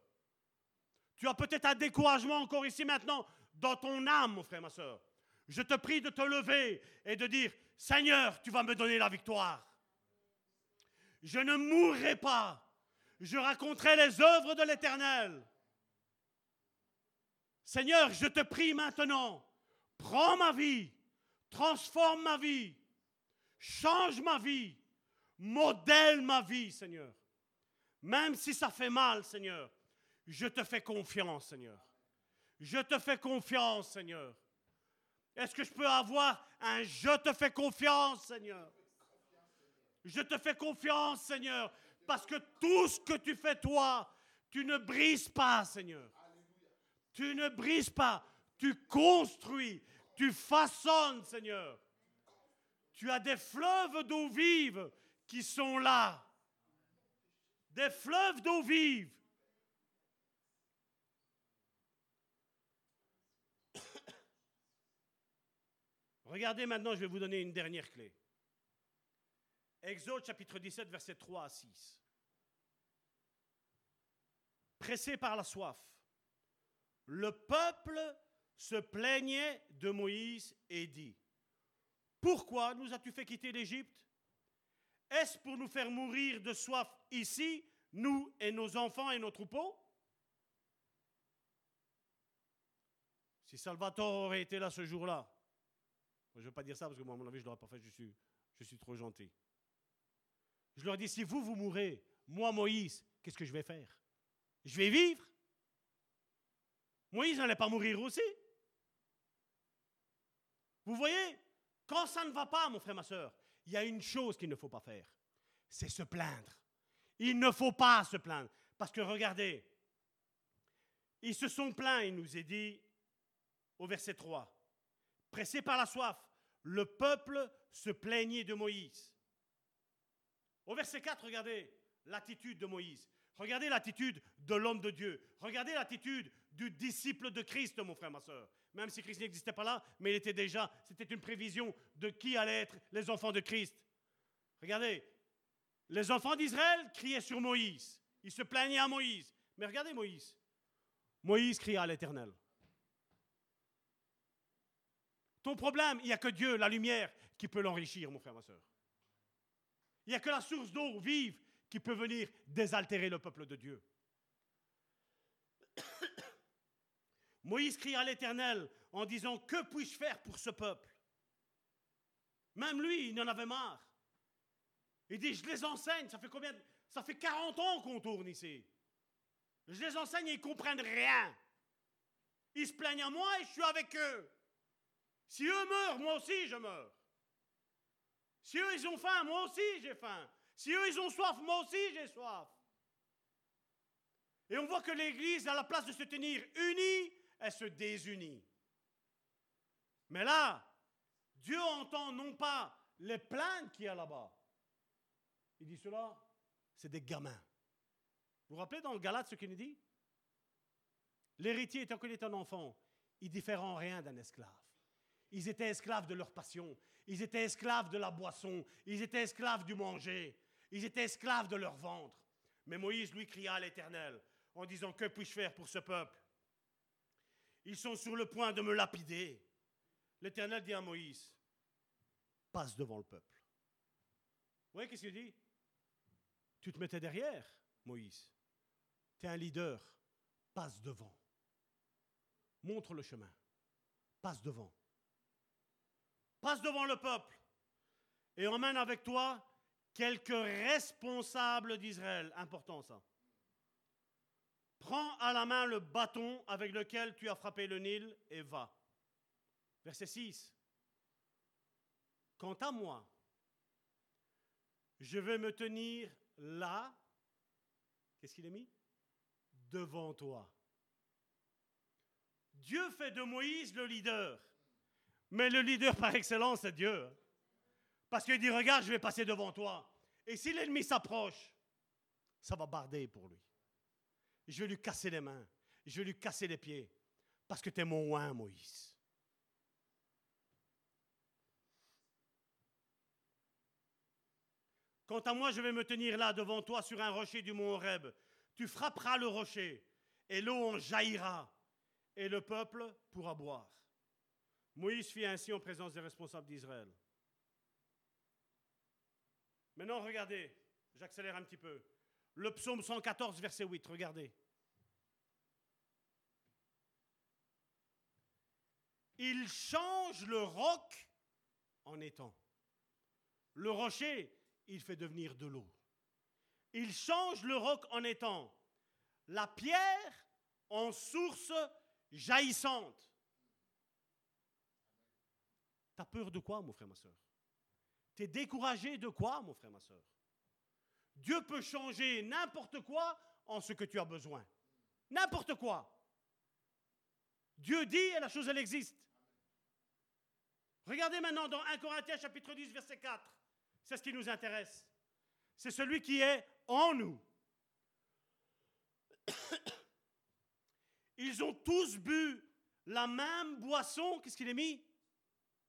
Tu as peut-être un découragement encore ici maintenant dans ton âme, mon frère, ma soeur. Je te prie de te lever et de dire, Seigneur, tu vas me donner la victoire. Je ne mourrai pas. Je raconterai les œuvres de l'Éternel. Seigneur, je te prie maintenant, prends ma vie, transforme ma vie, change ma vie, modèle ma vie, Seigneur. Même si ça fait mal, Seigneur, je te fais confiance, Seigneur. Je te fais confiance, Seigneur. Est-ce que je peux avoir un je te fais confiance, Seigneur Je te fais confiance, Seigneur, parce que tout ce que tu fais, toi, tu ne brises pas, Seigneur. Tu ne brises pas, tu construis, tu façonnes, Seigneur. Tu as des fleuves d'eau vive qui sont là. Des fleuves d'eau vive. Regardez maintenant, je vais vous donner une dernière clé. Exode chapitre 17, versets 3 à 6. Pressé par la soif, le peuple se plaignait de Moïse et dit, Pourquoi nous as-tu fait quitter l'Égypte? Est-ce pour nous faire mourir de soif ici, nous et nos enfants et nos troupeaux? Si Salvatore aurait été là ce jour-là, je ne veux pas dire ça parce que moi, à mon avis, je ne l'aurais pas fait, je suis, trop gentil. Je leur dis, si vous, vous mourrez, moi, Moïse, qu'est-ce que je vais faire? Je vais vivre? Moïse n'allait pas mourir aussi. Vous voyez, quand ça ne va pas, mon frère, ma soeur, il y a une chose qu'il ne faut pas faire, c'est se plaindre. Il ne faut pas se plaindre. Parce que regardez, ils se sont plaints, il nous est dit au verset 3. Pressé par la soif, le peuple se plaignait de Moïse. Au verset 4, regardez l'attitude de Moïse. Regardez l'attitude de l'homme de Dieu. Regardez l'attitude du disciple de Christ, mon frère, ma soeur. Même si Christ n'existait pas là, mais il était déjà, c'était une prévision de qui allaient être les enfants de Christ. Regardez, les enfants d'Israël criaient sur Moïse. Ils se plaignaient à Moïse. Mais regardez Moïse. Moïse cria à l'Éternel. Ton problème, il n'y a que Dieu, la lumière, qui peut l'enrichir, mon frère, ma soeur. Il n'y a que la source d'eau vive qui peut venir désaltérer le peuple de Dieu. Moïse crie à l'Éternel en disant, que puis-je faire pour ce peuple? Même lui, il en avait marre. Il dit, je les enseigne, ça fait combien Ça fait 40 ans qu'on tourne ici. Je les enseigne et ils ne comprennent rien. Ils se plaignent à moi et je suis avec eux. Si eux meurent, moi aussi je meurs. Si eux ils ont faim, moi aussi j'ai faim. Si eux ils ont soif, moi aussi j'ai soif. Et on voit que l'Église, à la place de se tenir unie, elle se désunit. Mais là, Dieu entend non pas les plaintes qu'il y a là-bas. Il dit cela, c'est des gamins. Vous vous rappelez dans le Galate ce qu'il nous dit? L'héritier, étant qu'il est un enfant, il diffère en rien d'un esclave. Ils étaient esclaves de leur passion. Ils étaient esclaves de la boisson. Ils étaient esclaves du manger. Ils étaient esclaves de leur ventre. Mais Moïse lui cria à l'Éternel en disant, que puis-je faire pour ce peuple? Ils sont sur le point de me lapider. L'Éternel dit à Moïse, passe devant le peuple. Vous voyez qu'est-ce qu'il dit? Tu te mettais derrière, Moïse. Tu es un leader. Passe devant. Montre le chemin. Passe devant passe devant le peuple et emmène avec toi quelques responsables d'Israël. Important ça. Prends à la main le bâton avec lequel tu as frappé le Nil et va. Verset 6. Quant à moi, je vais me tenir là. Qu'est-ce qu'il a mis? Devant toi. Dieu fait de Moïse le leader. Mais le leader par excellence, c'est Dieu. Parce qu'il dit, regarde, je vais passer devant toi. Et si l'ennemi s'approche, ça va barder pour lui. Je vais lui casser les mains. Je vais lui casser les pieds. Parce que tu es mon oin, Moïse. Quant à moi, je vais me tenir là devant toi sur un rocher du mont Horeb. Tu frapperas le rocher et l'eau en jaillira et le peuple pourra boire. Moïse fit ainsi en présence des responsables d'Israël. Maintenant, regardez, j'accélère un petit peu. Le psaume 114, verset 8, regardez. Il change le roc en étang. Le rocher, il fait devenir de l'eau. Il change le roc en étang. La pierre en source jaillissante. T'as peur de quoi, mon frère, ma soeur T'es découragé de quoi, mon frère, ma soeur Dieu peut changer n'importe quoi en ce que tu as besoin. N'importe quoi. Dieu dit et la chose, elle existe. Regardez maintenant dans 1 Corinthiens chapitre 10, verset 4. C'est ce qui nous intéresse. C'est celui qui est en nous. Ils ont tous bu la même boisson. Qu'est-ce qu'il est mis?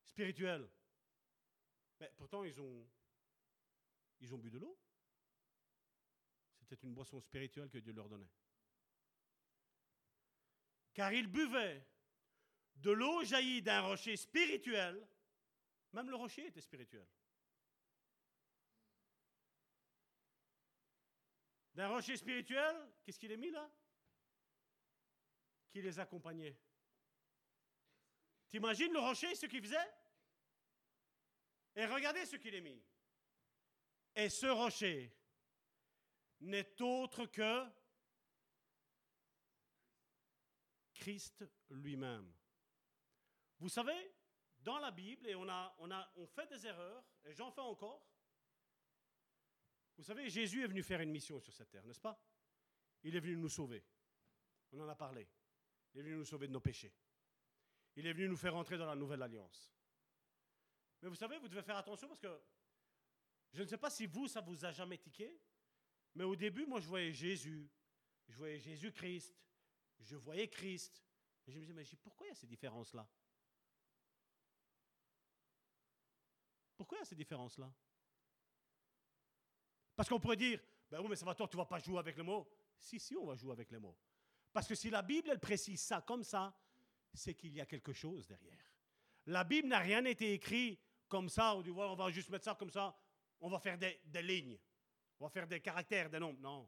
Spirituelle. Pourtant, ils ont bu de l'eau. C'était une boisson spirituelle que Dieu leur donnait. Car ils buvaient de l'eau jaillie d'un rocher spirituel. Même le rocher était spirituel. D'un rocher spirituel, qu'est-ce qu'il est mis là? Qui les accompagnait. T'imagines le rocher, ce qu'il faisait? Et regardez ce qu'il est mis. Et ce rocher n'est autre que Christ lui-même. Vous savez, dans la Bible, et on, a, on, a, on fait des erreurs, et j'en fais encore, vous savez, Jésus est venu faire une mission sur cette terre, n'est-ce pas? Il est venu nous sauver. On en a parlé. Il est venu nous sauver de nos péchés. Il est venu nous faire entrer dans la nouvelle alliance. Mais vous savez, vous devez faire attention parce que je ne sais pas si vous, ça vous a jamais tiqué, mais au début, moi, je voyais Jésus, je voyais Jésus-Christ, je voyais Christ. Et je me disais, mais pourquoi il y a ces différences-là? Pourquoi il y a ces différences-là? Parce qu'on pourrait dire, ben oui, mais ça va toi, tu ne vas pas jouer avec les mots. Si, si, on va jouer avec les mots. Parce que si la Bible, elle précise ça comme ça, c'est qu'il y a quelque chose derrière. La Bible n'a rien été écrit comme ça, on dit, on va juste mettre ça comme ça, on va faire des lignes, on va faire des caractères, des nombres. Non.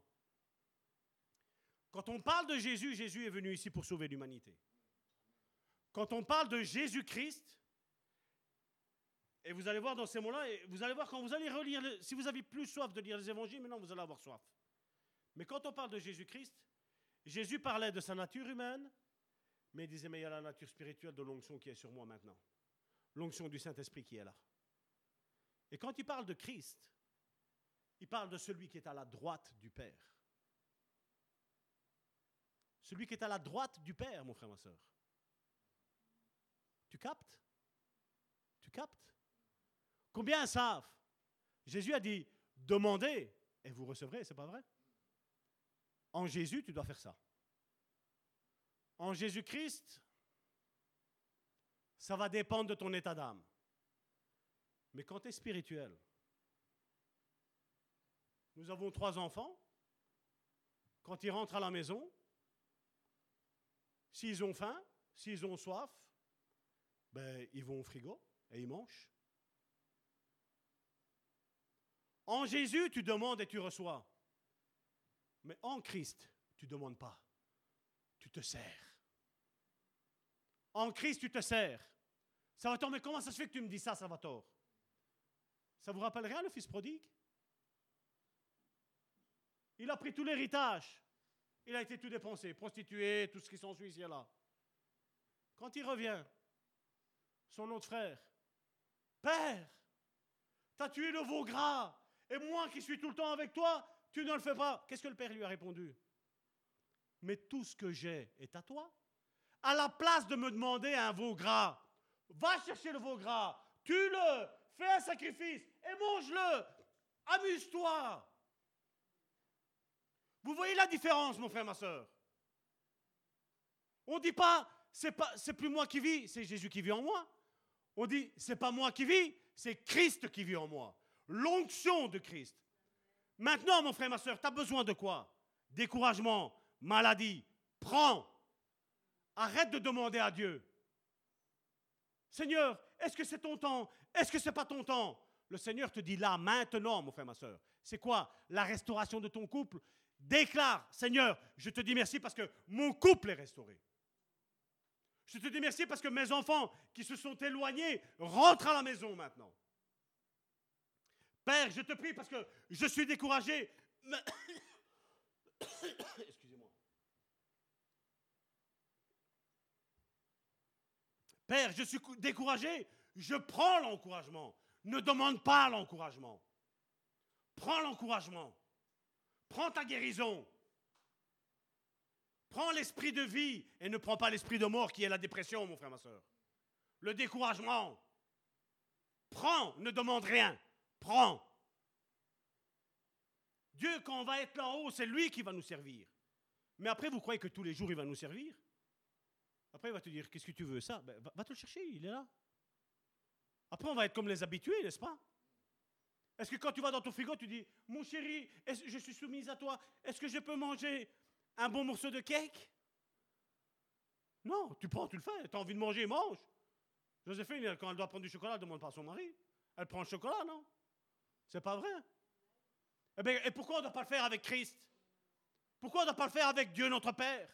Quand on parle de Jésus, Jésus est venu ici pour sauver l'humanité. Quand on parle de Jésus-Christ, et vous allez voir dans ces mots-là, vous allez voir quand vous allez relire, si vous avez plus soif de lire les évangiles, maintenant vous allez avoir soif. Mais quand on parle de Jésus-Christ, Jésus parlait de sa nature humaine, mais il disait, mais il y a la nature spirituelle de l'onction qui est sur moi maintenant. L'onction du Saint-Esprit qui est là. Et quand il parle de Christ, il parle de celui qui est à la droite du Père. Celui qui est à la droite du Père, mon frère, ma soeur. Tu captes? Tu captes? Combien savent? Jésus a dit demandez et vous recevrez, c'est pas vrai? En Jésus, tu dois faire ça. En Jésus-Christ, ça va dépendre de ton état d'âme. Mais quand tu es spirituel, nous avons trois enfants. Quand ils rentrent à la maison, s'ils ont faim, s'ils ont soif, ben, ils vont au frigo et ils mangent. En Jésus, tu demandes et tu reçois. Mais en Christ, tu ne demandes pas. Tu te sers. En Christ, tu te sers. Salvatore, mais comment ça se fait que tu me dis ça, Salvatore? Ça vous rappelle rien, le fils prodigue? Il a pris tout l'héritage. Il a été tout dépensé, prostitué, tout ce qui s'ensuit ici et là. Quand il revient, son autre frère, Père, t'as tué le veau gras, et moi qui suis tout le temps avec toi, tu ne le fais pas. Qu'est-ce que le Père lui a répondu? Mais tout ce que j'ai est à toi. À la place de me demander un veau gras, va chercher le veau gras, tue-le, fais un sacrifice et mange-le. Amuse-toi. Vous voyez la différence, mon frère, ma soeur On ne dit pas, c'est pas, plus moi qui vis, c'est Jésus qui vit en moi. On dit, c'est pas moi qui vis, c'est Christ qui vit en moi. L'onction de Christ. Maintenant, mon frère, ma soeur, tu as besoin de quoi? Découragement, maladie. Prends. Arrête de demander à Dieu. Seigneur, est-ce que c'est ton temps? Est-ce que ce n'est pas ton temps? Le Seigneur te dit là, maintenant, mon frère, ma soeur. C'est quoi? La restauration de ton couple? Déclare, Seigneur, je te dis merci parce que mon couple est restauré. Je te dis merci parce que mes enfants qui se sont éloignés rentrent à la maison maintenant. Père, je te prie parce que je suis découragé. Excusez-moi. Père, je suis découragé. Je prends l'encouragement. Ne demande pas l'encouragement. Prends l'encouragement. Prends ta guérison. Prends l'esprit de vie et ne prends pas l'esprit de mort qui est la dépression, mon frère, ma soeur. Le découragement. Prends, ne demande rien. Prends. Dieu, quand on va être là-haut, c'est lui qui va nous servir. Mais après, vous croyez que tous les jours, il va nous servir? Après, il va te dire, qu'est-ce que tu veux Ça? Ben, va, te le chercher, il est là. Après, on va être comme les habitués, n'est-ce pas? Est-ce que quand tu vas dans ton frigo, tu dis, mon chéri, je suis soumise à toi, est-ce que je peux manger un bon morceau de cake? Non, tu prends, tu le fais. Tu as envie de manger, mange. Joséphine, quand elle doit prendre du chocolat, elle ne demande pas à son mari. Elle prend le chocolat, non? C'est pas vrai? Eh et pourquoi on ne doit pas le faire avec Christ? Pourquoi on ne doit pas le faire avec Dieu notre Père?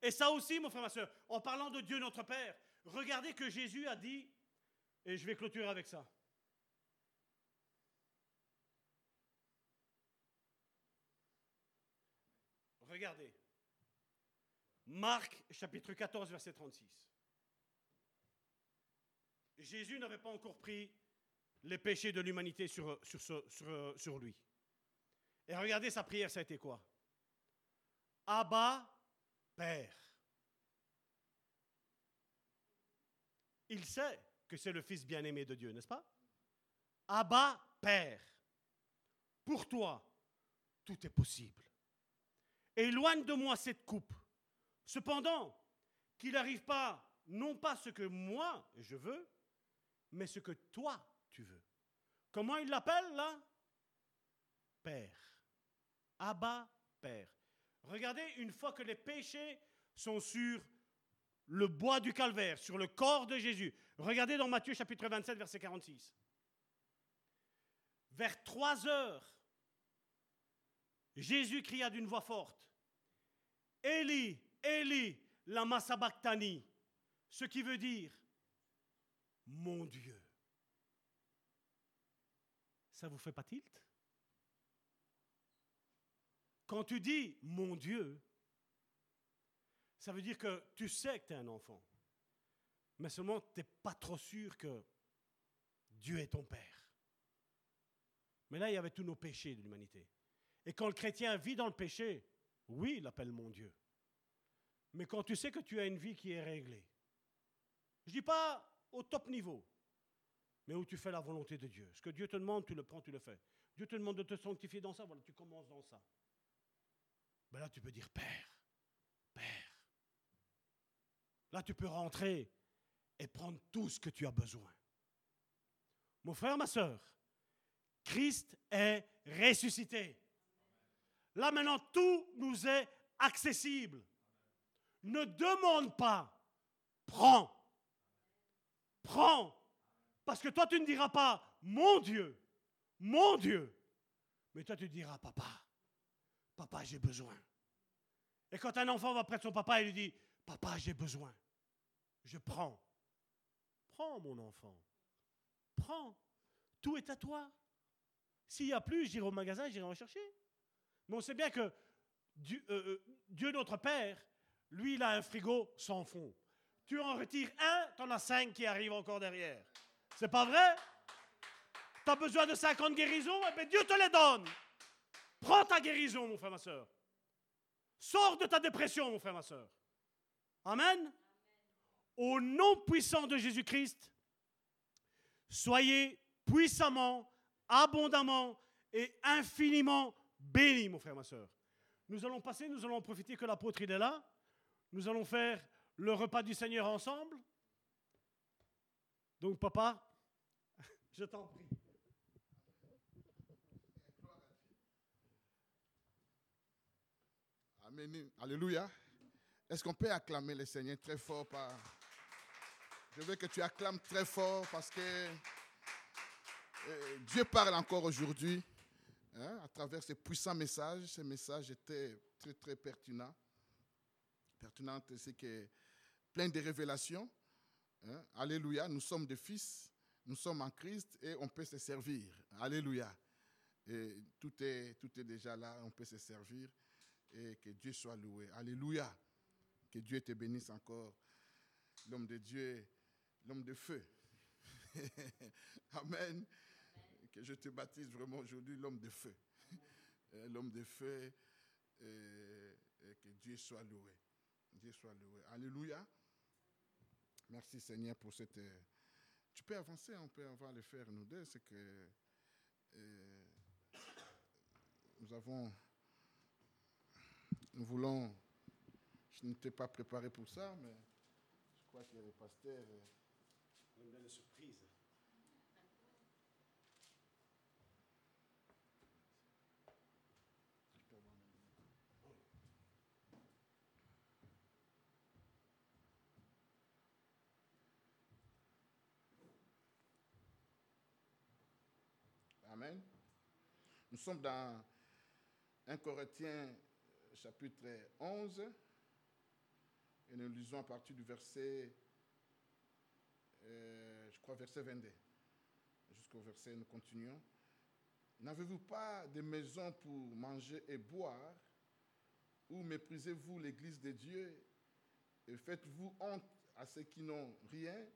Et ça aussi, mon frère, ma soeur, en parlant de Dieu notre Père, regardez que Jésus a dit, et je vais clôturer avec ça. Regardez. Marc chapitre 14, verset 36. Jésus n'avait pas encore pris les péchés de l'humanité sur, sur, sur, lui. Et regardez sa prière, ça a été quoi? Abba, Père. Il sait que c'est le Fils bien-aimé de Dieu, n'est-ce pas? Abba, Père. Pour toi, tout est possible. Éloigne de moi cette coupe. Cependant, qu'il n'arrive pas, non pas ce que moi je veux, mais ce que toi tu veux. Comment il l'appelle là? Père. Abba, Père. Regardez, une fois que les péchés sont sur le bois du calvaire, sur le corps de Jésus, regardez dans Matthieu chapitre 27, verset 46. Vers trois heures, Jésus cria d'une voix forte, Eli, Eli, lama sabachthani, ce qui veut dire, mon Dieu, ça vous fait pas tilt? Quand tu dis mon Dieu, ça veut dire que tu sais que tu es un enfant, mais seulement tu n'es pas trop sûr que Dieu est ton Père. Mais là, il y avait tous nos péchés de l'humanité. Et quand le chrétien vit dans le péché, oui, il appelle mon Dieu. Mais quand tu sais que tu as une vie qui est réglée, je ne dis pas au top niveau, mais où tu fais la volonté de Dieu. Ce que Dieu te demande, tu le prends, tu le fais. Dieu te demande de te sanctifier dans ça, voilà, tu commences dans ça. Ben là, tu peux dire Père, Père. Là, tu peux rentrer et prendre tout ce que tu as besoin. Mon frère, ma soeur, Christ est ressuscité. Là maintenant, tout nous est accessible. Ne demande pas, prends. Prends. Parce que toi, tu ne diras pas, mon Dieu, mon Dieu. Mais toi, tu diras, papa, papa, j'ai besoin. Et quand un enfant va près de son papa, il lui dit, papa, j'ai besoin. Je prends. Prends, mon enfant. Prends. Tout est à toi. S'il n'y a plus, j'irai au magasin, j'irai en chercher. Mais on sait bien que Dieu, euh, euh, Dieu, notre Père, lui, il a un frigo sans fond. Tu en retires un, tu en as cinq qui arrivent encore derrière. C'est pas vrai? Tu as besoin de 50 guérisons? Eh bien, Dieu te les donne. Prends ta guérison, mon frère, ma soeur. Sors de ta dépression, mon frère, ma soeur. Amen? Au nom puissant de Jésus-Christ, soyez puissamment, abondamment et infiniment bénis, mon frère, ma soeur. Nous allons passer, nous allons en profiter que l'apôtre est là. Nous allons faire le repas du Seigneur ensemble. Donc, papa, je t'en prie. Amen. Alléluia. Est-ce qu'on peut acclamer le Seigneur très fort. Je veux que tu acclames très fort parce que euh, Dieu parle encore aujourd'hui hein, à travers ces puissants messages. Ces messages étaient très, très pertinents. Pertinents, c'est que plein de révélations. Hein. Alléluia, nous sommes des fils. Nous sommes en Christ et on peut se servir. Alléluia. Et tout est, tout est déjà là. On peut se servir et que Dieu soit loué. Alléluia. Que Dieu te bénisse encore. L'homme de Dieu, l'homme de feu. Amen. Que je te baptise vraiment aujourd'hui l'homme de feu. l'homme de feu. Et, que Dieu soit loué. Dieu soit loué. Alléluia. Merci Seigneur pour cette... Tu peux avancer, on peut avoir le faire nous deux. C'est que euh, nous avons nous voulons, je n'étais pas préparé pour ça, mais je crois que le pasteur... On aime bien les surprises. Amen. Nous sommes dans 1 Corinthiens chapitre 11, et nous lisons à partir du verset, euh, je crois, verset 22. Jusqu'au verset, nous continuons. N'avez-vous pas de maison pour manger et boire Ou méprisez-vous l'Église de Dieu et faites-vous honte à ceux qui n'ont rien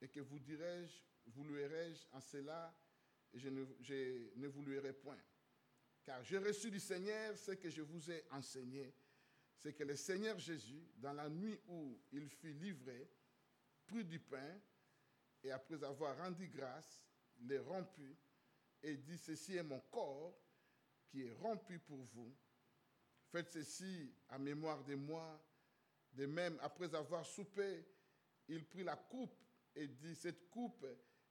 Et que vous dirais-je, vous louerai-je en cela je ne, je vous louerai point car j'ai reçu du Seigneur ce que je vous ai enseigné, c'est que le Seigneur Jésus, dans la nuit où il fut livré, prit du pain et après avoir rendu grâce, les romput et dit, ceci est mon corps qui est rompu pour vous. Faites ceci à mémoire de moi. De même, après avoir soupé, il prit la coupe et dit, cette coupe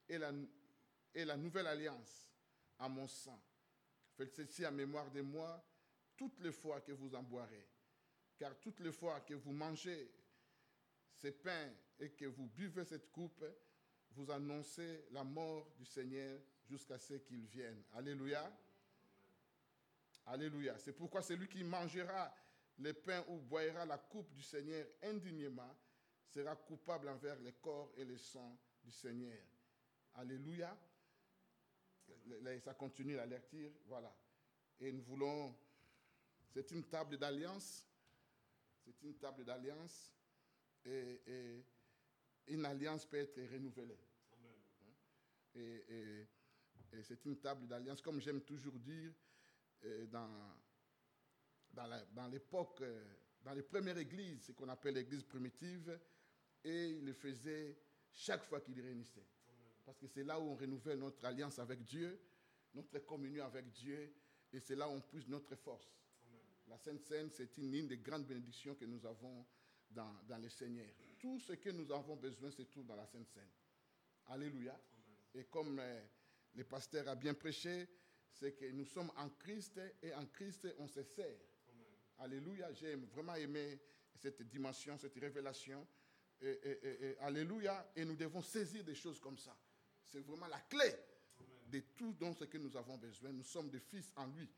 est la, est la nouvelle alliance à mon sang. Faites ceci en mémoire de moi toutes les fois que vous en boirez. Car toutes les fois que vous mangez ces pains et que vous buvez cette coupe, vous annoncez la mort du Seigneur jusqu'à ce qu'il vienne. Alléluia. Alléluia. C'est pourquoi celui qui mangera le pain ou boira la coupe du Seigneur indignement sera coupable envers le corps et le sang du Seigneur. Alléluia ça continue à lecture, voilà. Et nous voulons, c'est une table d'alliance, c'est une table d'alliance, et, une alliance peut être renouvelée. Et, c'est une table d'alliance, comme j'aime toujours dire, dans, dans l'époque, dans les premières églises, ce qu'on appelle l'église primitive, et il le faisait chaque fois qu'il réunissait. Parce que c'est là où on renouvelle notre alliance avec Dieu, notre communion avec Dieu, et c'est là où on puise notre force. La Sainte Seine, c'est une ligne de grandes bénédictions que nous avons dans, dans le Seigneur. Tout ce que nous avons besoin se trouve dans la Sainte Seine. Alléluia. Et comme euh, le pasteur a bien prêché, c'est que nous sommes en Christ et en Christ on se sert. Alléluia. J'ai vraiment aimé cette dimension, cette révélation. alléluia. Et nous devons saisir des choses comme ça. C'est vraiment la clé de tout ce que nous avons besoin. Nous sommes des fils en lui.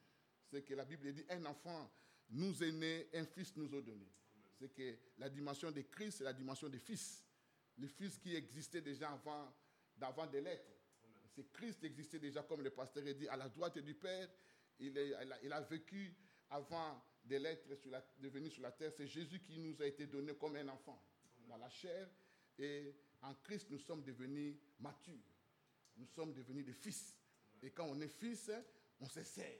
C'est que la Bible dit, un enfant nous est né, un fils nous a donné. C'est que la dimension de Christ, c'est la dimension des fils. Les fils qui existaient déjà avant, d'avant des lettres. C'est Christ qui existait déjà, comme le pasteur a dit, à la droite du Père. Il, a, vécu avant sur la, de venir sur la terre. C'est Jésus qui nous a été donné comme un enfant dans la chair. Et en Christ, nous sommes devenus matures nous sommes devenus des fils. Et quand on est fils, on se sert.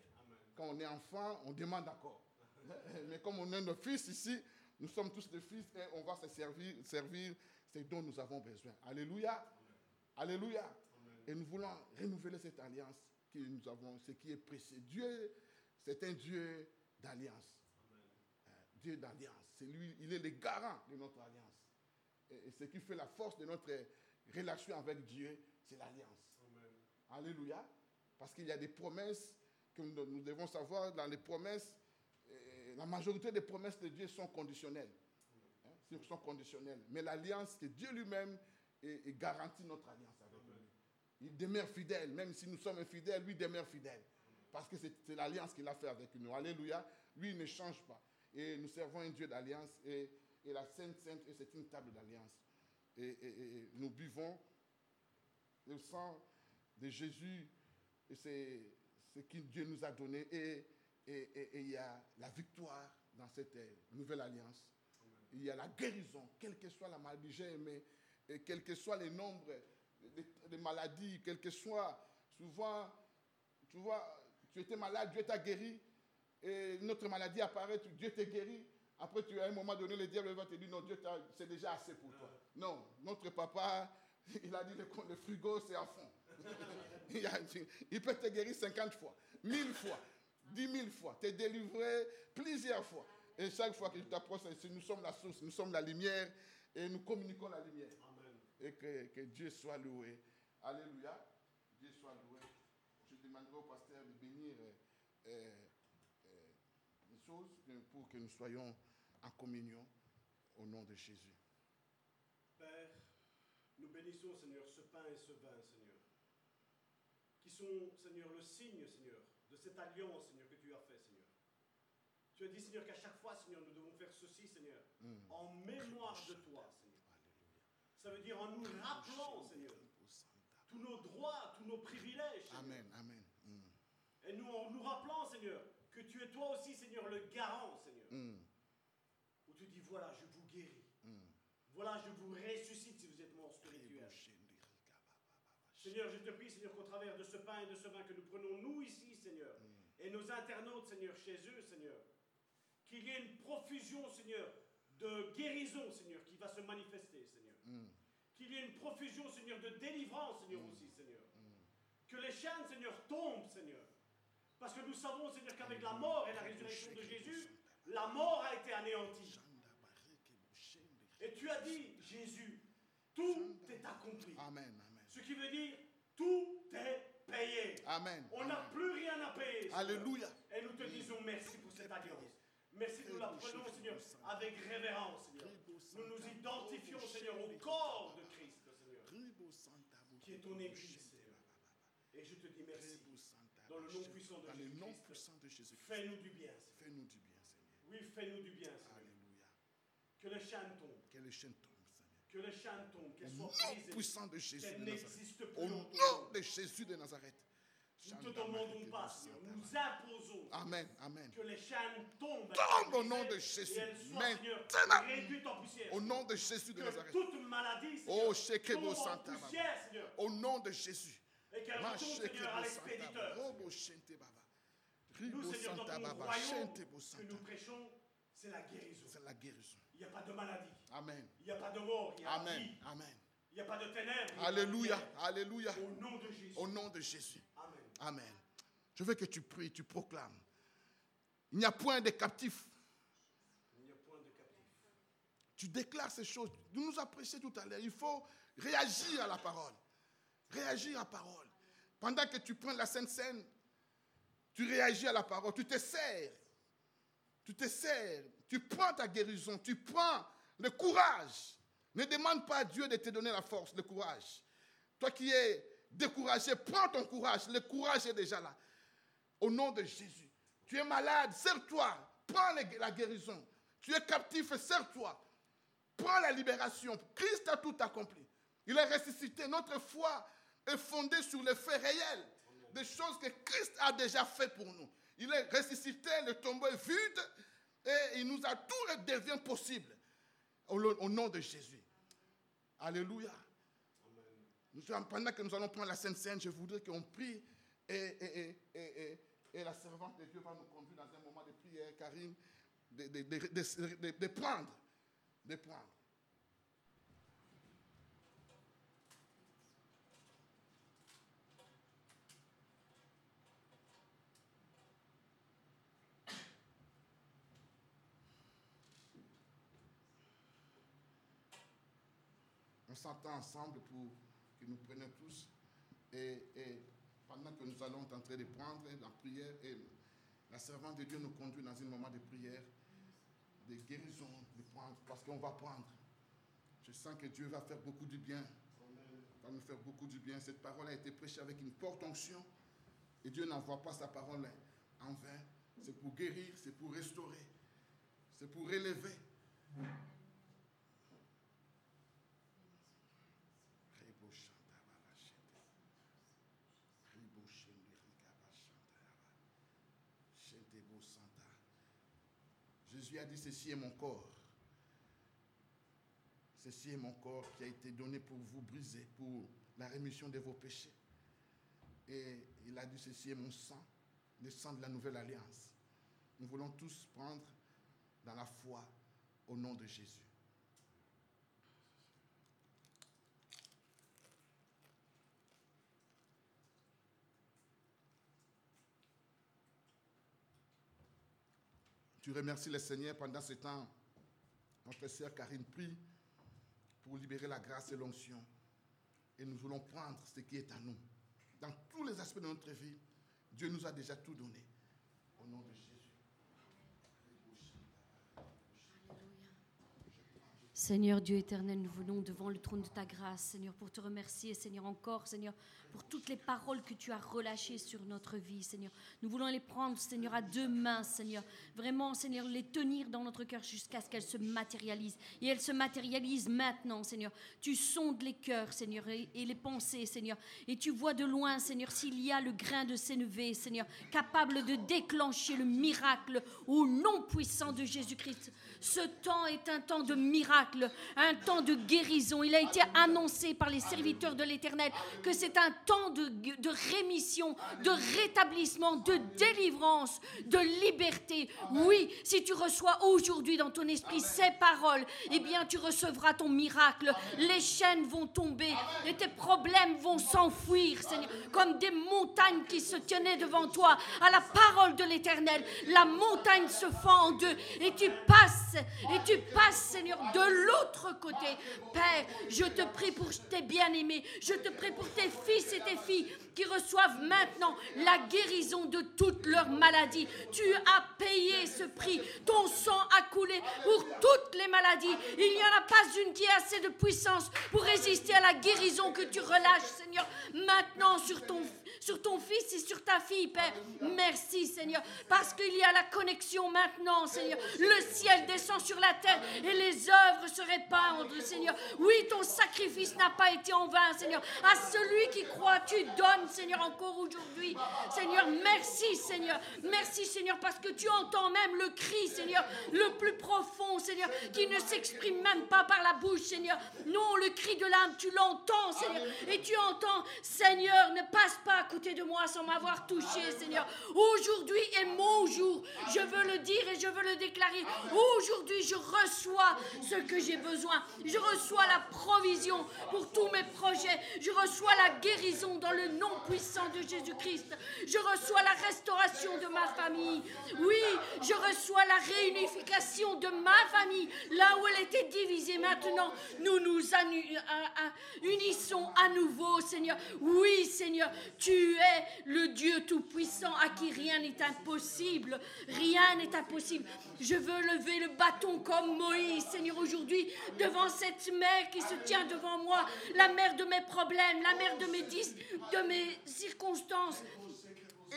Quand on est enfant, on demande d'accord. Mais comme on est nos fils ici, nous sommes tous des fils et on va se servir, servir ce dont nous avons besoin. Alléluia. Alléluia. Et nous voulons renouveler cette alliance que nous avons, ce qui est précieux. Dieu, c'est un Dieu d'alliance. Euh, Dieu d'alliance. C'est lui, il est le garant de notre alliance. Et ce qui fait la force de notre relation avec Dieu, c'est l'alliance. Alléluia. Parce qu'il y a des promesses que nous devons savoir. Dans les promesses, et la majorité des promesses de Dieu sont conditionnelles. Hein, sont conditionnelles. Mais l'alliance, c'est Dieu lui-même garantit notre alliance avec lui. Il demeure fidèle, même si nous sommes infidèles, lui demeure fidèle. Parce que c'est l'alliance qu'il a fait avec nous. Alléluia. Lui, ne change pas. Et nous servons un Dieu d'alliance. Et, la Sainte Sainte, c'est une table d'alliance. Et, nous buvons le sang de Jésus. Et c'est ce que Dieu nous a donné. Et, il y a la victoire dans cette nouvelle alliance. Il y a la guérison, quelle que soit la maladie. J'ai aimé, et quel que soit les nombres des maladies, quel que soit, souvent, tu vois, tu étais malade, Dieu t'a guéri, et notre maladie apparaît, Dieu t'a guéri. Après, tu, à un moment donné, le diable va te dire, non, Dieu, c'est déjà assez pour toi. Non, notre papa, il a dit, le, le frigo, c'est à fond. il, peut te guérir 50 fois, 1000 fois, 10 000 fois, te délivrer plusieurs fois. Et chaque fois que tu t'approches, nous sommes la source, nous sommes la lumière, et nous communiquons la lumière. Amen. Et que, que Dieu soit loué. Alléluia. Dieu soit loué demanderai au pasteur de bénir euh, euh, euh, les choses pour que nous soyons en communion au nom de Jésus. Père, nous bénissons, Seigneur, ce pain et ce vin, Seigneur, sont, Seigneur, le signe, Seigneur, de cette alliance, Seigneur, que tu as fait, Seigneur. Tu as dit, Seigneur, qu'à chaque fois, Seigneur, nous devons faire ceci, Seigneur, mm. en mémoire de toi, Seigneur. Ça veut dire en nous rappelant, Seigneur, tous nos droits, tous nos privilèges. Amen, amen. Et nous, en nous rappelant, Seigneur, que tu es toi aussi, Seigneur, le garant, Seigneur. Mm. Où tu dis, voilà, je vous guéris. Voilà, je vous ressuscite si vous. Seigneur, je te prie, Seigneur, qu'au travers de ce pain et de ce vin que nous prenons, nous ici, Seigneur, mm. et nos internautes, Seigneur, chez eux, Seigneur, qu'il y ait une profusion, Seigneur, de guérison, Seigneur, qui va se manifester, Seigneur. Qu'il y ait une profusion, Seigneur, de délivrance, Seigneur, aussi, Seigneur. Que les chaînes, Seigneur, tombent, Seigneur. Parce que nous savons, Seigneur, qu'avec la mort et la résurrection de Jésus, la mort a été anéantie. Et tu as dit, Jésus, tout est accompli. Amen, Ce qui veut dire, tout est payé. Amen. On n'a plus rien à payer. Alléluia. Et nous te disons merci pour cette alliance. Merci, nous la prenons, Seigneur, avec révérence, Seigneur. Nous nous identifions, Seigneur, au corps de Christ, Seigneur, qui est ton Église, Seigneur. Et je te dis merci. Dans le nom puissant de Dans Jésus. nom puissant de Jésus. Fais-nous du bien, Seigneur. Fais-nous du bien, Seigneur. Oui, fais-nous du bien, Seigneur. Alléluia. Que les chaînes tombent. Que les chaînes tombent. Que les chaînes tombent, qu'elles soient brisées. puissant de Jésus de Nazareth. Au nom de Jésus de Nazareth. Nous te demandons pas, Seigneur. Nous imposons. Amen, amen. Que les chaînes tombent. Tombe au nom de Jésus. Poussière. Au nom de Jésus de Nazareth. Toute maladie, Seigneur, oh, poussière, Seigneur. Au nom de Jésus. Et qu'elle retourne, Seigneur, à l'expéditeur. Nous, Seigneur, dans ton royaume que nous prêchons, c'est la guérison. C'est la guérison. Il n'y a pas de maladie. Amen. Il n'y a pas de mort. Il y a Amen. Vie. Amen. Il n'y a pas de ténèbres. Alléluia. Alléluia. Au nom de Jésus. Au nom de Jésus. Amen. Amen. Je veux que tu pries, tu proclames. Il n'y a point de captifs. Il n'y a point de captifs. Tu déclares ces choses. Nous nous apprécions tout à l'heure. Il faut réagir à la parole. Réagir à la parole. Pendant que tu prends la Sainte Seine, tu réagis à la parole, tu te sers. Tu te sers. Tu prends ta guérison, tu prends le courage. Ne demande pas à Dieu de te donner la force, le courage. Toi qui es découragé, prends ton courage. Le courage est déjà là. Au nom de Jésus. Tu es malade, serre-toi. Prends la guérison. Tu es captif, serre-toi. Prends la libération. Christ a tout accompli. Il est ressuscité. Notre foi est fondée sur les faits réels des choses que Christ a déjà fait pour nous. Il est ressuscité, le tombeau est vide et il nous a tout devient possible au, nom de Jésus. Alléluia. pendant que nous allons prendre la Sainte Seine, je voudrais qu'on prie et, et, la servante de Dieu va nous conduire dans un moment de prière, Karine, de, de, de prendre, de prendre. S'entend ensemble pour que nous prenions tous. Et, pendant que nous allons entrer de prendre la prière, et La servante de Dieu nous conduit dans un moment de prière, de guérison, de prendre, parce qu'on va prendre. Je sens que Dieu va faire beaucoup du bien. Va nous faire beaucoup du bien. Cette parole a été prêchée avec une forte onction. Et Dieu n'envoie pas sa parole en vain. C'est pour guérir, c'est pour restaurer, c'est pour élever. Jésus a dit, ceci est mon corps. Ceci est mon corps qui a été donné pour vous briser, pour la rémission de vos péchés. Et il a dit, ceci est mon sang, le sang de la nouvelle alliance. Nous voulons tous prendre dans la foi au nom de Jésus. Tu remercies le Seigneur pendant ce temps. Notre sœur Karine prie pour libérer la grâce et l'onction. Et nous voulons prendre ce qui est à nous. Dans tous les aspects de notre vie, Dieu nous a déjà tout donné. Au nom de Jésus. Seigneur Dieu éternel, nous venons devant le trône de ta grâce, Seigneur, pour te remercier, Seigneur, encore, Seigneur, pour toutes les paroles que tu as relâchées sur notre vie, Seigneur. Nous voulons les prendre, Seigneur, à deux mains, Seigneur. Vraiment, Seigneur, les tenir dans notre cœur jusqu'à ce qu'elles se matérialisent. Et elles se matérialisent maintenant, Seigneur. Tu sondes les cœurs, Seigneur, et, les pensées, Seigneur. Et tu vois de loin, Seigneur, s'il y a le grain de s'élever, Seigneur, capable de déclencher le miracle au nom puissant de Jésus-Christ. Ce temps est un temps de miracle, un temps de guérison. Il a été annoncé par les serviteurs de l'Éternel que c'est un temps de, rémission, de rétablissement, de délivrance, de liberté. Oui, si tu reçois aujourd'hui dans ton esprit ces paroles, eh bien tu recevras ton miracle. Les chaînes vont tomber et tes problèmes vont s'enfuir, Seigneur, comme des montagnes qui se tenaient devant toi. À la parole de l'Éternel, la montagne se fend en deux et tu passes, et tu passes, Seigneur, de l'autre côté. Père, je te prie pour tes bien-aimés, je te prie pour tes fils et tes filles qui reçoivent maintenant la guérison de toutes leurs maladies. Tu as payé ce prix. Ton sang a coulé pour toutes les maladies. Il n'y en a pas une qui ait assez de puissance pour résister à la guérison que tu relâches, Seigneur, maintenant sur ton, sur ton fils et sur ta fille, Père. Merci, Seigneur, parce qu'il y a la connexion maintenant, Seigneur. Le ciel descend sur la terre et les œuvres se répandent, Seigneur. Oui, ton sacrifice n'a pas été en vain, Seigneur. À celui qui croit, tu donnes Seigneur, encore aujourd'hui. Seigneur, merci, Seigneur. Merci, Seigneur, parce que tu entends même le cri, Seigneur, le plus profond, Seigneur, qui ne s'exprime même pas par la bouche, Seigneur. Non, le cri de l'âme, tu l'entends, Seigneur. Et tu entends, Seigneur, ne passe pas côté de moi sans m'avoir touché, Seigneur. Aujourd'hui est mon jour. Je veux le dire et je veux le déclarer. Aujourd'hui, je reçois ce que j'ai besoin. Je reçois la provision pour tous mes projets. Je reçois la guérison dans le nom puissant de Jésus-Christ. Je reçois la restauration de ma famille. Oui, je reçois la réunification de ma famille. Là où elle était divisée, maintenant, nous nous unissons à nouveau, Seigneur. Oui, Seigneur, tu es le Dieu tout-puissant à qui rien n'est impossible. Rien n'est impossible. Je veux lever le bâton comme Moïse, Seigneur, aujourd'hui, devant cette mère qui se tient devant moi, la mère de mes problèmes, la mère de mes, circunstances,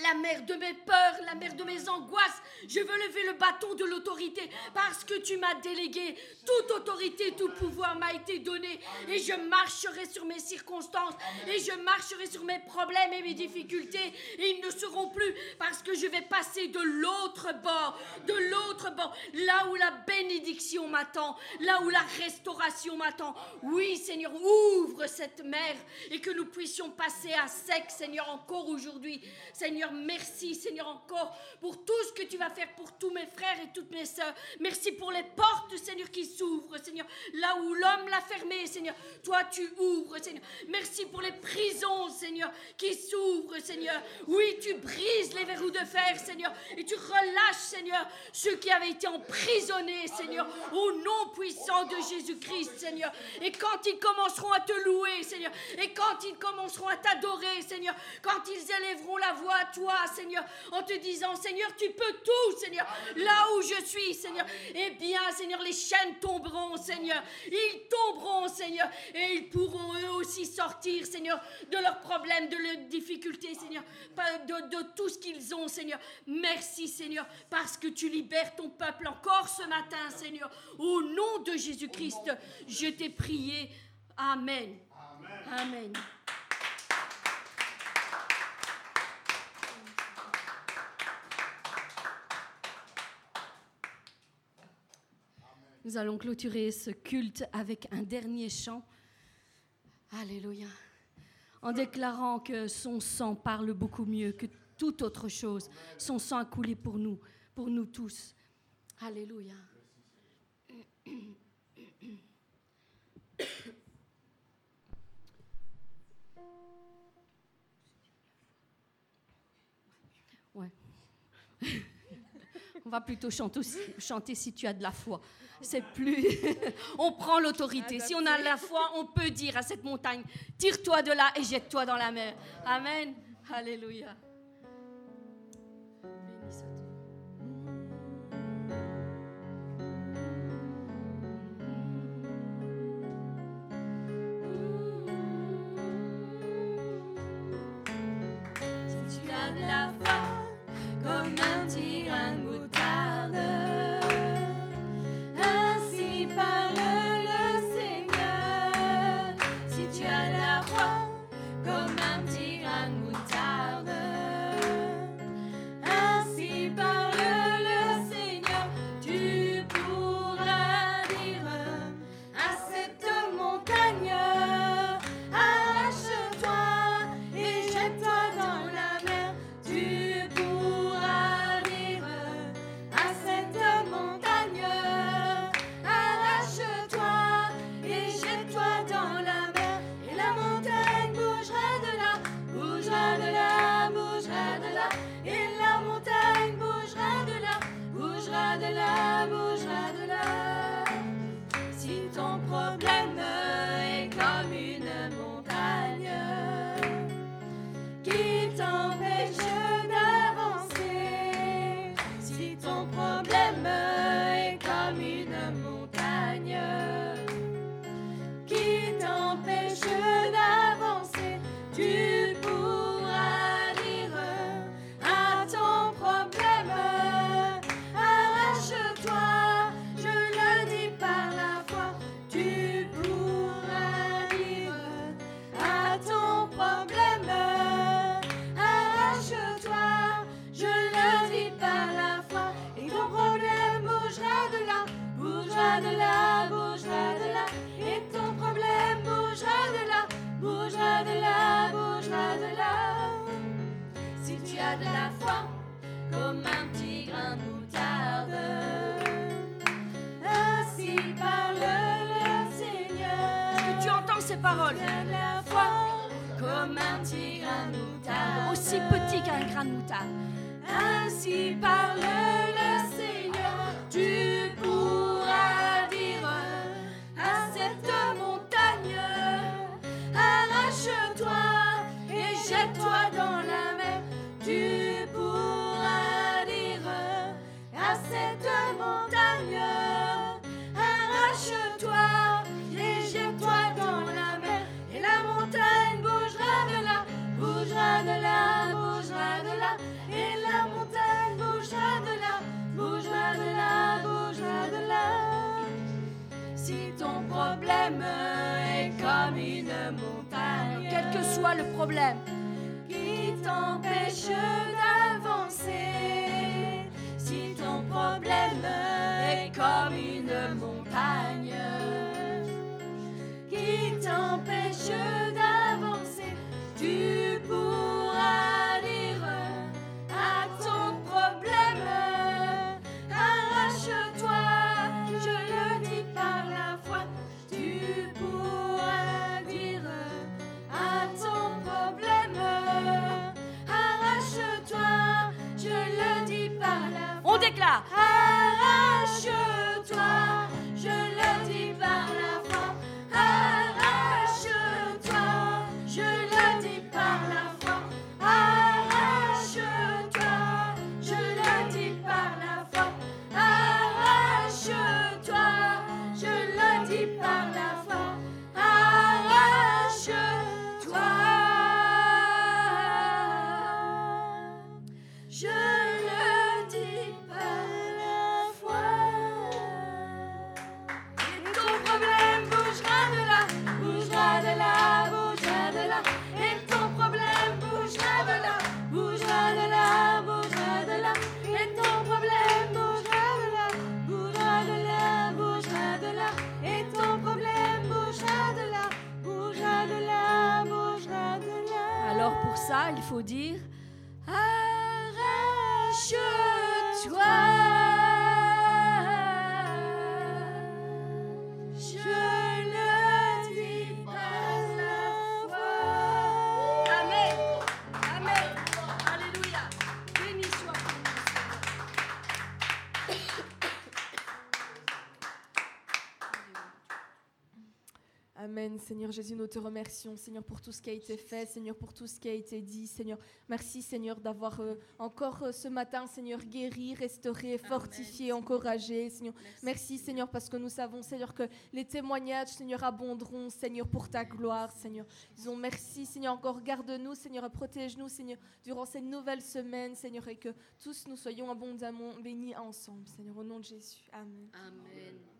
la mère de mes peurs, la mère de mes angoisses. Je veux lever le bâton de l'autorité parce que tu m'as délégué. Toute autorité, tout pouvoir m'a été donné et je marcherai sur mes circonstances et je marcherai sur mes problèmes et mes difficultés et ils ne seront plus parce que je vais passer de l'autre bord, de l'autre bord, là où la bénédiction m'attend, là où la restauration m'attend. Oui, Seigneur, ouvre cette mer et que nous puissions passer à sec, Seigneur, encore aujourd'hui. Seigneur, merci, Seigneur, encore pour tout ce que tu vas faire pour tous mes frères et toutes mes sœurs. Merci pour les portes, Seigneur, qui s'ouvrent, Seigneur. Là où l'homme l'a fermé, Seigneur, toi tu ouvres, Seigneur. Merci pour les prisons, Seigneur, qui s'ouvrent, Seigneur. Oui, tu brises les verrous de fer, Seigneur, et tu relâches, Seigneur, ceux qui avaient été emprisonnés, Seigneur, au nom puissant de Jésus-Christ, Seigneur. Et quand ils commenceront à te louer, Seigneur, et quand ils commenceront à t'adorer, Seigneur, quand ils élèveront la voix toi, Seigneur, en te disant, Seigneur, tu peux tout, Seigneur, là où je suis, Seigneur. Eh bien, Seigneur, les chaînes tomberont, Seigneur. Ils tomberont, Seigneur, et ils pourront eux aussi sortir, Seigneur, de leurs problèmes, de leurs difficultés, Seigneur, de, tout ce qu'ils ont, Seigneur. Merci, Seigneur, parce que tu libères ton peuple encore ce matin, Seigneur. Au nom de Jésus-Christ, je t'ai prié. Amen. Amen. Nous allons clôturer ce culte avec un dernier chant. Alléluia. En déclarant que son sang parle beaucoup mieux que toute autre chose. Son sang a coulé pour nous, pour nous tous. Alléluia. Ouais. On va plutôt chanter, chanter si tu as de la foi c'est plus. on prend l'autorité. Ah, si on a la foi, on peut dire à cette montagne Tire-toi de là et jette-toi dans la mer. Amen. Alléluia. Seigneur Jésus, nous te remercions, Seigneur, pour tout ce qui a été fait, Seigneur, pour tout ce qui a été dit, Seigneur. Merci, Seigneur, d'avoir euh, encore euh, ce matin, Seigneur, guéri, restauré, fortifié, encouragé, Seigneur. Merci, Seigneur, parce que nous savons, Seigneur, que les témoignages, Seigneur, abonderont, Seigneur, pour ta gloire, Seigneur. Disons merci, Seigneur, encore garde-nous, Seigneur, et protège-nous, Seigneur, durant cette nouvelle semaine, Seigneur, et que tous nous soyons abondamment bénis ensemble, Seigneur, au nom de Jésus. Amen. Amen.